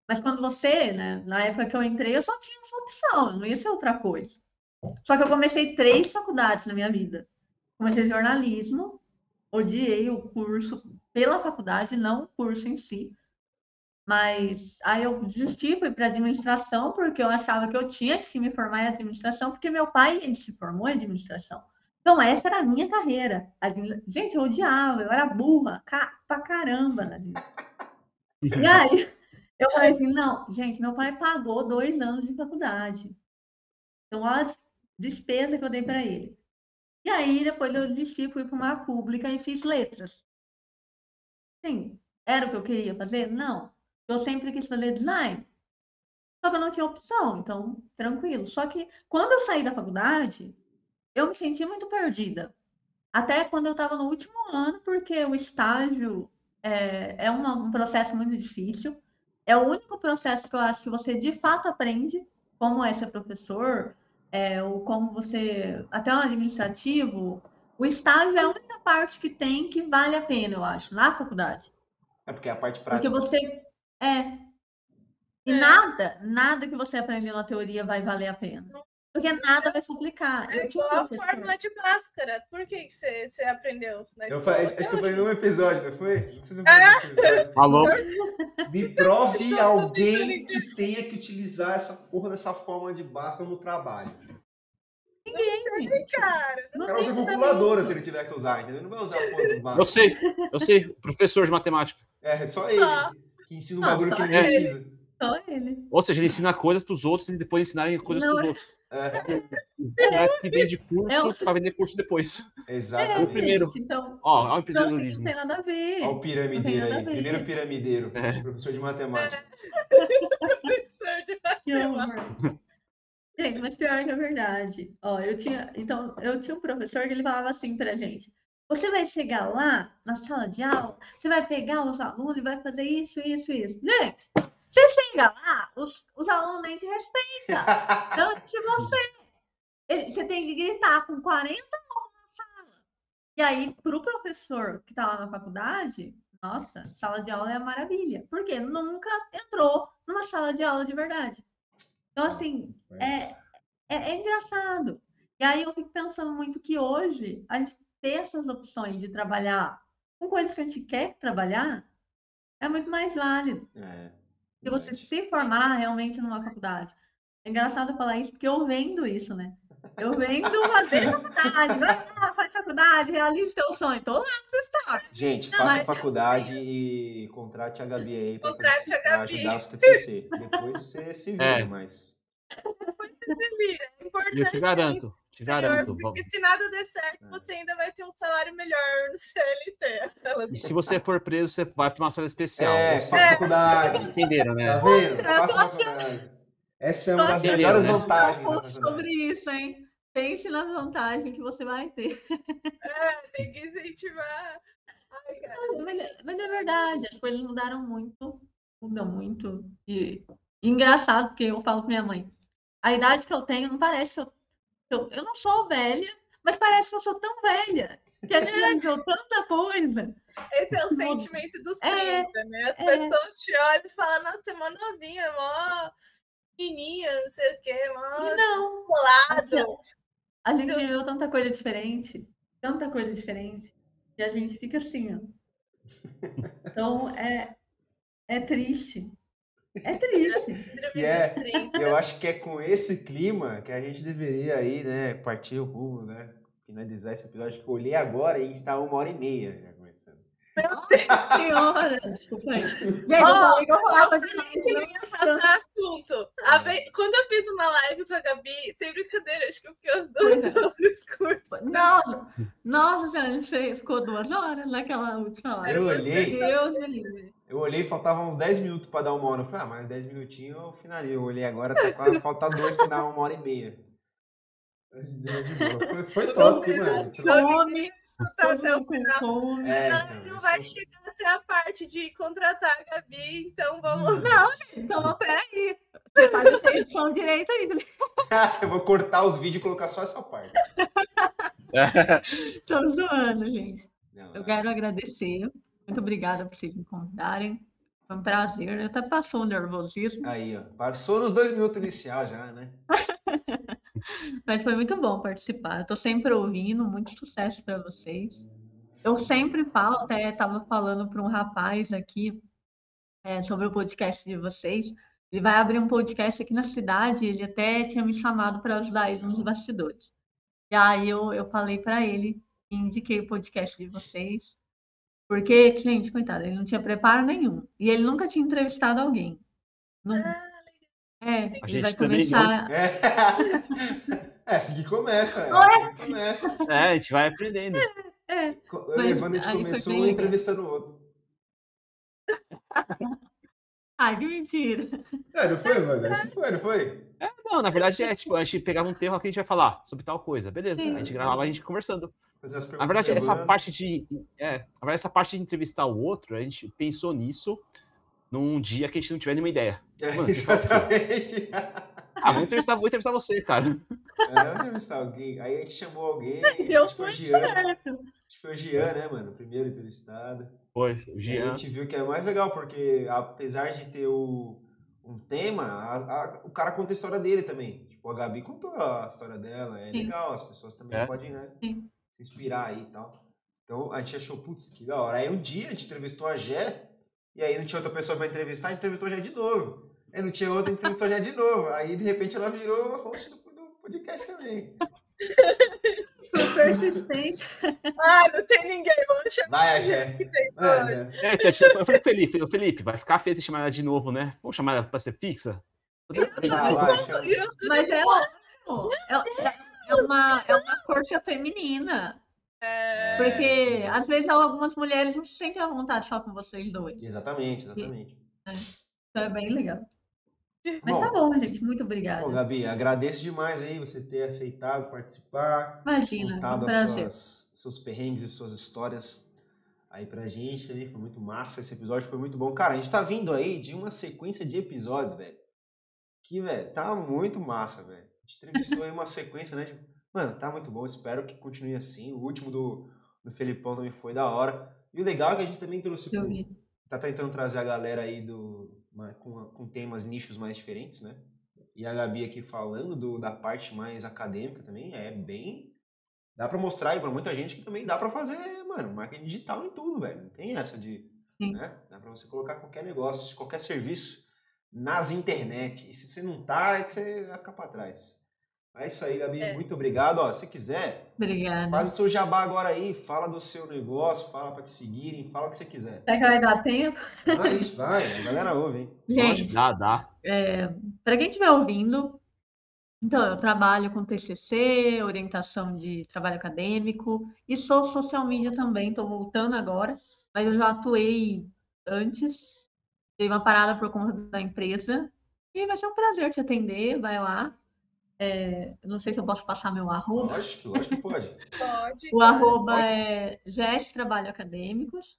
[SPEAKER 1] Mas quando você, né, na época que eu entrei, eu só tinha essa opção, não ia ser outra coisa. Só que eu comecei três faculdades na minha vida. Comecei jornalismo, odiei o curso pela faculdade, não o curso em si. Mas aí eu desisti, fui para administração, porque eu achava que eu tinha que me formar em administração, porque meu pai ele se formou em administração. Então, essa era a minha carreira. Gente, eu odiava, eu era burra ca- pra caramba. vida. E *laughs* aí, eu falei assim, não, gente, meu pai pagou dois anos de faculdade. Então, olha a despesa que eu dei para ele. E aí, depois eu desisti, fui para uma pública e fiz letras. Sim, era o que eu queria fazer? Não. Eu sempre quis fazer design. Só que eu não tinha opção, então, tranquilo. Só que quando eu saí da faculdade, eu me senti muito perdida. até quando eu estava no último ano, porque o estágio é, é uma, um processo muito difícil. É o único processo que eu acho que você de fato aprende como é ser professor, é, ou como você. Até o administrativo, o estágio é a única parte que tem que vale a pena, eu acho, na faculdade.
[SPEAKER 2] É porque é a parte prática.
[SPEAKER 1] Porque você. É. E
[SPEAKER 4] É.
[SPEAKER 1] nada, nada que você aprendeu na teoria vai valer a pena. Porque nada vai se aplicar.
[SPEAKER 4] É
[SPEAKER 1] Eu
[SPEAKER 4] igual a fórmula de Bhaskara. Por que você, você aprendeu na
[SPEAKER 2] Eu
[SPEAKER 4] escola?
[SPEAKER 2] fa- acho que eu falei num episódio, não foi? Não sei se eu falei num episódio. *laughs*
[SPEAKER 3] Falou.
[SPEAKER 2] Me prove alguém que tenha que utilizar essa porra dessa forma de Bhaskara no trabalho.
[SPEAKER 4] Cara,
[SPEAKER 2] O cara usa calculadora se ele tiver que usar, entendeu? Ele não vai usar a porra do Bhaskara.
[SPEAKER 3] Eu sei, eu sei, professor de matemática.
[SPEAKER 2] É, só ele.
[SPEAKER 4] Só.
[SPEAKER 2] Que ensina um
[SPEAKER 1] Não,
[SPEAKER 2] bagulho que ele
[SPEAKER 3] ele.
[SPEAKER 2] precisa.
[SPEAKER 1] Só ele.
[SPEAKER 3] Ou seja, ele ensina coisas pros outros e depois ensinarem coisas
[SPEAKER 1] Não,
[SPEAKER 3] pros outros.
[SPEAKER 2] É,
[SPEAKER 3] O cara que vende curso
[SPEAKER 1] É o-
[SPEAKER 3] pra vender curso depois.
[SPEAKER 2] exatamente.
[SPEAKER 3] o primeiro.
[SPEAKER 1] Então,
[SPEAKER 3] Ó, olha o
[SPEAKER 1] então assim, não
[SPEAKER 3] empreendedorismo.
[SPEAKER 1] tem nada a ver.
[SPEAKER 2] Olha o piramideiro
[SPEAKER 1] Não
[SPEAKER 2] aí. Primeiro piramideiro.
[SPEAKER 3] É.
[SPEAKER 2] Professor de matemática. *laughs*
[SPEAKER 4] professor de matemática.
[SPEAKER 1] Gente, mas pior que é verdade. Ó, eu tinha, então, eu tinha um professor que ele falava assim pra gente: você vai chegar lá na sala de aula, você vai pegar os alunos e vai fazer isso, isso, isso. Gente, você chega lá, os, os alunos nem te respeitam. Antes de você. Ele- você tem que gritar com 40 alunos na sala. E aí, pro professor que tá lá na faculdade, nossa, sala de aula é maravilha. Porque nunca entrou numa sala de aula de verdade. Então, assim, é, é, é engraçado. E aí eu fico pensando muito que hoje a gente ter essas opções de trabalhar com coisas que a gente quer trabalhar é muito mais válido.
[SPEAKER 2] É,
[SPEAKER 1] Se você se formar realmente numa faculdade. É engraçado falar isso porque eu vendo isso, né? Eu vendo fazer faculdade. *laughs* Faculdade, realize teu sonho. Tô lá no estágio.
[SPEAKER 2] Gente, faça
[SPEAKER 4] mas-
[SPEAKER 2] faculdade e contrate a Gabi aí pra,
[SPEAKER 4] Contrate a Gabi.
[SPEAKER 2] ajudar o TCC. Depois você se vira,
[SPEAKER 3] É.
[SPEAKER 2] mas...
[SPEAKER 4] Você se vira. É importante.
[SPEAKER 3] Eu te garanto, te garanto.
[SPEAKER 4] Porque se nada der certo,
[SPEAKER 2] É.
[SPEAKER 4] você ainda vai ter um salário melhor no CLT. Aquelas-
[SPEAKER 3] E se você for preso, você vai pra uma sala especial.
[SPEAKER 2] É, faça faculdade.
[SPEAKER 3] entenderam, né?
[SPEAKER 2] Tá vendo? Faça faculdade. Essa é uma das melhores
[SPEAKER 3] né?
[SPEAKER 2] vantagens
[SPEAKER 1] sobre isso, hein? Pense na vantagem que você vai ter.
[SPEAKER 4] É, tem que incentivar. Ai, cara.
[SPEAKER 1] Mas é, mas é verdade, as coisas mudaram muito, mudam muito. E, e engraçado, porque eu falo pra minha mãe, a idade que eu tenho não parece que eu, eu, eu não sou velha, mas parece que eu sou tão velha. Que a minha viveu tanta coisa.
[SPEAKER 4] Esse é o sentimento dos
[SPEAKER 1] É,
[SPEAKER 4] 30, né? As
[SPEAKER 1] é.
[SPEAKER 4] pessoas te olham e falam, nossa, você é mó novinha, mó menininha, não sei o quê, mó
[SPEAKER 1] não,
[SPEAKER 4] colado.
[SPEAKER 1] a gente
[SPEAKER 4] Então-
[SPEAKER 1] viveu tanta coisa diferente, tanta coisa diferente, e a gente fica assim, ó. Então é, é triste. É triste.
[SPEAKER 2] E é-
[SPEAKER 4] 30.
[SPEAKER 2] Eu acho que é com esse clima que a gente deveria aí, né, partir o rumo, né? Finalizar esse episódio que eu olhei agora e a gente tá uma hora e meia já começando.
[SPEAKER 1] Senhora, desculpa aí. Gente, eu
[SPEAKER 4] Ó,
[SPEAKER 1] falei que eu falava
[SPEAKER 4] que não ia faltar assunto. Quando eu fiz uma live com a Gabi, sem brincadeira, acho que eu fiquei as duas duas discursos.
[SPEAKER 1] Nossa, nossa senhora, a gente fez- ficou duas horas naquela última live.
[SPEAKER 2] Eu olhei,
[SPEAKER 1] Deus
[SPEAKER 2] eu olhei, faltavam uns 10 minutos pra dar uma hora. Eu falei, ah, mais 10 minutinhos eu finalizo. Eu olhei agora, tá quase *laughs* falta dois pra dar uma hora e meia. Deu de boa. Foi, foi top, mano.
[SPEAKER 1] Fome,
[SPEAKER 4] Tá até o final.
[SPEAKER 1] fome.
[SPEAKER 2] É, então,
[SPEAKER 4] não vai
[SPEAKER 2] esse-
[SPEAKER 4] chegar até a parte de contratar a Gabi, então vamos.
[SPEAKER 1] Não, então peraí. Você faz edição direito aí. *laughs*
[SPEAKER 2] eu vou cortar os vídeos e colocar só essa parte. *laughs*
[SPEAKER 1] Tô zoando, gente.
[SPEAKER 2] Não,
[SPEAKER 1] Eu
[SPEAKER 2] é-
[SPEAKER 1] quero agradecer. Muito obrigada por vocês me convidarem. Foi um prazer. Até passou o nervosismo,
[SPEAKER 2] Aí, ó. Passou nos dois minutos inicial já, né? *laughs*
[SPEAKER 1] mas foi muito bom participar. Tô sempre ouvindo. Muito sucesso para vocês. Eu sempre falo, até estava falando para um rapaz aqui é, sobre o podcast de vocês. Ele vai abrir um podcast aqui na cidade. Ele até tinha me chamado para ajudar ele nos bastidores. E aí eu, eu falei para ele, e indiquei o podcast de vocês. Porque, gente, coitado, ele não tinha preparo nenhum. E ele nunca tinha entrevistado alguém. Nunca. É,
[SPEAKER 3] A gente
[SPEAKER 1] vai
[SPEAKER 3] também não.
[SPEAKER 1] começar.
[SPEAKER 2] É. *laughs* é assim que começa. É
[SPEAKER 1] Não é?
[SPEAKER 2] assim que começa.
[SPEAKER 3] É, a gente vai aprendendo.
[SPEAKER 1] É,
[SPEAKER 2] Eu e Evandro, a gente começou
[SPEAKER 1] bem
[SPEAKER 2] um entrevistando o outro. *laughs*
[SPEAKER 1] Ai, que mentira.
[SPEAKER 2] É, não foi, Evandro? Acho que foi, não foi?
[SPEAKER 3] Não, na verdade é tipo, a gente pegava um tema que a gente vai falar sobre tal coisa. Beleza,
[SPEAKER 1] Sim.
[SPEAKER 3] a gente gravava a gente conversando. Na verdade, essa parte de. É, na verdade, essa parte de entrevistar o outro, a gente pensou nisso num dia que a gente não tiver nenhuma ideia.
[SPEAKER 2] É,
[SPEAKER 3] Mano, quê?
[SPEAKER 2] exatamente.
[SPEAKER 3] Ah, vou entrevistar, vou entrevistar você, cara.
[SPEAKER 2] É, vamos entrevistar alguém. Aí a gente chamou alguém,
[SPEAKER 1] Deu
[SPEAKER 2] acho que foi o Jean.
[SPEAKER 1] certo.
[SPEAKER 2] Acho foi o Jean, né, mano? O primeiro entrevistado.
[SPEAKER 3] Foi, o
[SPEAKER 2] E aí a
[SPEAKER 3] Jean.
[SPEAKER 2] gente viu que é mais legal, porque apesar de ter o, um tema, a- a- o cara conta a história dele também. Tipo, a Gabi contou a história dela, é
[SPEAKER 1] Sim.
[SPEAKER 2] legal, as pessoas também
[SPEAKER 3] É.
[SPEAKER 2] podem né,
[SPEAKER 1] Sim.
[SPEAKER 2] se inspirar aí e tal. Então a gente achou, putz, que da hora. Aí um dia a gente entrevistou a Gé, e aí não tinha outra pessoa pra entrevistar, a gente entrevistou Gé de novo. Aí não tinha outra, a gente entrevistou Gé de novo. Aí de repente ela virou host do, do podcast também. *laughs*
[SPEAKER 1] Por persistência.
[SPEAKER 4] Ah, não tem ninguém, vamos chamar
[SPEAKER 2] Vai a
[SPEAKER 4] que tem hoje.
[SPEAKER 2] né?
[SPEAKER 3] É, então, tipo, eu falei, Felipe, Felipe, vai ficar feio se chamar ela de novo, né? Vamos chamar ela pra ser fixa?
[SPEAKER 2] Ah, vai, chama.
[SPEAKER 4] E eu-
[SPEAKER 1] Mas é ótimo. É, é- é uma, é uma força feminina.
[SPEAKER 4] É,
[SPEAKER 1] Porque às vezes algumas mulheres não se sentem à vontade só com vocês dois.
[SPEAKER 2] Exatamente, exatamente.
[SPEAKER 1] Então é bem legal. Mas
[SPEAKER 2] Bom,
[SPEAKER 1] tá bom, gente. Muito obrigada.
[SPEAKER 2] Bom, Gabi, agradeço demais aí você ter aceitado participar,
[SPEAKER 1] Imagina, é um
[SPEAKER 2] contado as suas, seus perrengues e suas histórias aí pra gente. Aí. Foi muito massa, esse episódio foi muito bom. Cara, a gente tá vindo aí de uma sequência de episódios, velho. Que, velho, tá muito massa, velho. A gente entrevistou aí uma sequência, né? De... Mano, tá muito bom, espero que continue assim. O último do, do Felipão também foi da hora. E o legal é que a gente também trouxe pro, tá tentando trazer a galera aí do com, com temas, nichos mais diferentes, né? E a Gabi aqui falando do, da parte mais acadêmica também é bem. Dá pra mostrar aí pra muita gente que também dá pra fazer, mano, marketing digital em tudo, velho. Não tem essa de.
[SPEAKER 1] Sim.
[SPEAKER 2] Né? Dá pra você colocar qualquer negócio, qualquer serviço nas internet. E se você não tá, é que você vai ficar pra trás. É isso aí, Gabi.
[SPEAKER 4] É.
[SPEAKER 2] Muito obrigado. Ó, se quiser,
[SPEAKER 1] Obrigada.
[SPEAKER 2] faz o seu jabá agora aí, fala do seu negócio, fala pra te seguirem, fala o que você quiser.
[SPEAKER 1] Será que vai dar tempo?
[SPEAKER 2] Ah, isso, vai. A galera ouve, hein?
[SPEAKER 1] Gente,
[SPEAKER 3] Dá, dá.
[SPEAKER 1] para quem estiver ouvindo, então, eu trabalho com TCC, orientação de trabalho acadêmico, e sou social media também, estou voltando agora, mas eu já atuei antes, dei uma parada por conta da empresa, e vai ser um prazer te atender, vai lá. É, eu não sei se eu posso passar meu arroba.
[SPEAKER 2] Lógico, lógico que pode. *laughs*
[SPEAKER 4] Pode.
[SPEAKER 1] O arroba é GS Trabalho Acadêmicos.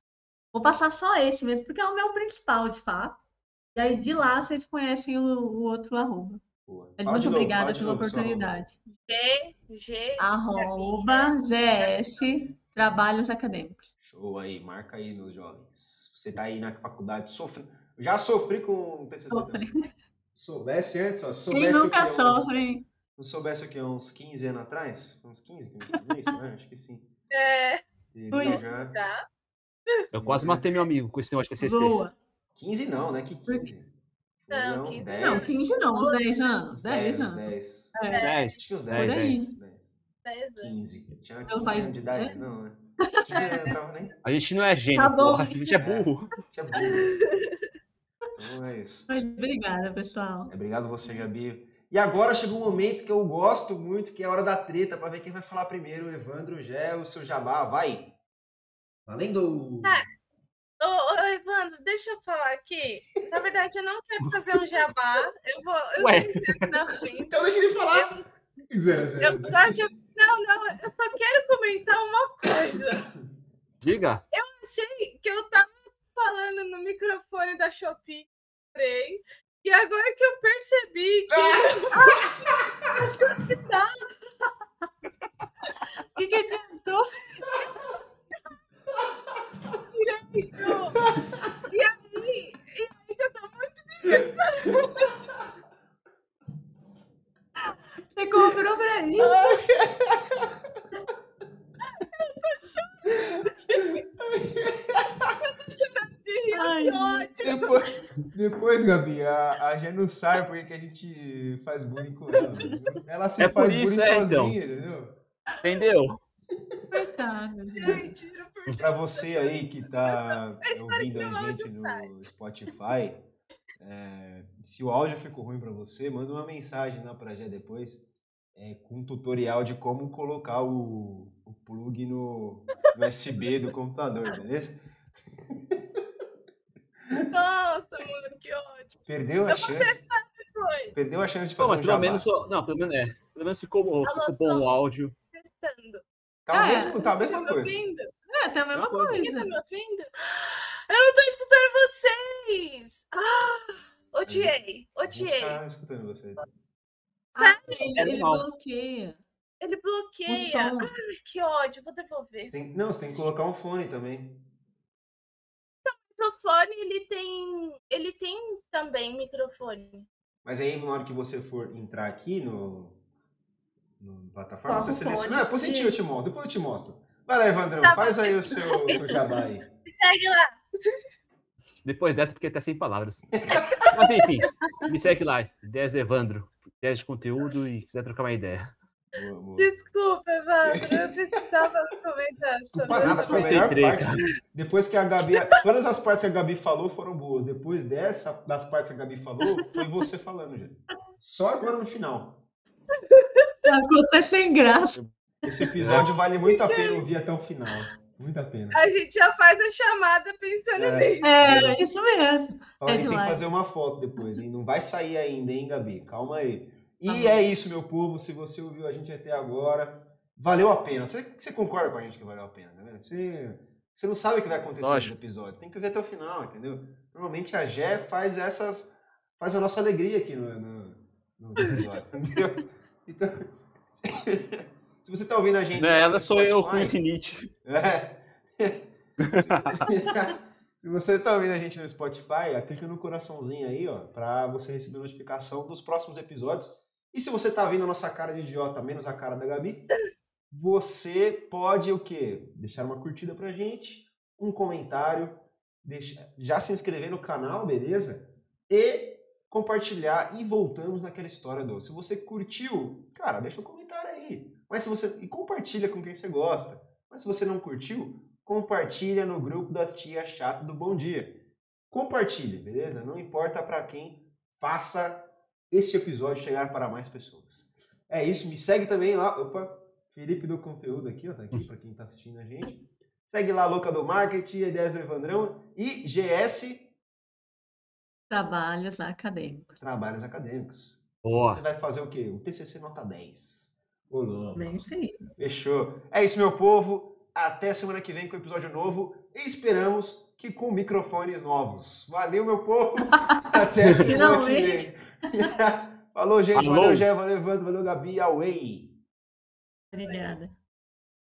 [SPEAKER 1] Vou passar só esse mesmo, porque é o meu principal, de fato. E aí, de lá, vocês conhecem o, o outro arroba.
[SPEAKER 2] Boa.
[SPEAKER 1] Mas
[SPEAKER 2] Fala
[SPEAKER 1] muito
[SPEAKER 2] novo,
[SPEAKER 1] obrigada pela
[SPEAKER 2] novo,
[SPEAKER 1] oportunidade.
[SPEAKER 4] G, G.
[SPEAKER 1] Arroba GS Trabalhos Acadêmicos.
[SPEAKER 2] Show aí, marca aí nos jovens. Você tá aí na faculdade sofrendo. Eu já sofri com o TCC também.
[SPEAKER 1] Sofre.
[SPEAKER 2] Soubesse antes, ó. Se
[SPEAKER 1] Quem
[SPEAKER 2] soubesse o
[SPEAKER 1] nunca
[SPEAKER 2] que uns,
[SPEAKER 1] sofre?
[SPEAKER 2] Não soubesse o que uns 15 anos atrás, uns 15, 15 né? Acho que sim. *laughs*
[SPEAKER 4] É,
[SPEAKER 2] Teria já
[SPEAKER 4] tá.
[SPEAKER 3] Eu quase matei meu amigo com esse negócio de TCC.
[SPEAKER 1] Boa.
[SPEAKER 2] 15 não, né? Que 15? Foi
[SPEAKER 4] Não,
[SPEAKER 2] uns
[SPEAKER 4] 15
[SPEAKER 2] 10.
[SPEAKER 1] Não, 15 não, uns 10 anos.
[SPEAKER 2] Uns
[SPEAKER 1] 10
[SPEAKER 2] 10, uns
[SPEAKER 1] anos.
[SPEAKER 2] 10.
[SPEAKER 1] É.
[SPEAKER 3] 10.
[SPEAKER 2] Acho que uns 10,
[SPEAKER 3] Dez,
[SPEAKER 2] 10,
[SPEAKER 1] dez.
[SPEAKER 2] 10.
[SPEAKER 4] 10 anos.
[SPEAKER 2] 15. Tinha
[SPEAKER 1] Meu
[SPEAKER 2] 15
[SPEAKER 1] pai-
[SPEAKER 2] anos de idade?
[SPEAKER 1] é?
[SPEAKER 2] Não, né? 15 anos, não tava nem.
[SPEAKER 3] A gente não é gênio,
[SPEAKER 1] Tá bom.
[SPEAKER 3] porra. A gente é burro.
[SPEAKER 2] Tinha burro. *laughs* Então é isso.
[SPEAKER 1] Mas Obrigada, pessoal.
[SPEAKER 2] Obrigado você, Gabi. E agora chegou um momento que eu gosto muito, que é a hora da treta, pra ver quem vai falar primeiro. O Evandro, o Gé, o seu jabá, vai! Valendo!
[SPEAKER 4] Ô, ô, Evandro, deixa eu falar aqui. Na verdade, eu não quero fazer um jabá. Eu vou. Eu
[SPEAKER 3] Ué.
[SPEAKER 4] vou.
[SPEAKER 2] Então deixa ele falar!
[SPEAKER 4] Eu,
[SPEAKER 2] Zero, zero,
[SPEAKER 4] eu
[SPEAKER 2] zero.
[SPEAKER 4] gosto de- Não, não, eu só quero comentar uma coisa.
[SPEAKER 3] Diga.
[SPEAKER 4] Achei que eu tava falando no microfone da Shopee. comprei, E agora que eu percebi que.
[SPEAKER 1] O *laughs* *laughs* que, que adiantou?
[SPEAKER 4] direito. E aí, e aí que eu tô muito decepcionada.
[SPEAKER 1] Você comprou pra *laughs* isso?
[SPEAKER 4] chorando de rir,
[SPEAKER 1] Ai,
[SPEAKER 4] que ótimo.
[SPEAKER 2] Depois, depois, Gabi, a, a Gê não sabe porque que a gente faz bullying com ela. entendeu? Ela se
[SPEAKER 3] É
[SPEAKER 2] faz
[SPEAKER 3] isso,
[SPEAKER 2] bullying
[SPEAKER 3] é, então.
[SPEAKER 2] sozinha, entendeu?
[SPEAKER 3] Entendeu?
[SPEAKER 1] Coitado, gente.
[SPEAKER 2] Pra você aí que tá ouvindo a gente no Spotify, é, se o áudio ficou ruim pra você, manda uma mensagem lá pra Gé depois é, com um tutorial de como colocar o plug no, no USB do computador, beleza?
[SPEAKER 4] Nossa, mano, que ótimo.
[SPEAKER 2] Perdeu a
[SPEAKER 4] Eu
[SPEAKER 2] chance, perdeu a chance de
[SPEAKER 3] Pô,
[SPEAKER 2] fazer
[SPEAKER 3] mas
[SPEAKER 2] um
[SPEAKER 3] pelo
[SPEAKER 2] jabá.
[SPEAKER 3] menos, não, pelo menos, é, pelo menos ficou, bom o áudio.
[SPEAKER 4] Testando.
[SPEAKER 2] Tá,
[SPEAKER 1] Ah,
[SPEAKER 2] mesmo, tá a mesma
[SPEAKER 4] me
[SPEAKER 2] coisa.
[SPEAKER 4] ouvindo?
[SPEAKER 1] É, tem a mesma
[SPEAKER 3] Uma coisa.
[SPEAKER 4] Ninguém tá
[SPEAKER 1] coisa.
[SPEAKER 4] me ouvindo? Eu não tô escutando vocês! Ah, odiei,
[SPEAKER 2] A gente
[SPEAKER 4] odiei.
[SPEAKER 2] tá escutando você.
[SPEAKER 4] Sério?
[SPEAKER 1] Ele,
[SPEAKER 3] É
[SPEAKER 1] ele
[SPEAKER 3] normal.
[SPEAKER 1] bloqueia.
[SPEAKER 4] Ele bloqueia.
[SPEAKER 1] som.
[SPEAKER 4] Ai, que ódio, vou devolver.
[SPEAKER 2] Você tem- não, você tem que colocar um fone também.
[SPEAKER 4] O microfone, ele tem. Ele tem também microfone.
[SPEAKER 2] Mas aí, na hora que você for entrar aqui no, no plataforma,
[SPEAKER 1] Coloca
[SPEAKER 2] você seleciona.
[SPEAKER 1] fone.
[SPEAKER 2] Ah, positivo eu te mostro, depois eu te mostro. Vai lá, Evandrão,
[SPEAKER 4] Tá
[SPEAKER 2] faz aí o seu, seu jabá aí.
[SPEAKER 4] Me *laughs* segue lá.
[SPEAKER 3] Depois dessa, porque até sem palavras. Mas enfim, me segue lá. Ideias do Evandro. Ideias de conteúdo e quiser trocar uma ideia.
[SPEAKER 2] Boa, boa.
[SPEAKER 4] Desculpa, Evandro. Eu precisava comentar
[SPEAKER 2] Desculpa
[SPEAKER 4] sobre
[SPEAKER 2] nada,
[SPEAKER 4] isso.
[SPEAKER 2] foi a melhor parte. Depois que a Gabi. Todas as partes que a Gabi falou foram boas. Depois dessa, das partes que a Gabi falou, foi você falando, já. Só agora no final.
[SPEAKER 1] A conta é sem graça.
[SPEAKER 2] Esse episódio vale muito a pena ouvir até o final. Muito a pena.
[SPEAKER 4] A gente já faz a chamada pensando
[SPEAKER 2] É.
[SPEAKER 4] nisso.
[SPEAKER 1] É, isso mesmo.
[SPEAKER 2] A
[SPEAKER 1] É
[SPEAKER 2] gente tem que
[SPEAKER 1] demais.
[SPEAKER 2] fazer uma foto depois, hein? Não vai sair ainda, hein, Gabi? Calma aí. E é isso, meu povo. Se você ouviu a gente até agora, valeu a pena. Você, você concorda com a gente que valeu a pena, vendo? Você, você não sabe o que vai acontecer
[SPEAKER 3] Lógico.
[SPEAKER 2] nesse episódio. Tem que ver até o final, entendeu? Normalmente a Gé faz essas. faz a nossa alegria aqui no, no- nos episódios, *laughs* entendeu? Então. *laughs* Se você tá ouvindo a gente.
[SPEAKER 3] Não, ela
[SPEAKER 2] no
[SPEAKER 3] sou eu com
[SPEAKER 2] Spotify,
[SPEAKER 3] infinite. *laughs*
[SPEAKER 2] é. Se você tá ouvindo a gente no Spotify, clica no coraçãozinho aí, ó, pra você receber notificação dos próximos episódios. E se você tá vendo a nossa cara de idiota, menos a cara da Gabi, *laughs* você pode o quê? Deixar uma curtida pra gente, um comentário, deixa- já se inscrever no canal, beleza? E compartilhar e voltamos naquela história do. Se você curtiu, cara, deixa um comentário aí. Mas se você e compartilha com quem você gosta. Mas se você não curtiu, compartilha no grupo das tias chato do Bom Dia. Compartilha, beleza? Não importa pra quem, faça este episódio chegar para mais pessoas. É isso, me segue também lá, opa, Felipe do Conteúdo aqui, ó, tá aqui pra quem tá assistindo a gente. Segue lá Louca do Marketing, Ideias do Evandrão e GS
[SPEAKER 1] Trabalhos acadêmicos.
[SPEAKER 2] Trabalhos Acadêmicos.
[SPEAKER 3] Boa.
[SPEAKER 2] Você vai fazer o quê? Um TCC nota 10. Ô, louco.
[SPEAKER 1] Bem aí.
[SPEAKER 2] Fechou. É isso, meu povo. Até semana que vem com episódio novo. E esperamos que com microfones novos. Valeu, meu povo. *laughs* Até semana que vem. *laughs* Falou, gente.
[SPEAKER 3] Falou.
[SPEAKER 2] Valeu, Gé. Valeu, Evandro. Valeu, Gabi. Away.
[SPEAKER 1] Obrigada.